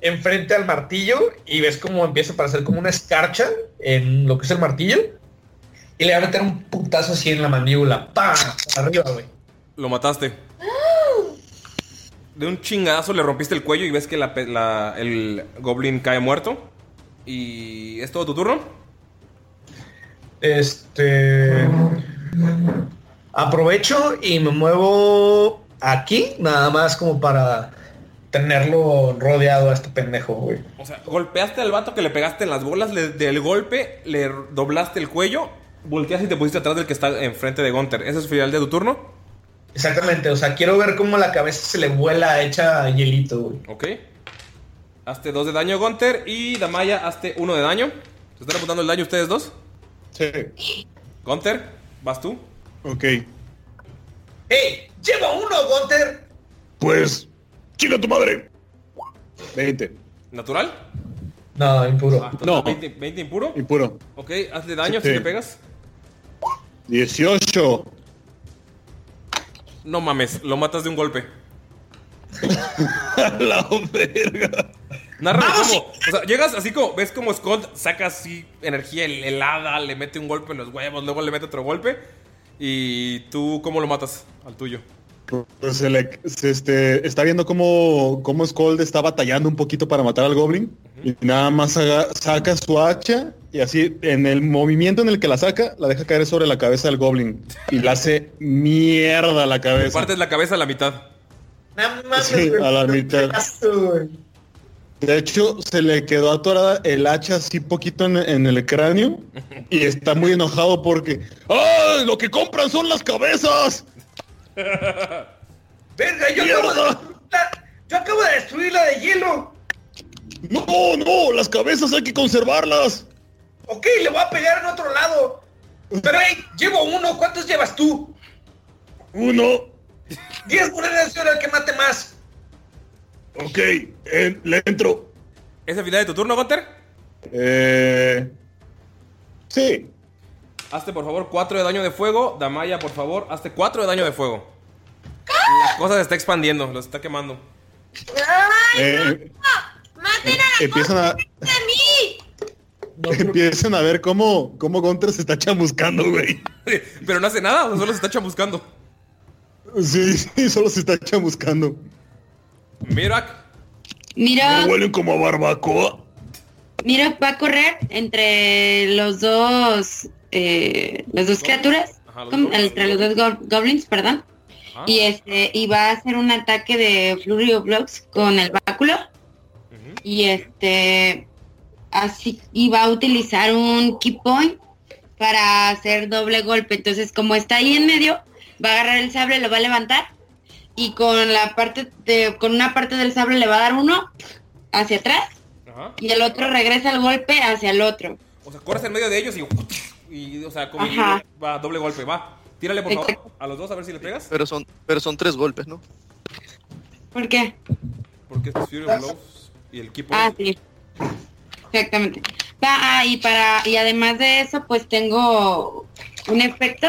C: enfrente al martillo y ves como empieza a parecer como una escarcha en lo que es el martillo. Y le va a meter un putazo así en la mandíbula. ¡Pam! Arriba, güey.
A: Lo mataste. De un chingadazo le rompiste el cuello y ves que la la- el goblin cae muerto. ¿Y es todo tu turno?
C: Este. Aprovecho y me muevo aquí, nada más como para tenerlo rodeado a este pendejo, güey.
A: O sea, golpeaste al vato que le pegaste en las bolas, le- del golpe le doblaste el cuello, volteaste y te pusiste atrás del que está enfrente de Gunter. ¿Ese es el final de tu turno?
C: Exactamente, o sea, quiero ver cómo la cabeza se le vuela hecha hielito, güey.
A: Ok. Hazte dos de daño, Gunter. Y Damaya, hazte uno de daño. ¿Se están apuntando el daño ustedes dos?
B: Sí.
A: Gunter, vas tú.
B: Ok.
C: ¡Ey! ¡Llevo uno, Gunter!
G: Pues, chinga tu madre.
B: 20.
A: ¿Natural?
C: No, impuro.
A: Ah,
B: No.
A: 20, 20 impuro.
B: Impuro.
A: Ok, hazle daño
B: Sí.
A: si le pegas.
B: 18.
A: No mames, lo matas de un golpe.
G: La verga.
A: Narra cómo. O sea, llegas así como. ¿Ves como Scott saca así energía hel- helada, le mete un golpe en los huevos, luego le mete otro golpe? Y tú, ¿cómo lo matas al tuyo?
B: Pues se le, se, este, está viendo cómo, cómo Skold está batallando un poquito para matar al Goblin. Y nada más haga- saca su hacha y así, en el movimiento en el que la saca, la deja caer sobre la cabeza del Goblin. Y la hace mierda la cabeza.
A: Partes la cabeza a la mitad.
C: No mames,
B: Sí,
C: güey,
B: a la mitad. De hecho, se le quedó atorada el hacha así poquito en, en el cráneo. Y está muy enojado porque...
G: ¡Ah! Lo que compran son las cabezas.
C: Verga, yo acabo, de, yo acabo de destruir la de hielo.
G: No, no, las cabezas hay que conservarlas.
C: Ok, le voy a pegar en otro lado. Pero hey, llevo uno, ¿cuántos llevas tú?
G: Uno.
C: Diez monedas de oro al que mate más.
G: Ok, en- le entro.
A: ¿Es el final de tu turno, Gunter?
B: Eh... Sí.
A: Hazte por favor 4 de daño de fuego. Damaya, por favor, hazte 4 de daño de fuego. La cosa se está expandiendo, lo está quemando.
B: Eh,
D: ¡Maten a la
B: empiezan a...
D: de mí!
B: Empiezan a ver cómo, cómo Gunter se está chamuscando, güey.
A: Pero no hace nada, o solo se está chamuscando.
B: Sí, sí, solo se está chamuscando.
A: Mirak,
F: Mira,
G: Huelen como a barbacoa.
F: mira, va a correr entre los dos, eh, las dos criaturas,
A: Ajá, los
F: entre los dos go- goblins, perdón.
A: Ajá.
F: Y este, y va a hacer un ataque de Flurry of Blocks con el báculo. Y este, así, y va a utilizar un key point para hacer doble golpe. Entonces, como está ahí en medio, va a agarrar el sable, lo va a levantar y con la parte de, con una parte del sable le va a dar uno hacia atrás
A: Ajá.
F: y el otro regresa el golpe hacia el otro.
A: O sea, corres en medio de ellos y. y o sea, como va, doble golpe, va. Tírale por favor a los dos a ver si le pegas.
E: Pero son, pero son tres golpes, ¿no?
F: ¿Por qué?
A: Porque es Fury Blows y el equipo.
F: Ah, sí. Exactamente. Ah, y para, y además de eso, pues tengo un efecto.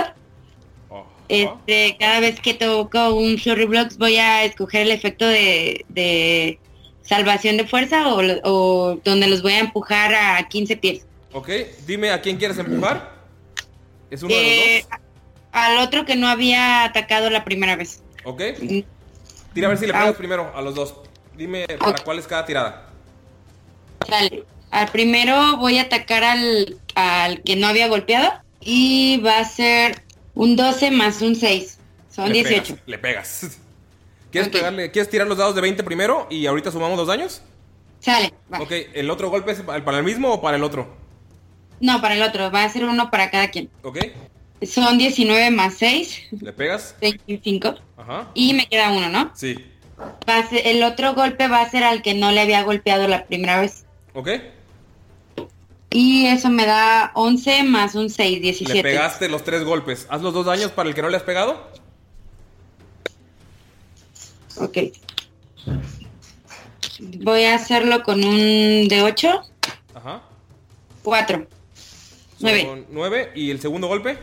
F: Este, cada vez que toco un Flurry Blocks voy a escoger el efecto de, de salvación de fuerza o, o donde los voy a empujar a 15 pies.
A: Ok, dime a quién quieres empujar. Es uno de
F: Eh, al otro que no había atacado la primera vez.
A: los dos. Ok. Tira a ver si le
F: Ah.
A: pegas primero a los dos. Dime para cuál es cada tirada.
F: Sale. Al primero voy a atacar al, al que no había golpeado y va a ser un 12 más un 6. Son
A: le
F: 18.
A: Pegas, le pegas. ¿Quieres, pegarle, ¿Quieres tirar los dados de 20 primero y ahorita sumamos los daños?
F: Sale. va.
A: Ok, ¿el otro golpe es para el mismo o para el otro?
F: No, para el otro. Va a ser uno para cada quien.
A: Ok,
F: Son 19 más 6.
A: le pegas.
F: 25.
A: Ajá.
F: Y me queda uno, ¿no?
A: Sí.
F: Va a ser- el otro golpe va a ser al que no le había golpeado la primera vez.
A: Ok.
F: Y eso me da 11 más un 6, 17.
A: Le pegaste los tres golpes. Haz los dos daños para el que no le has pegado.
F: Ok. Voy a hacerlo con un de 8.
A: Ajá.
F: 4. 9.
A: Son nueve. ¿Y el segundo golpe?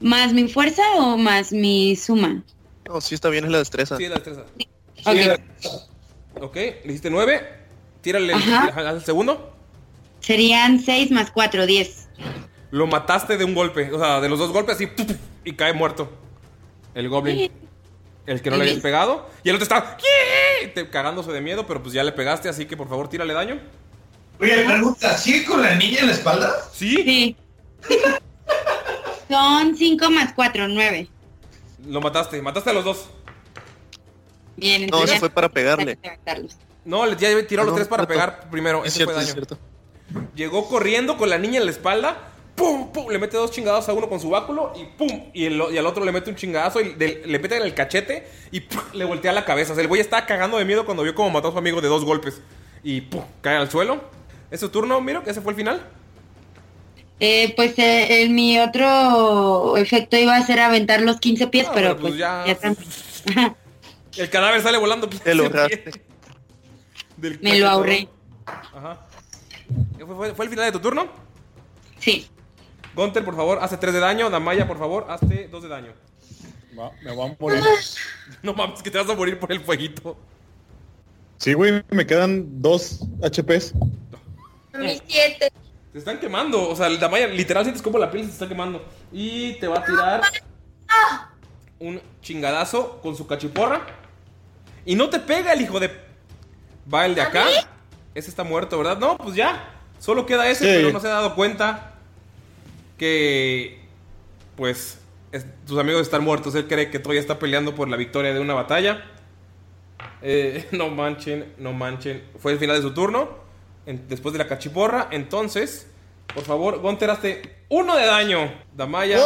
F: ¿Más mi fuerza o más mi suma?
E: No, sí está bien, es la destreza.
A: Sí, la destreza.
F: Ok.
A: Ok, le hiciste nueve. Tírale el segundo.
F: Serían 6 más 4, 10.
A: Lo mataste de un golpe. O sea, de los dos golpes y, y cae muerto. El goblin. El que no le habías pegado. Y el otro está te- cagándose de miedo, pero pues ya le pegaste, así que por favor tírale daño.
C: Oye, pregunta, ¿sigue con la niña en la espalda?
A: Sí.
F: Son 5 más 4, 9.
A: Lo mataste, mataste a los dos.
F: Bien,
E: No,
F: entonces
E: eso fue para pegarle.
A: No, le ya tiró los
E: No,
A: tres para pegar primero.
E: Es
A: Ese fue daño.
E: es cierto.
A: Llegó corriendo con la niña en la espalda. ¡Pum! ¡Pum! Le mete dos chingados a uno con su báculo y ¡pum! Y, el- y al otro le mete un chingadazo y de- le peta en el cachete y ¡pum! le voltea la cabeza. O sea, el güey estaba cagando de miedo cuando vio cómo mató a su amigo de dos golpes. Y ¡pum! Cae al suelo. ¿Es su turno, Miro? ¿Ese fue el final?
F: Eh, pues eh, el- mi otro efecto iba a ser aventar los 15 pies,
A: Ah,
F: pero pues
A: pues ya-
F: ya están-
A: El cadáver sale volando.
E: Te lo.
A: Del
F: Me lo ahorré.
A: Ajá. ¿Fue, fue- fue el final de tu turno?
F: Sí.
A: Gunter, por favor, hace 3 de daño. Damaya, por favor, hazte 2 de daño.
B: Va- me voy a morir.
A: No mames, que te vas a morir por el fueguito.
B: Sí, güey, me quedan dos HPs.
D: Mis siete.
A: Te están quemando. O sea, el Damaya literal sientes como la piel se está quemando. Y te va a tirar un chingadazo con su cachiporra. Y no te pega el hijo de. Va el de acá. Ese está muerto, ¿verdad? No, pues ya. Solo queda ese,
B: Sí.
A: pero no se ha dado cuenta que. Pues. es- sus amigos están muertos. Él cree que todavía está peleando por la victoria de una batalla. Eh, no manchen, no manchen. Fue el final de su turno. en- después de la cachiporra. Entonces, por favor, Gunter, hazte uno de daño. Damaya,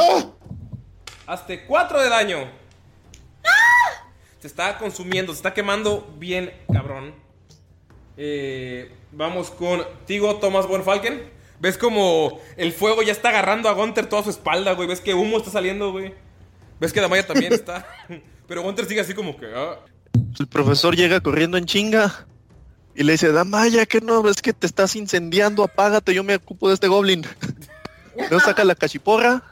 A: hazte cuatro de daño. Se está consumiendo, se está quemando bien, cabrón. Eh, vamos contigo, Thomas Von Falken. ¿Ves como el fuego ya está agarrando a Gunter toda su espalda, güey? ¿Ves que humo está saliendo, güey? ¿Ves que Damaya también está? Pero Gunter sigue así como que... ah.
E: El profesor llega corriendo en chinga y le dice, Damaya, que no ves que te estás incendiando? Apágate, yo me ocupo de este goblin. Luego saca la cachiporra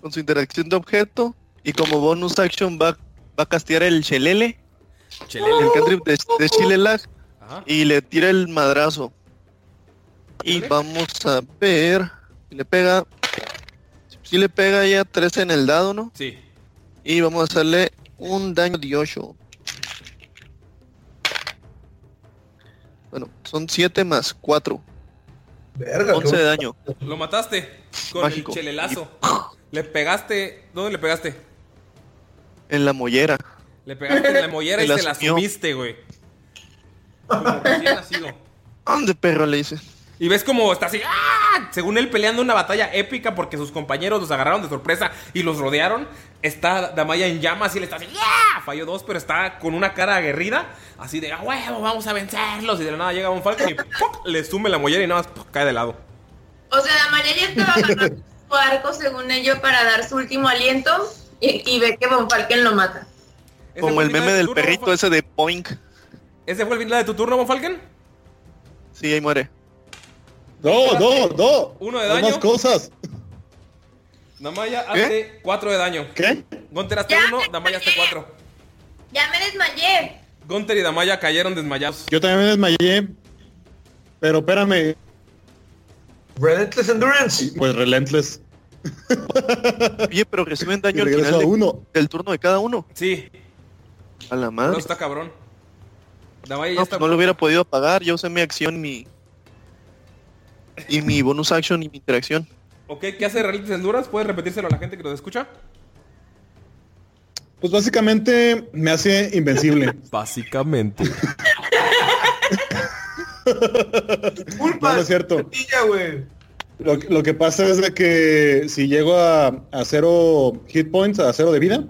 E: con su interacción de objeto y como bonus action va, va a castear el chelele,
A: Chelele.
E: el cantrip de, de Chilelag
A: Ajá.
E: y le tira el madrazo. Y
A: Órale.
E: vamos a ver si le pega. Si le pega ya 13 en el dado, ¿no?
A: Sí.
E: Y vamos a hacerle un daño de 8. Bueno, son 7 más 4.
C: Verga,
E: 11 de daño.
A: Lo mataste con
E: Mágico.
A: el chelelazo. Le pegaste... ¿Dónde le pegaste?
E: En la mollera.
A: Le pegaste en la mollera y
E: la
A: se la sumiste, güey. Como recién nacido.
E: ¿Dónde perro le dice?
A: Y ves como está así, ¡ah! según él peleando una batalla épica porque sus compañeros los agarraron de sorpresa y los rodearon. Está Damaya en llamas y él está así, ¡ya! Falló dos, pero está con una cara aguerrida, así de, ¡a huevo, vamos a vencerlos! Y de la nada llega un Falcon y ¡puc! le sume la mollera y nada más cae de lado.
D: O sea, la María ya estaba agarrando su arco, según ello, para dar su último aliento y, y ve que Von Falken lo mata.
A: ¿Ese
E: Como el meme
A: de
E: del
A: turno,
E: perrito ese de Poink.
A: ¿Ese fue el final de tu turno, Von Falken?
E: Sí, ahí muere.
B: No, no, no.
A: Uno de
B: No
A: daño.
B: más cosas.
A: Damaya, hazte cuatro de daño.
B: ¿Qué?
D: Ya
A: uno,
D: me
A: Damaya, hazte
D: desmayé.
A: cuatro.
D: Ya me desmayé.
A: Gunter y Damaya cayeron desmayados.
B: Yo también me desmayé. Pero espérame.
C: Relentless Endurance.
B: Pues Relentless.
E: Oye, pero reciben daño al final
B: a
E: de-
B: uno.
E: del turno de cada uno.
A: Sí,
E: A la
A: no
E: madre.
A: está cabrón. Damaya ya
E: No,
A: está...
E: pues no lo hubiera podido apagar. Yo usé mi acción, mi. Y mi bonus action y mi interacción.
A: Ok, ¿qué hace Realities Enduras? ¿Puedes repetírselo a la gente que nos escucha?
B: Pues básicamente me hace invencible.
A: Básicamente.
C: Culpa.
B: No, no es cierto. Lo, que- lo que pasa es de que si llego a, a cero hit points, a cero de vida,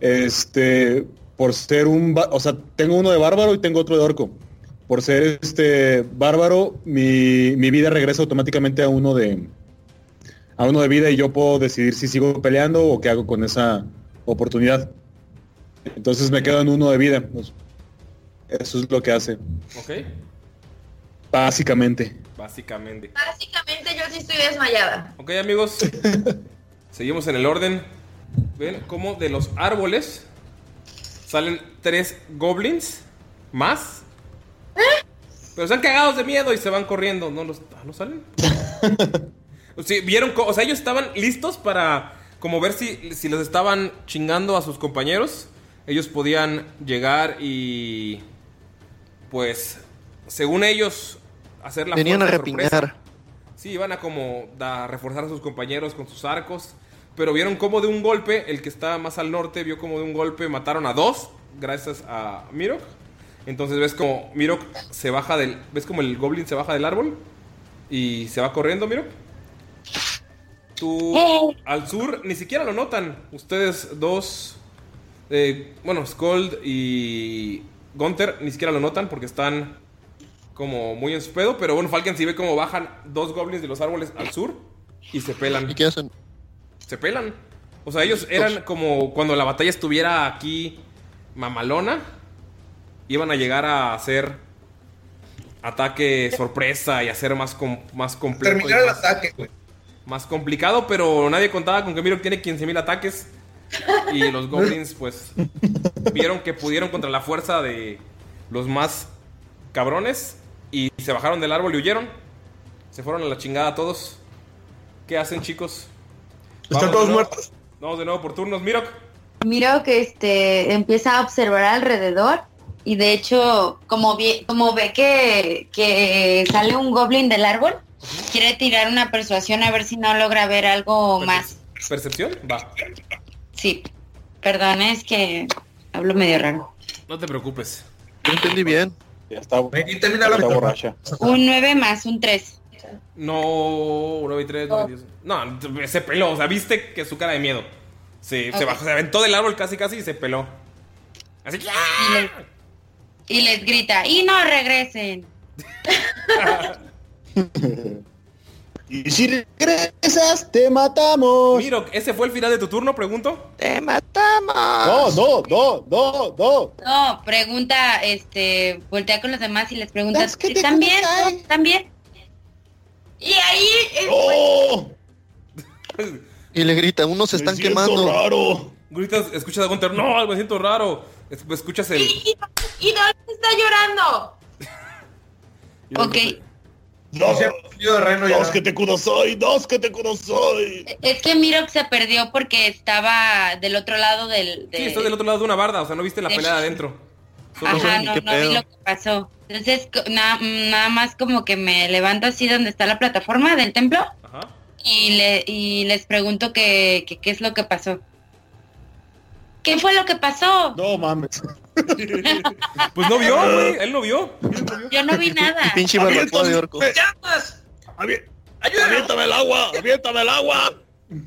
B: este, por ser un, o sea, tengo uno de bárbaro y tengo otro de orco. Por ser este bárbaro, mi, mi vida regresa automáticamente a uno de, a uno de vida y yo puedo decidir si sigo peleando o qué hago con esa oportunidad. Entonces me quedo en uno de vida. eso es lo que hace,
A: Ok,
B: básicamente.
A: básicamente.
D: Básicamente yo sí estoy desmayada.
A: Ok, amigos. Seguimos en el orden. ¿Ven cómo de los árboles salen tres goblins más? Pero están cagados de miedo y se van corriendo. ¿No, los, ah, ¿no salen? Sí, vieron, o sea, ellos estaban listos para como ver si, si los estaban chingando a sus compañeros. ellos podían llegar y pues según ellos hacer la
E: Venían a
A: sorpresa. Sí, iban a como a reforzar a sus compañeros con sus arcos, pero vieron como de un golpe, el que está más al norte vio como de un golpe mataron a dos gracias a Mirok. Entonces ves como Mirok se baja del ves como el goblin se baja del árbol y se va corriendo, Mirok. Tú al sur ni siquiera lo notan. Ustedes dos eh, bueno, Skold y Gunther ni siquiera lo notan porque están como muy en su pedo. Pero bueno, Falcon sí ve cómo bajan dos goblins de los árboles al sur y se pelan.
E: ¿Y qué hacen?
A: Se pelan. O sea, ellos eran como cuando la batalla estuviera aquí mamalona. Iban a llegar a hacer ataque sorpresa y hacer más, com- más complejo.
C: Terminar el
A: más-
C: ataque, güey.
A: más complicado, pero nadie contaba con que Mirok tiene 15.000 ataques. Y los goblins, pues, vieron que pudieron contra la fuerza de los más cabrones. Y se bajaron del árbol y huyeron. Se fueron a la chingada todos. ¿Qué hacen, chicos?
C: ¿Están
A: Vamos
C: todos
A: nuevo-
C: muertos?
A: Vamos de nuevo por turnos, Mirok.
F: Miro que este empieza a observar alrededor y de hecho como ve, como ve que, que sale un goblin del árbol, quiere tirar una persuasión a ver si no logra ver algo más.
A: ¿Percepción? Va.
F: Sí, perdón, es que hablo medio raro.
A: No te preocupes.
E: Yo entendí bien.
B: Ya está,
C: Y termina la
B: está borracha.
F: Un 9 más un 3.
A: No, 9 y 3, 9 y 10. No, se peló. O sea, viste que su cara de miedo. Se, se bajó, se aventó del árbol casi, casi y se peló. Así que.
F: Y les, y les grita, y no regresen.
B: Y si regresas, te matamos.
A: Miro, ¿ese fue el final de tu turno, pregunto?
E: ¡Te matamos!
B: No, no, no, no, no.
F: No, pregunta, este, voltea con los demás y les pregunta,
B: Es que te
F: ¿están bien?
B: conoce.
F: ¿Están bien? Y ahí,
B: ¡Oh!
E: Y le grita, unos se
B: Me
E: están
B: siento
E: quemando.
B: raro.
A: Gritas, escuchas a Gunter, no, me siento raro. Es- Escuchas el.
D: Y, y Dolph está llorando.
F: ok,
B: Dos,
C: Yo de reno ya.
B: dos que te kudasai, dos que te kudasai.
F: es que Mirok se perdió porque estaba del otro lado del... de-
A: Sí, estás del otro lado de una barda, o sea, no viste la
F: de-
A: pelea de adentro. Solo
F: Ajá, no, no vi lo que pasó. Entonces, na- nada más como que me levanto así donde está la plataforma del templo
A: Ajá.
F: y, le, y les pregunto que, que qué es lo que pasó. ¿Qué fue lo que pasó?
B: No mames.
A: Pues no vio, güey. Él no vio.
F: Yo no vi nada.
E: Pinche barbacoa de orco.
C: ¡Llamas! ¡Ayúdame!
B: Aviéntame el agua, aviéntame el agua.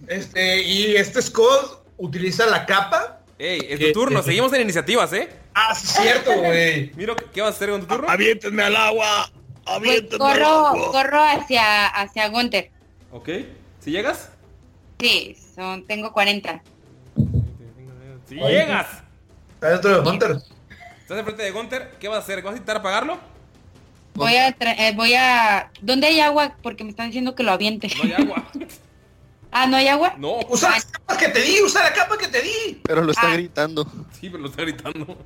C: Este, y este Skull utiliza la capa.
A: Ey, es tu turno. Seguimos en iniciativas, ¿eh?
C: Ah, sí, es cierto, güey.
A: Miro, ¿qué vas a hacer con tu turno?
B: Aviéntenme al agua.
F: Pues
B: Aviéntenme al
F: corro,
B: agua.
F: corro hacia, hacia Gunther.
A: Ok. ¿Si llegas?
F: Sí, son, tengo 40.
A: ¡Si llegas!
C: Está dentro de Hunter.
A: Estás enfrente de Gunter. ¿Qué vas a hacer? ¿Vas a intentar apagarlo?
F: Voy a, tra- eh, voy a... ¿Dónde hay agua? Porque me están diciendo que lo aviente.
A: No hay agua.
F: ah, ¿no hay agua?
A: No.
C: Usa la capa que te di, usa la capa que te di.
E: Pero lo está
F: Ah.
E: gritando.
A: Sí, pero lo está gritando.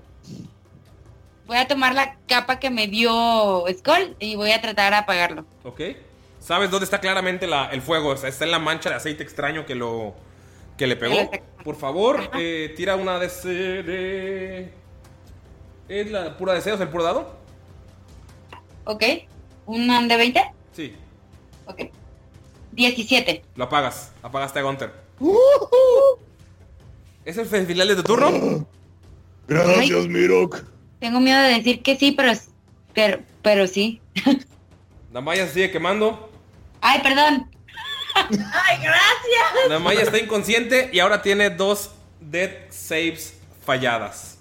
F: Voy a tomar la capa que me dio Skull y voy a tratar de apagarlo.
A: Ok. ¿Sabes dónde está claramente la- el fuego? O sea, está en la mancha de aceite extraño que lo que le pegó. Por favor, eh, tira una de ese de ¿Es la pura deseo, el puro dado?
F: ¿Ok? ¿Un de 20?
A: Sí.
F: Ok. 17.
A: Lo apagas. Apagaste a Gunter. ¿Es el final de tu turno?
B: Gracias, Mirok.
F: Tengo miedo de decir que sí, pero, pero, pero sí.
A: La malla se sigue quemando.
F: Ay, perdón.
D: ¡Ay, gracias!
A: La malla está inconsciente y ahora tiene dos dead saves falladas.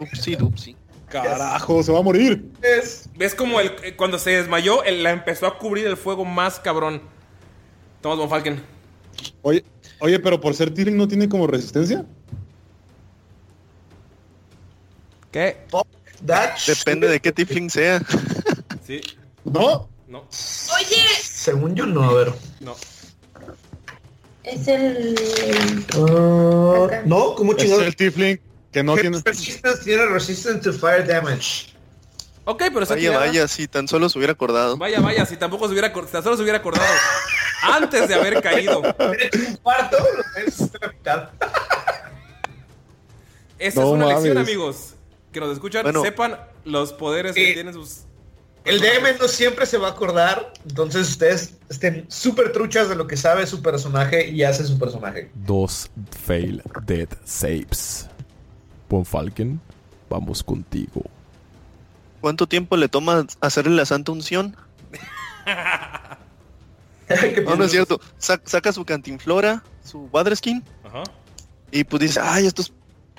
E: Upsi, dupsi.
B: Carajo, se va a morir.
C: Es.
A: ¿Ves como el, cuando se desmayó, él la empezó a cubrir el fuego más cabrón? Tomás Von Falken.
B: Oye, oye, pero por ser Tiling no tiene como resistencia.
A: ¿Qué?
E: Depende de qué tifling sea.
A: Sí.
B: ¿No?
A: No.
D: Oye,
C: Según yo no, a ver.
A: No.
D: es el...
C: Ah, no, como
B: Es
C: chingados.
B: el Tiefling que no tiene.
C: Resistance tiene resistance to fire damage.
A: Ok, pero está
E: Vaya,
A: tirada.
E: vaya, si tan solo se hubiera acordado.
A: Vaya, vaya, si tampoco se hubiera, tan solo se hubiera acordado antes de haber caído.
C: Un cuarto, lo tienes a la mitad.
A: Esa
B: No
A: es una lección, amigos. Que nos escuchan,
C: Bueno.
A: sepan los poderes que tienen sus.
C: El DM no siempre se va a acordar, entonces ustedes estén súper truchas de lo que sabe su personaje y hace su personaje.
A: Dos fail dead saves. Von Falken, vamos contigo.
E: ¿Cuánto tiempo le toma hacerle la santa unción? No, no es cierto. Sa- saca su cantinflora, su Badreskin,
A: Ajá.
E: y pues dice, ay, estos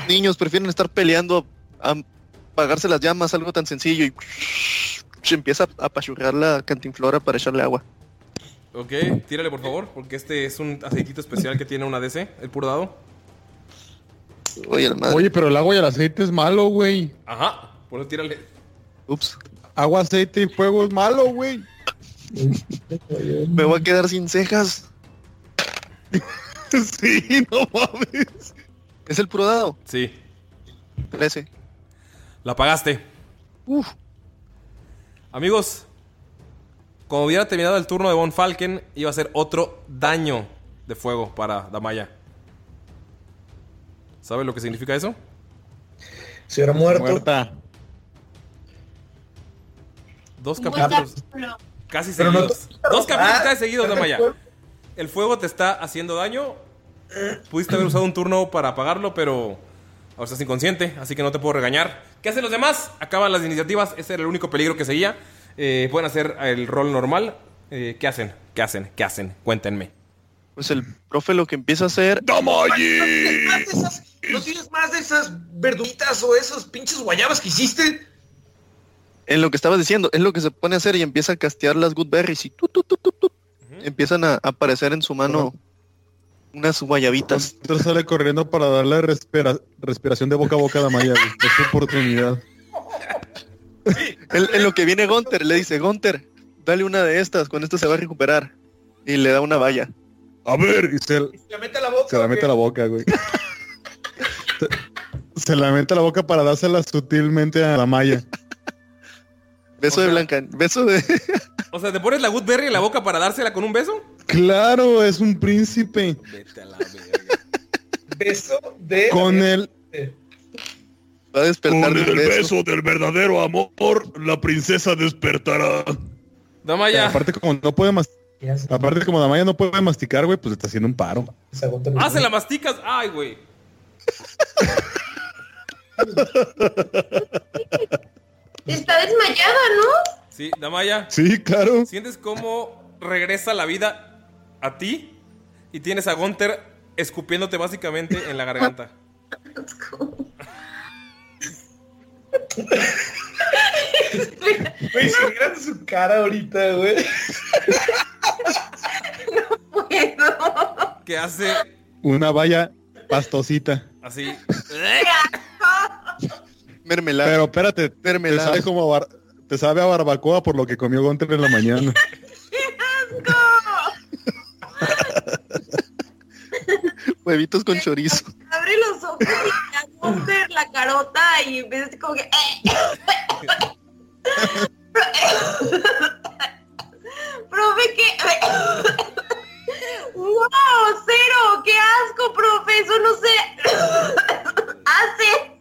E: niños prefieren estar peleando a apagarse las llamas, algo tan sencillo, y se empieza a apachurrar la cantinflora para echarle agua.
A: Ok, tírale por favor, porque este es un aceitito especial que tiene una DC, el puro dado.
E: Oye, madre.
B: Oye, pero el agua y el aceite es malo, güey.
A: Ajá, por eso tírale.
E: Ups.
B: Agua, aceite y fuego es malo, güey.
E: Me voy a quedar sin cejas.
B: sí, no mames.
E: ¿Es el puro dado?
A: Sí.
E: 13.
A: La pagaste.
E: Uf.
A: Amigos, cuando hubiera terminado el turno de Von Falken, iba a ser otro daño de fuego para Damaya. ¿Sabe lo que significa eso?
C: Si era muerto.
B: Muerta.
A: Dos capítulos
D: capítulo.
A: Casi
C: Pero no-
A: seguidos. Dos capítulos
C: Ah,
A: casi seguidos,
C: el
A: Damaya.
C: fuego.
A: El fuego te está haciendo daño. Pudiste haber usado un turno para apagarlo, pero ahora estás inconsciente, así que no te puedo regañar. ¿Qué hacen los demás? Acaban las iniciativas. Ese era el único peligro que seguía. Eh, pueden hacer el rol normal. Eh, ¿Qué hacen? ¿Qué hacen? ¿Qué hacen? Cuéntenme.
E: Pues el profe lo que empieza a hacer,
C: de esas- ¿No tienes más de esas verduritas o esos pinches guayabas que hiciste?
E: En lo que estaba diciendo, es lo que se pone a hacer y empieza a castear las good berries y tu, tu, tu, tu, tu. empiezan a aparecer en su mano unas guayabitas.
B: Entonces sale corriendo para darle respira- respiración de boca a boca a Damaya, güey. Es su oportunidad.
E: En, en lo que viene Gunter, le dice, Gunter, dale una de estas, con esto se va a recuperar. Y le da una valla.
B: A ver, y se,
C: ¿Se la mete a la boca?
B: se la mete a la boca, güey. se, se la mete a la boca para dársela sutilmente a Damaya.
E: Beso
A: O
E: de
A: sea-
E: Blanca, beso de...
A: O sea, ¿te pones la Goodberry en la boca para dársela con un beso?
B: Claro, es un príncipe.
A: Vete a la verga.
C: Beso de...
B: Con el
E: Va a despertar
G: Con
E: de
G: el
E: beso.
G: beso del verdadero amor, la princesa despertará.
A: Damaya,
B: aparte como no puede mas-
C: ¿Qué hace?
B: aparte como Damaya no puede masticar, güey, pues le está haciendo un paro.
A: Ah, se la masticas. Ay, güey.
D: Está desmayada, ¿no?
A: Sí, Damaya.
B: Sí, claro.
A: ¿Sientes cómo regresa la vida a ti? Y tienes a Gunter escupiéndote básicamente en la garganta.
C: Güey, si vieran su cara ahorita, güey.
D: Puedo.
A: Que hace
B: Una valla pastosita.
A: así.
E: Mermelada.
B: Pero espérate, te
E: Mermelada.
B: sabe como a bar- te sabe a barbacoa por lo que comió Gunter en la mañana.
E: Huevitos con chorizo.
D: Abre los ojos y te hago ver la carota y empiezas como que... profe, ¿qué? ¡Wow! ¡Cero! ¡Qué asco, profe! Eso no se hace.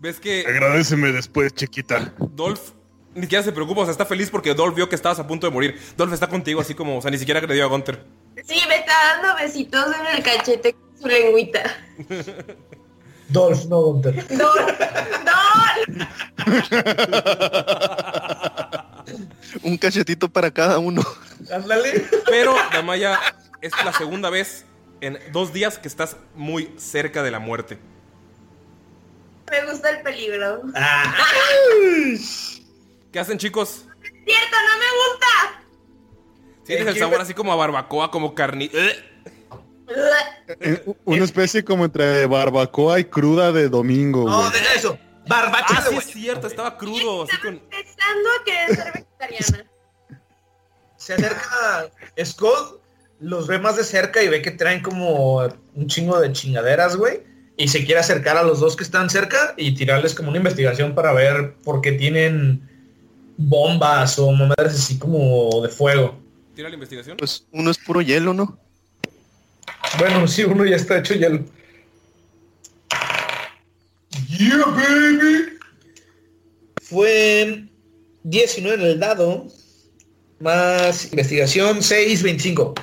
A: ¿Ves que
G: Agradeceme después, chiquita.
A: Dolph ni siquiera se preocupa? O sea, está feliz porque Dolph vio que estabas a punto de morir. Dolph está contigo así como, o sea, ni siquiera agredió a Gunter.
D: Sí, me está dando besitos en el cachete con su lengüita.
C: Dolph, no Gunter.
D: ¡Dol! ¡Dol!
E: Un cachetito para cada uno.
C: Ándale.
A: Pero, Damaya, es la segunda vez en dos días que estás muy cerca de la muerte.
D: Me gusta el peligro.
A: ¿Qué hacen, chicos?
D: ¡Cierto, no me gusta!
A: ¿Sientes el sabor así como a barbacoa, como carne?
B: Eh, Una especie como entre barbacoa y cruda de domingo,
C: No,
B: güey.
C: deja eso. Barbacha
A: Ah, sí es cierto, estaba crudo, así con...
D: Empezando a querer ser vegetariana.
C: Se acerca Scott, los ve más de cerca y ve que traen como un chingo de chingaderas, güey. Y se quiere acercar a los dos que están cerca y tirarles como una investigación para ver por qué tienen bombas o mamadas así como de fuego.
A: ¿Tira la investigación?
E: Pues uno es puro hielo, ¿no?
C: Bueno, sí, uno ya está hecho hielo. Yeah, baby. Fue 19 en el dado. Más investigación 6, 25.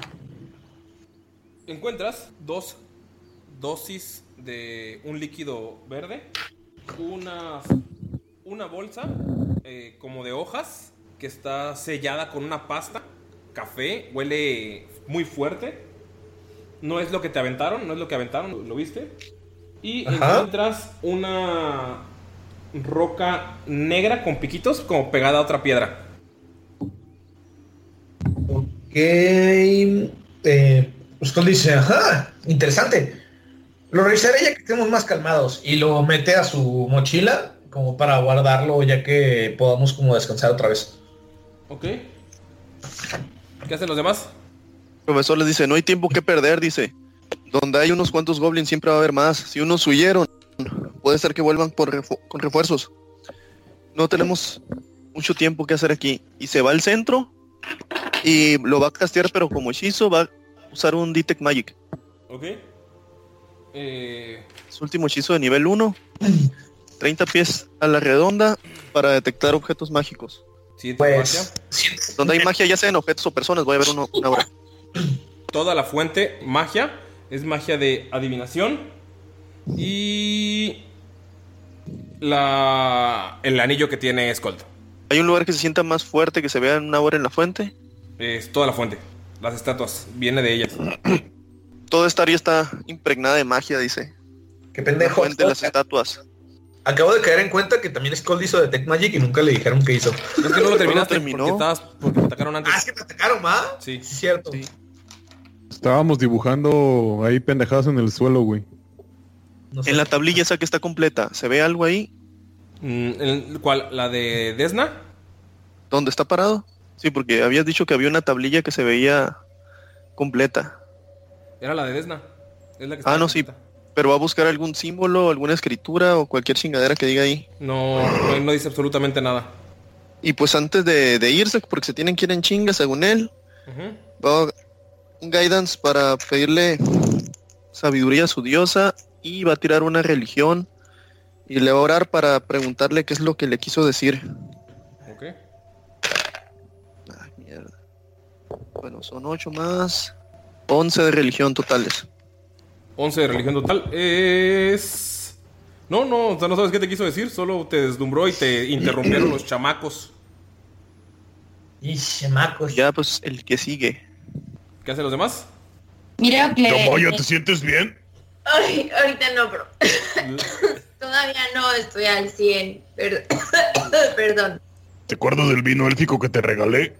A: Encuentras dos dosis de un líquido verde, una, una bolsa eh, como de hojas que está sellada con una pasta, café, huele muy fuerte. No es lo que te aventaron, no es lo que aventaron, ¿lo viste? Y
C: Ajá.
A: encuentras una roca negra con piquitos como pegada a otra piedra.
C: Ok. Eh, Skull dice, ajá, interesante. Lo revisaré ya que estemos más calmados. Y lo mete a su mochila como para guardarlo ya que podamos como descansar otra vez.
A: ¿Ok? ¿Qué hacen los demás?
E: El profesor les dice, no hay tiempo que perder, dice. Donde hay unos cuantos goblins siempre va a haber más. Si unos huyeron, puede ser que vuelvan por refu- con refuerzos. No tenemos mucho tiempo que hacer aquí. Y se va al centro y lo va a castear, pero como hechizo va a usar un Detect Magic.
A: ¿Ok? Eh,
E: Su último hechizo de nivel 1. 30 pies a la redonda para detectar objetos mágicos.
C: Pues,
A: magia.
E: Donde hay magia, ya sean objetos o personas, voy a ver uno una hora.
A: Toda la fuente magia es magia de adivinación. Y la el anillo que tiene Skold.
E: Hay un lugar que se sienta más fuerte que se vea en una hora en la fuente.
A: Es toda la fuente. Las estatuas. Viene de ellas.
E: Toda esta área está impregnada de magia, dice.
C: Qué
E: La
C: pendejo.
E: fuente, las estatuas.
C: Acabo de caer en cuenta que también Skull hizo Detect Magic y nunca le dijeron qué hizo.
A: Es que no lo terminaste
E: terminó?
A: porque estabas porque te atacaron antes.
C: Ah, es que me atacaron, ¿va?
A: Sí.
C: Sí, cierto.
E: Sí.
B: Estábamos dibujando ahí pendejadas en el suelo, güey.
C: No sé.
E: En la tablilla esa que está completa, ¿se ve algo ahí?
A: Mm, ¿Cuál? ¿La de Desna?
E: ¿Dónde está parado? Sí, porque habías dicho que había una tablilla que se veía completa.
A: Era la de Desna. Es la que
E: Ah, no, sí. Pero va a buscar algún símbolo, alguna escritura o cualquier chingadera que diga ahí.
A: No, no, no dice absolutamente nada.
E: Y pues antes de, de irse, porque se tienen que ir en chinga, según él, va un guidance para pedirle sabiduría a su diosa y va a tirar una religión y le va a orar para preguntarle qué es lo que le quiso decir.
A: Ok.
E: Ay, mierda. Bueno, son ocho más 11 de religión totales.
A: 11 de religión total es... No, no, o sea, no sabes qué te quiso decir, solo te deslumbró y te interrumpieron los chamacos.
C: Y chamacos.
E: Ya, pues el que sigue.
A: ¿Qué hacen los demás?
F: Mira que...
G: Damaya, ¿te sientes bien?
D: Ay, ahorita no, bro. Todavía no estoy al 100. per- Perdón.
G: ¿Te acuerdas del vino élfico que te regalé?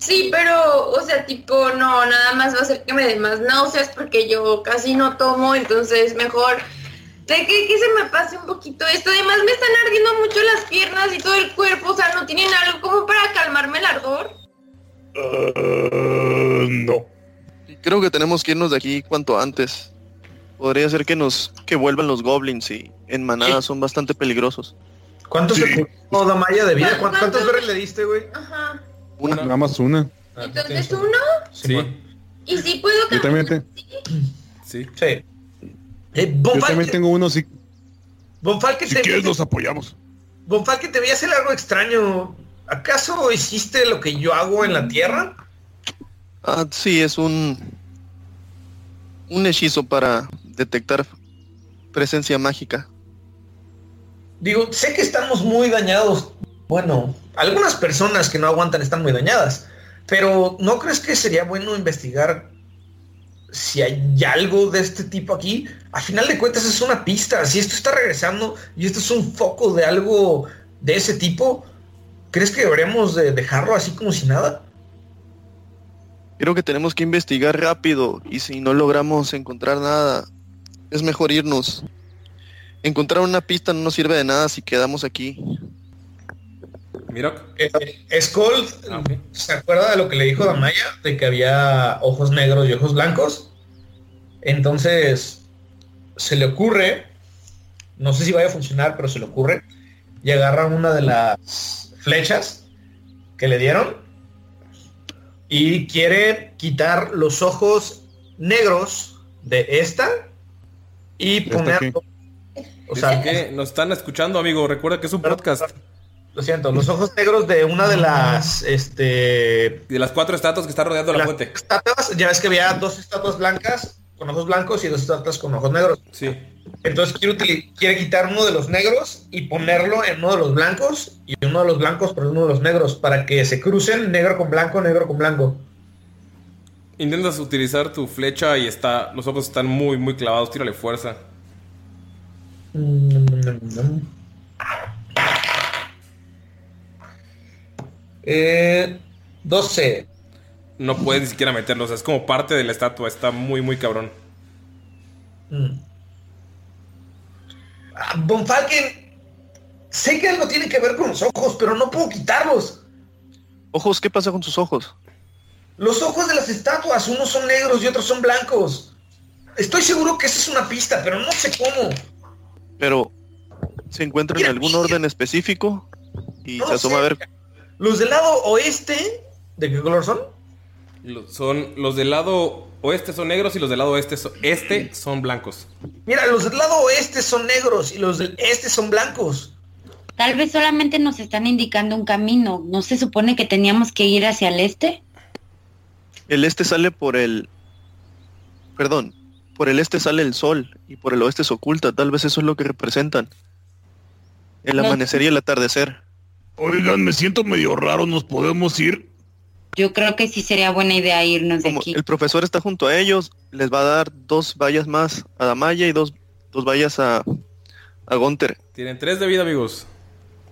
D: Sí, pero, o sea, tipo, no, nada más va a hacer que me dé más náuseas porque yo casi no tomo, entonces mejor de que, que se me pase un poquito esto. Además me están ardiendo mucho las piernas y todo el cuerpo, o sea, ¿no tienen algo como para calmarme el ardor?
G: Ah, no.
E: Creo que tenemos que irnos de aquí cuanto antes. Podría ser que nos que vuelvan los goblins y en manada son bastante peligrosos.
C: ¿Cuánto
G: Sí.
C: se curó Damaya de vida? ¿Cuántos,
D: ¿Cuántos?
C: cuántos berries le diste, güey?
D: Ajá.
E: Una.
B: Nada más una.
C: Ah,
D: Entonces uno,
A: Sí,
D: y sí puedo
B: Yo también, te-
A: sí.
C: Sí. Eh,
B: yo también tengo uno, sí.
C: Bonfal, que
G: Si
C: te
G: quieres, nos apoyamos.
C: Bonfal, que te vi hacer algo extraño. ¿Acaso hiciste lo que yo hago en la tierra?
E: Ah, sí, es un un hechizo para detectar presencia mágica.
C: Digo, sé que estamos muy dañados. Bueno, algunas personas que no aguantan están muy dañadas. Pero ¿no crees que sería bueno investigar si hay algo de este tipo aquí? Al final de cuentas es una pista. Si esto está regresando y esto es un foco de algo de ese tipo, ¿crees que deberíamos de dejarlo así como si nada?
E: Creo que tenemos que investigar rápido y si no logramos encontrar nada, es mejor irnos. Encontrar una pista no nos sirve de nada si quedamos aquí.
A: Mira.
C: Eh, Skull,
A: Ah.
C: ¿se acuerda de lo que le dijo Damaya? De que había ojos negros y ojos blancos. Entonces, se le ocurre, no sé si vaya a funcionar, pero se le ocurre, y agarra una de las flechas que le dieron y quiere quitar los ojos negros de esta y ponerlo. O sea,
A: que nos están escuchando, amigo. Recuerda que es un podcast.
C: Lo siento, los ojos negros de una de las, este...
A: De las cuatro estatuas que está rodeando la fuente.
C: Estatuas, ya ves que había dos estatuas blancas con ojos blancos y dos estatuas con ojos negros.
A: Sí.
C: Entonces quiere, quitar uno de los negros y ponerlo en uno de los blancos y uno de los blancos por uno de los negros para que se crucen negro con blanco, negro con blanco.
A: Intentas utilizar tu flecha y está, los ojos están muy, muy clavados. Tírale fuerza.
C: Eh, 12.
A: No puedes ni siquiera meterlos. Es como parte de la estatua. Está muy, muy cabrón.
C: Mm. Ah, Von Falken, sé que algo tiene que ver con los ojos, pero no puedo quitarlos.
E: Ojos, ¿qué pasa con sus ojos?
C: Los ojos de las estatuas, unos son negros y otros son blancos. Estoy seguro que esa es una pista, pero no sé cómo.
E: Pero, ¿se encuentran en algún orden específico? Y
C: No
E: se asoma a ver.
C: Los del lado oeste, ¿de qué color son?
A: Lo- Son, los del lado oeste son negros y los del lado este, son- este son blancos.
C: Mira, los del lado oeste son negros y los del este son blancos.
F: Tal vez solamente nos están indicando un camino. ¿No se supone que teníamos que ir hacia el este?
E: El este sale por el... Perdón, por el este sale el sol y por el oeste se oculta. Tal vez eso es lo que representan. El amanecer y el atardecer.
G: Oigan, me siento medio raro, ¿nos podemos ir?
F: Yo creo que sí sería buena idea irnos de aquí.
E: El profesor está junto a ellos, les va a dar dos vallas más a Damaya y dos, dos vallas a, a Gunter.
A: Tienen tres de vida, amigos.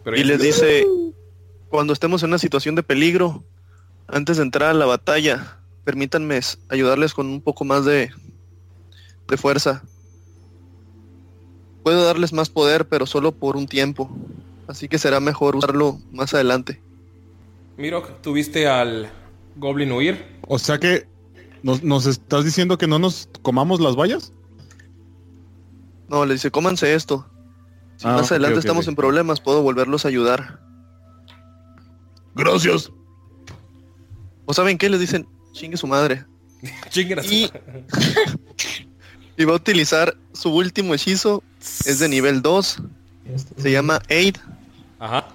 A: Pero
E: y les dice, cuando estemos en una situación de peligro, antes de entrar a la batalla, permítanme ayudarles con un poco más de, de fuerza. Puedo darles más poder, pero solo por un tiempo. Así que será mejor usarlo más adelante.
A: Mirok, ¿tuviste al Goblin huir?
B: O sea que nos, nos estás diciendo que no nos comamos las vallas.
E: No, le dice, cómanse esto. Si
B: Ah,
E: más adelante estamos en problemas, puedo volverlos a ayudar.
G: Gracias.
E: ¿O saben qué? Les dicen, chingue su madre.
A: Chingue
E: y, y va a utilizar su último hechizo. Es de nivel 2. Se llama Aid.
A: Ajá.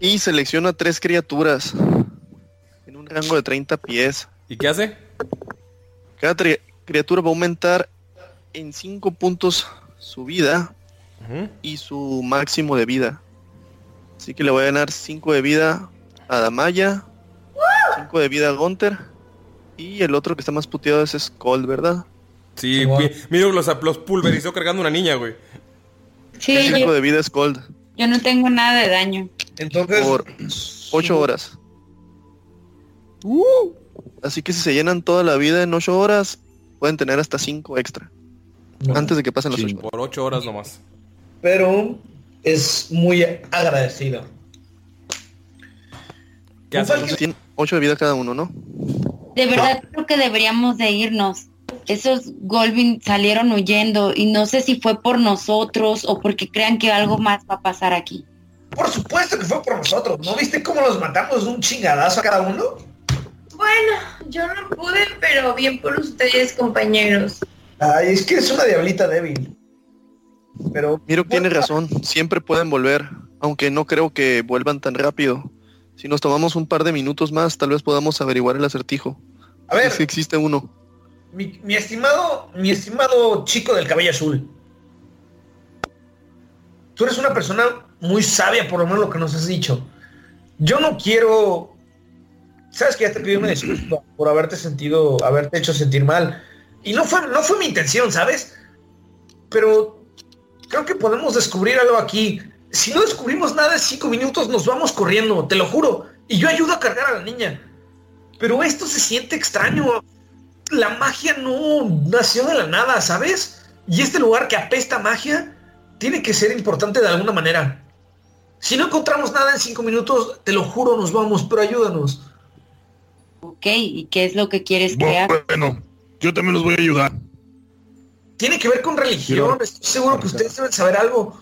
E: Y selecciona tres criaturas. En un rango de 30 pies.
A: ¿Y qué hace?
E: Cada tri- criatura va a aumentar en 5 puntos su vida y su máximo de vida. Así que le voy a ganar 5 de vida a Damaya, 5 de vida a Gunter y el otro que está más puteado es Skull, ¿verdad?
A: Sí, mi- Mirok los, los pulverizó cargando una niña, güey.
F: Sí,
E: 5
F: yo,
E: de vida Skull
F: yo no tengo nada de daño.
C: Entonces,
E: por 8 horas. Así que si se llenan toda la vida en 8 horas, pueden tener hasta 5 extra. Antes de que pasen las 8 horas.
A: Por ocho horas nomás.
C: pero es muy agradecido.
A: ¿Qué
E: tienen 8 de vida cada uno, ¿no?
F: De verdad creo que deberíamos de irnos. Esos Golvin salieron huyendo y no sé si fue por nosotros o porque crean que algo más va a pasar aquí.
C: Por supuesto que fue por nosotros. ¿No viste cómo los matamos un chingadazo a cada uno?
D: Bueno, yo no pude, pero bien por ustedes, compañeros.
C: Ay, es que es una diablita débil. Pero
E: Miro tiene razón, siempre pueden volver, aunque no creo que vuelvan tan rápido. Si nos tomamos un par de minutos más, tal vez podamos averiguar el acertijo.
C: A ver.
E: Si existe uno.
C: Mi, estimado, mi estimado chico del cabello azul. Tú eres una persona muy sabia, por lo menos lo que nos has dicho. Yo no quiero. Sabes que ya te pedí una disculpa por haberte sentido, haberte hecho sentir mal. Y no fue, no fue mi intención, ¿sabes? Pero creo que podemos descubrir algo aquí. Si no descubrimos nada en cinco minutos, nos vamos corriendo, te lo juro. Y yo ayudo a cargar a la niña. Pero esto se siente extraño. La magia no nació de la nada, ¿sabes? Y este lugar que apesta a magia tiene que ser importante de alguna manera. Si no encontramos nada en cinco minutos, te lo juro, nos vamos, pero ayúdanos.
F: Ok, ¿y qué es lo que quieres crear?
G: Bueno, yo también los voy a ayudar.
C: Tiene que ver con religión, estoy seguro que ustedes deben saber algo.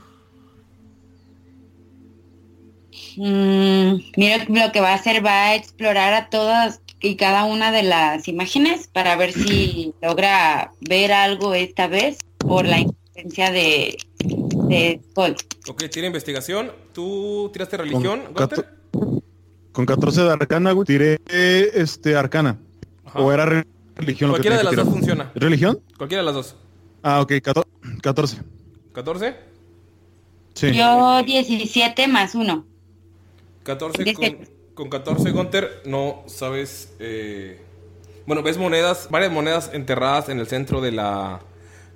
F: Mm, mira lo que va a hacer, va a explorar a todas y cada una de las imágenes para ver si logra ver algo esta vez. por la insistencia de, de.
A: Ok, tira investigación. ¿Tú tiraste religión, Gunter?
B: Con 14 de arcana, güey, tiré este arcana. O era re- religión lo que
A: Cualquiera de las
B: que
A: dos funciona.
B: ¿Religión?
A: Cualquiera de las dos.
B: Ah, ok, cato- 14.
A: ¿14?
B: Sí.
F: Yo 17 más 1.
A: 14 con, con 14 Gunter no sabes eh, bueno ves monedas varias monedas enterradas en el centro de la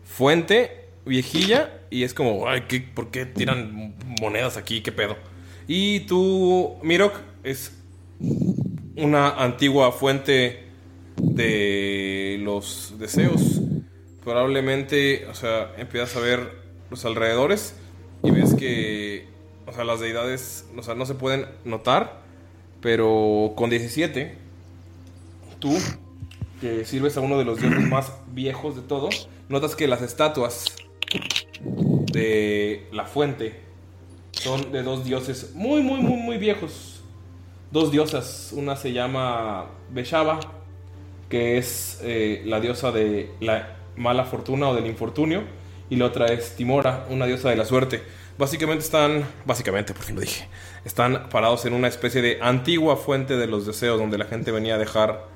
A: fuente viejilla y es como ay ¿qué, por qué tiran monedas aquí qué pedo y tú Mirok es una antigua fuente de los deseos. Probablemente o sea empiezas a ver los alrededores y ves que o sea, las deidades, o sea, no se pueden notar, pero con 17, tú, que sirves a uno de los dioses más viejos de todo, notas que las estatuas de la fuente son de dos dioses muy, muy, muy, muy viejos. Dos diosas. Una se llama Beshaba, que es eh, la diosa de la mala fortuna o del infortunio, y la otra es Timora, una diosa de la suerte. Básicamente están, básicamente, por fin lo dije, están parados en una especie de antigua fuente de los deseos donde la gente venía a dejar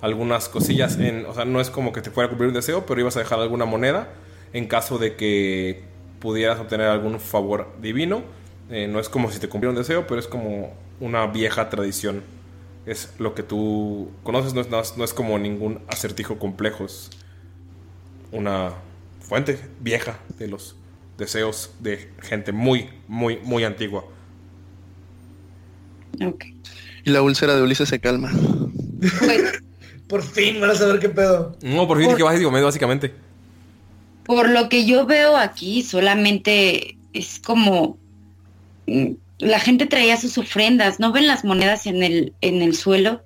A: algunas cosillas en, o sea, no es como que te fuera a cumplir un deseo, pero ibas a dejar alguna moneda en caso de que pudieras obtener algún favor divino. Eh, no es como si te cumpliera un deseo, pero es como una vieja tradición. Es lo que tú conoces, no es, no es- como ningún acertijo complejo, es una fuente vieja de los deseos de gente muy, muy, muy antigua.
E: Y la úlcera de Ulises se calma.
C: Por fin van a saber qué pedo.
A: No, por fin
F: Por-
A: que básico medio, básicamente.
F: Por lo que yo veo aquí, solamente es como mm, la gente traía sus ofrendas, ¿no ven las monedas en el, en el suelo?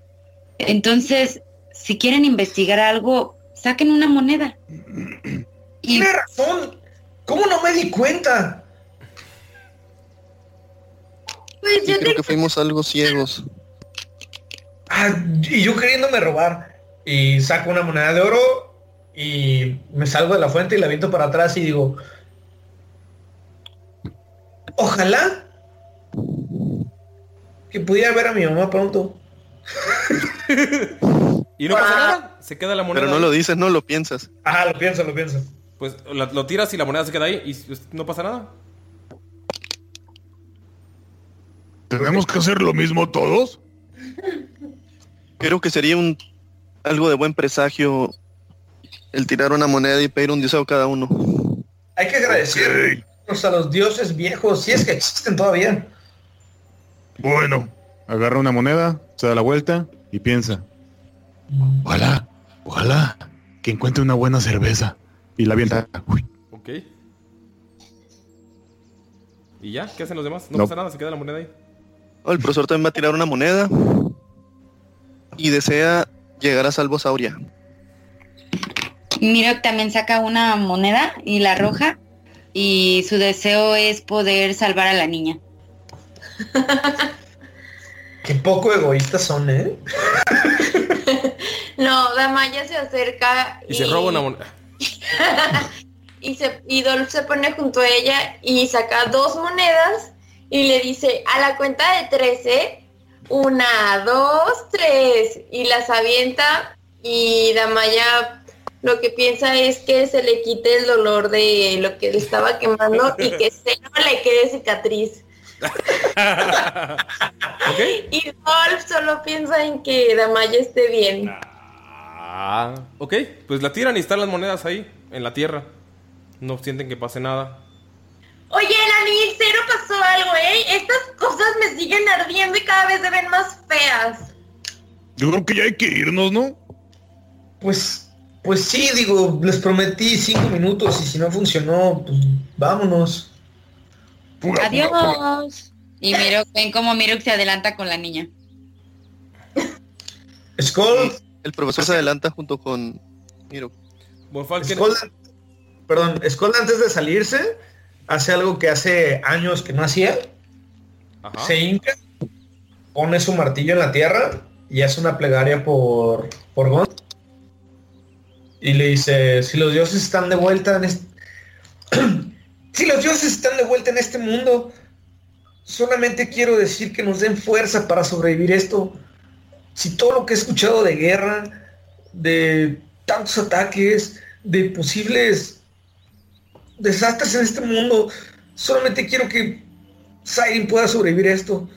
F: Entonces, si quieren investigar algo, saquen una moneda. Y
C: Tiene razón. ¿Cómo no me di cuenta?
D: Pues
E: Sí, creo que fuimos algo ciegos.
C: Ah, y yo queriéndome robar. Y saco una moneda de oro y me salgo de la fuente y la viento para atrás y digo, ojalá que pudiera ver a mi mamá pronto.
A: Y no pasa nada, se queda la moneda.
E: Pero no
A: ahí.
E: lo dices, no lo piensas.
C: Ah, lo pienso, lo pienso.
A: Pues lo tiras y la moneda se queda ahí y pues, no pasa nada.
G: ¿Tenemos que hacer lo mismo todos?
E: Creo que sería un algo de buen presagio el tirar una moneda y pedir un deseo cada uno.
C: Hay que agradecer a los dioses viejos, si es que existen todavía.
B: Bueno, agarra una moneda, se da la vuelta y piensa. Ojalá, ojalá que encuentre una buena cerveza. Y la avienta. Uy,
A: Ok. ¿Y ya? ¿Qué hacen los demás? No,
B: No.
A: pasa nada, se queda la moneda ahí.
E: Oh, el profesor también va a tirar una moneda y desea llegar a salvo Sauria.
F: Miro también saca una moneda y la arroja y su deseo es poder salvar a la niña.
C: Qué poco egoístas son, ¿eh?
D: No, Damaya se acerca
A: Y se roba una moneda.
D: y, se, y Dolph se pone junto a ella y saca dos monedas y le dice, a la cuenta de tres, ¿eh? Una, dos, tres. Y las avienta y Damaya lo que piensa es que se le quite el dolor de lo que le estaba quemando y que se no le quede cicatriz. Y Dolph solo piensa en que Damaya esté bien.
A: Ah, ok. Pues la tiran y están las monedas ahí, en la tierra. No sienten que pase nada.
D: Oye, Nani, cero pasó algo, ¿eh? Estas cosas me siguen ardiendo y cada vez se ven más feas.
G: Yo creo que ya hay que irnos, ¿no?
C: Pues, pues sí, digo, les prometí cinco minutos y si no funcionó, pues vámonos.
F: Adiós. Y miro, ven cómo Miro se adelanta con la niña.
C: Skull.
E: El profesor se adelanta junto con Miro.
C: Skull, perdón, Skull antes de salirse hace algo que hace años que no hacía. Se hinca, pone su martillo en la tierra y hace una plegaria por, por Gon. Y le dice, si los dioses están de vuelta en, est- si los dioses están de vuelta en este mundo, solamente quiero decir que nos den fuerza para sobrevivir esto. Si todo lo que he escuchado de guerra, de tantos ataques, de posibles desastres en este mundo, solamente quiero que Siren pueda sobrevivir esto.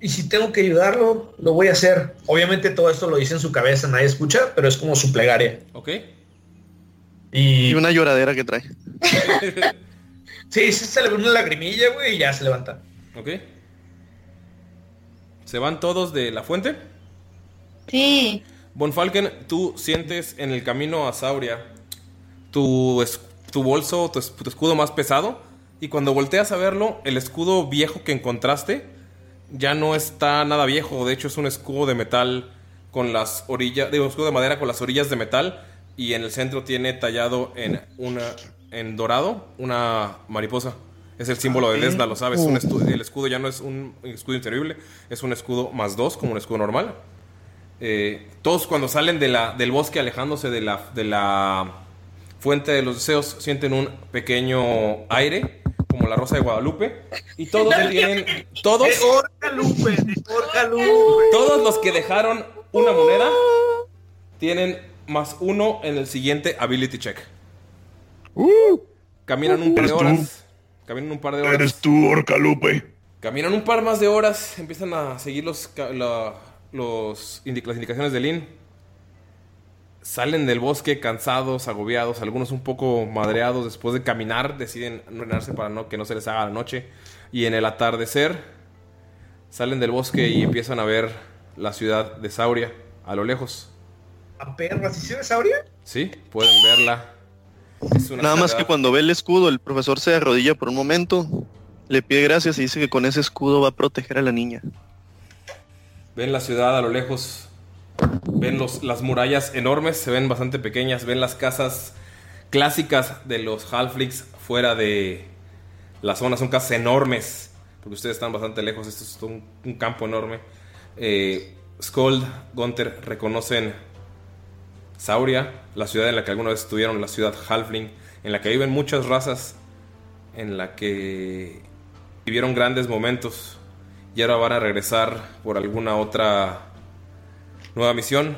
C: Y si tengo que ayudarlo, lo voy a hacer. Obviamente todo esto lo dice en su cabeza, nadie escucha, pero es como su plegaria.
A: Ok.
C: Y,
E: una lloradera que trae.
C: sí, sí, se le ve una lagrimilla, güey, y ya se levanta.
A: Ok. ¿Se van todos de la fuente?
F: Sí.
A: Bonfalken, tú sientes en el camino a Sauria tu, es- tu bolso, tu, es- tu escudo más pesado. Y cuando volteas a verlo, el escudo viejo que encontraste ya no está nada viejo. De hecho, es un escudo de metal con las orillas, digo, un escudo de madera con las orillas de metal. Y en el centro tiene tallado en una en dorado una mariposa. Es el símbolo de
C: Ok.
A: Desna, lo sabes. Un estu- el escudo ya no es un escudo inservible, es un escudo más dos, como un escudo normal. Eh, todos cuando salen de la, del bosque alejándose de la, de la fuente de los deseos sienten un pequeño aire como la rosa de Guadalupe y todos tienen todos
C: De Orcalupe, de Orcalupe.
A: todos los que dejaron una moneda tienen más uno en el siguiente ability check. Caminan un par de horas. Caminan un par de horas.
G: Eres tú, Orcalupe.
A: Caminan un par más de horas, empiezan a seguir los, ca- la- los las indicaciones de Lin. Salen del bosque cansados, agobiados, algunos un poco madreados. Después de caminar, deciden ordenarse para no, que no se les haga la noche. Y en el atardecer, salen del bosque y empiezan a ver la ciudad de Sauria a lo lejos.
C: ¿A perra? ¿Sí se ve Sauria?
A: Sí, pueden verla. Es una
E: Nada más que cuando ve el escudo, el profesor se arrodilla por un momento, le pide gracias y dice que con ese escudo va a proteger a la niña.
A: Ven la ciudad a lo lejos. Ven los, las murallas enormes, se ven bastante pequeñas. Ven las casas clásicas de los halflings fuera de la zona. Son casas enormes. Porque ustedes están bastante lejos. Esto es un, campo enorme. Eh, Skold, Gunther reconocen Sauria, la ciudad en la que alguna vez estuvieron, la ciudad halfling, en la que viven muchas razas, en la que vivieron grandes momentos y ahora van a regresar por alguna otra nueva misión,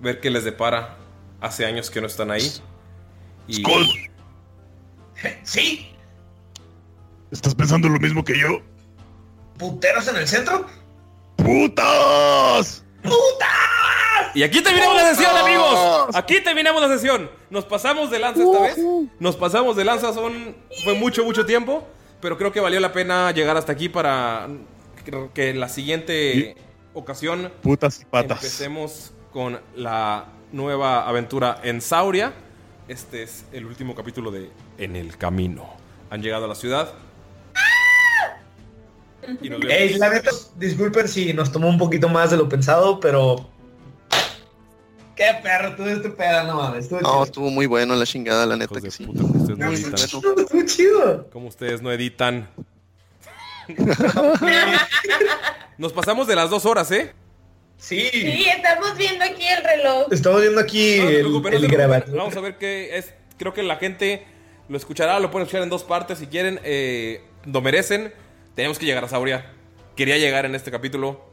A: ver qué les depara. Hace años que no están ahí. Y
C: Sí,
G: ¿Estás pensando lo mismo que yo?
C: puteros en el centro.
G: ¡Putas!
A: Y aquí terminamos la sesión, amigos. Aquí terminamos la sesión. Nos pasamos de lanza esta vez. Nos pasamos de lanza, son fue mucho, mucho tiempo. Pero creo que valió la pena llegar hasta aquí para que- que la siguiente ocasión
B: Putas y patas.
A: empecemos con la nueva aventura en Sauria. Este es el último capítulo de En el Camino. Han llegado a la ciudad. Y nos vemos.
C: Ey, la neta, disculpen si nos tomó un poquito más de lo pensado, pero. Qué perro, todo este pedo, no mames. Estuvo
E: No,
C: chido.
E: estuvo muy bueno la chingada, la neta que sí.
A: Ustedes no editan.
E: bueno.
C: Estuvo chido.
A: Como ustedes no editan. Nos pasamos de las dos horas, ¿eh?
C: Sí.
D: Sí, estamos viendo aquí el reloj.
C: Estamos viendo aquí
A: No
C: el,
A: no
C: el grabador.
A: Vamos a ver qué es. Creo que la gente lo escuchará, lo pueden escuchar en dos partes si quieren. eh, lo merecen. Tenemos que llegar a Sauria. Quería llegar en este capítulo.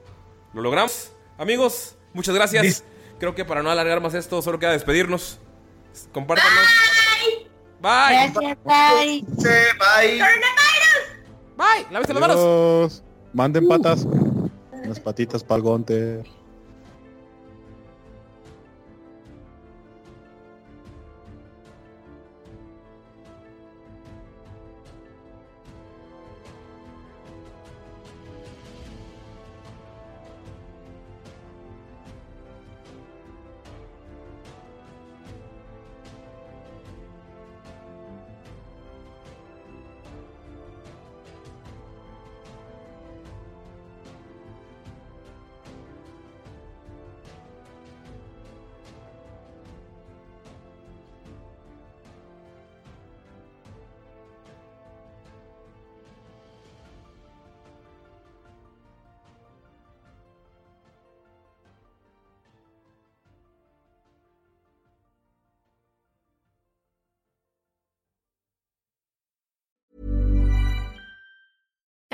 A: Lo logramos. Amigos, muchas gracias.
C: Dis-
A: Creo que para no alargar más esto, solo queda despedirnos. Compártanos. Bye.
F: Gracias, bye.
C: Bye.
A: Bye. Lávese las manos.
B: Manden patas. Unas patitas para el.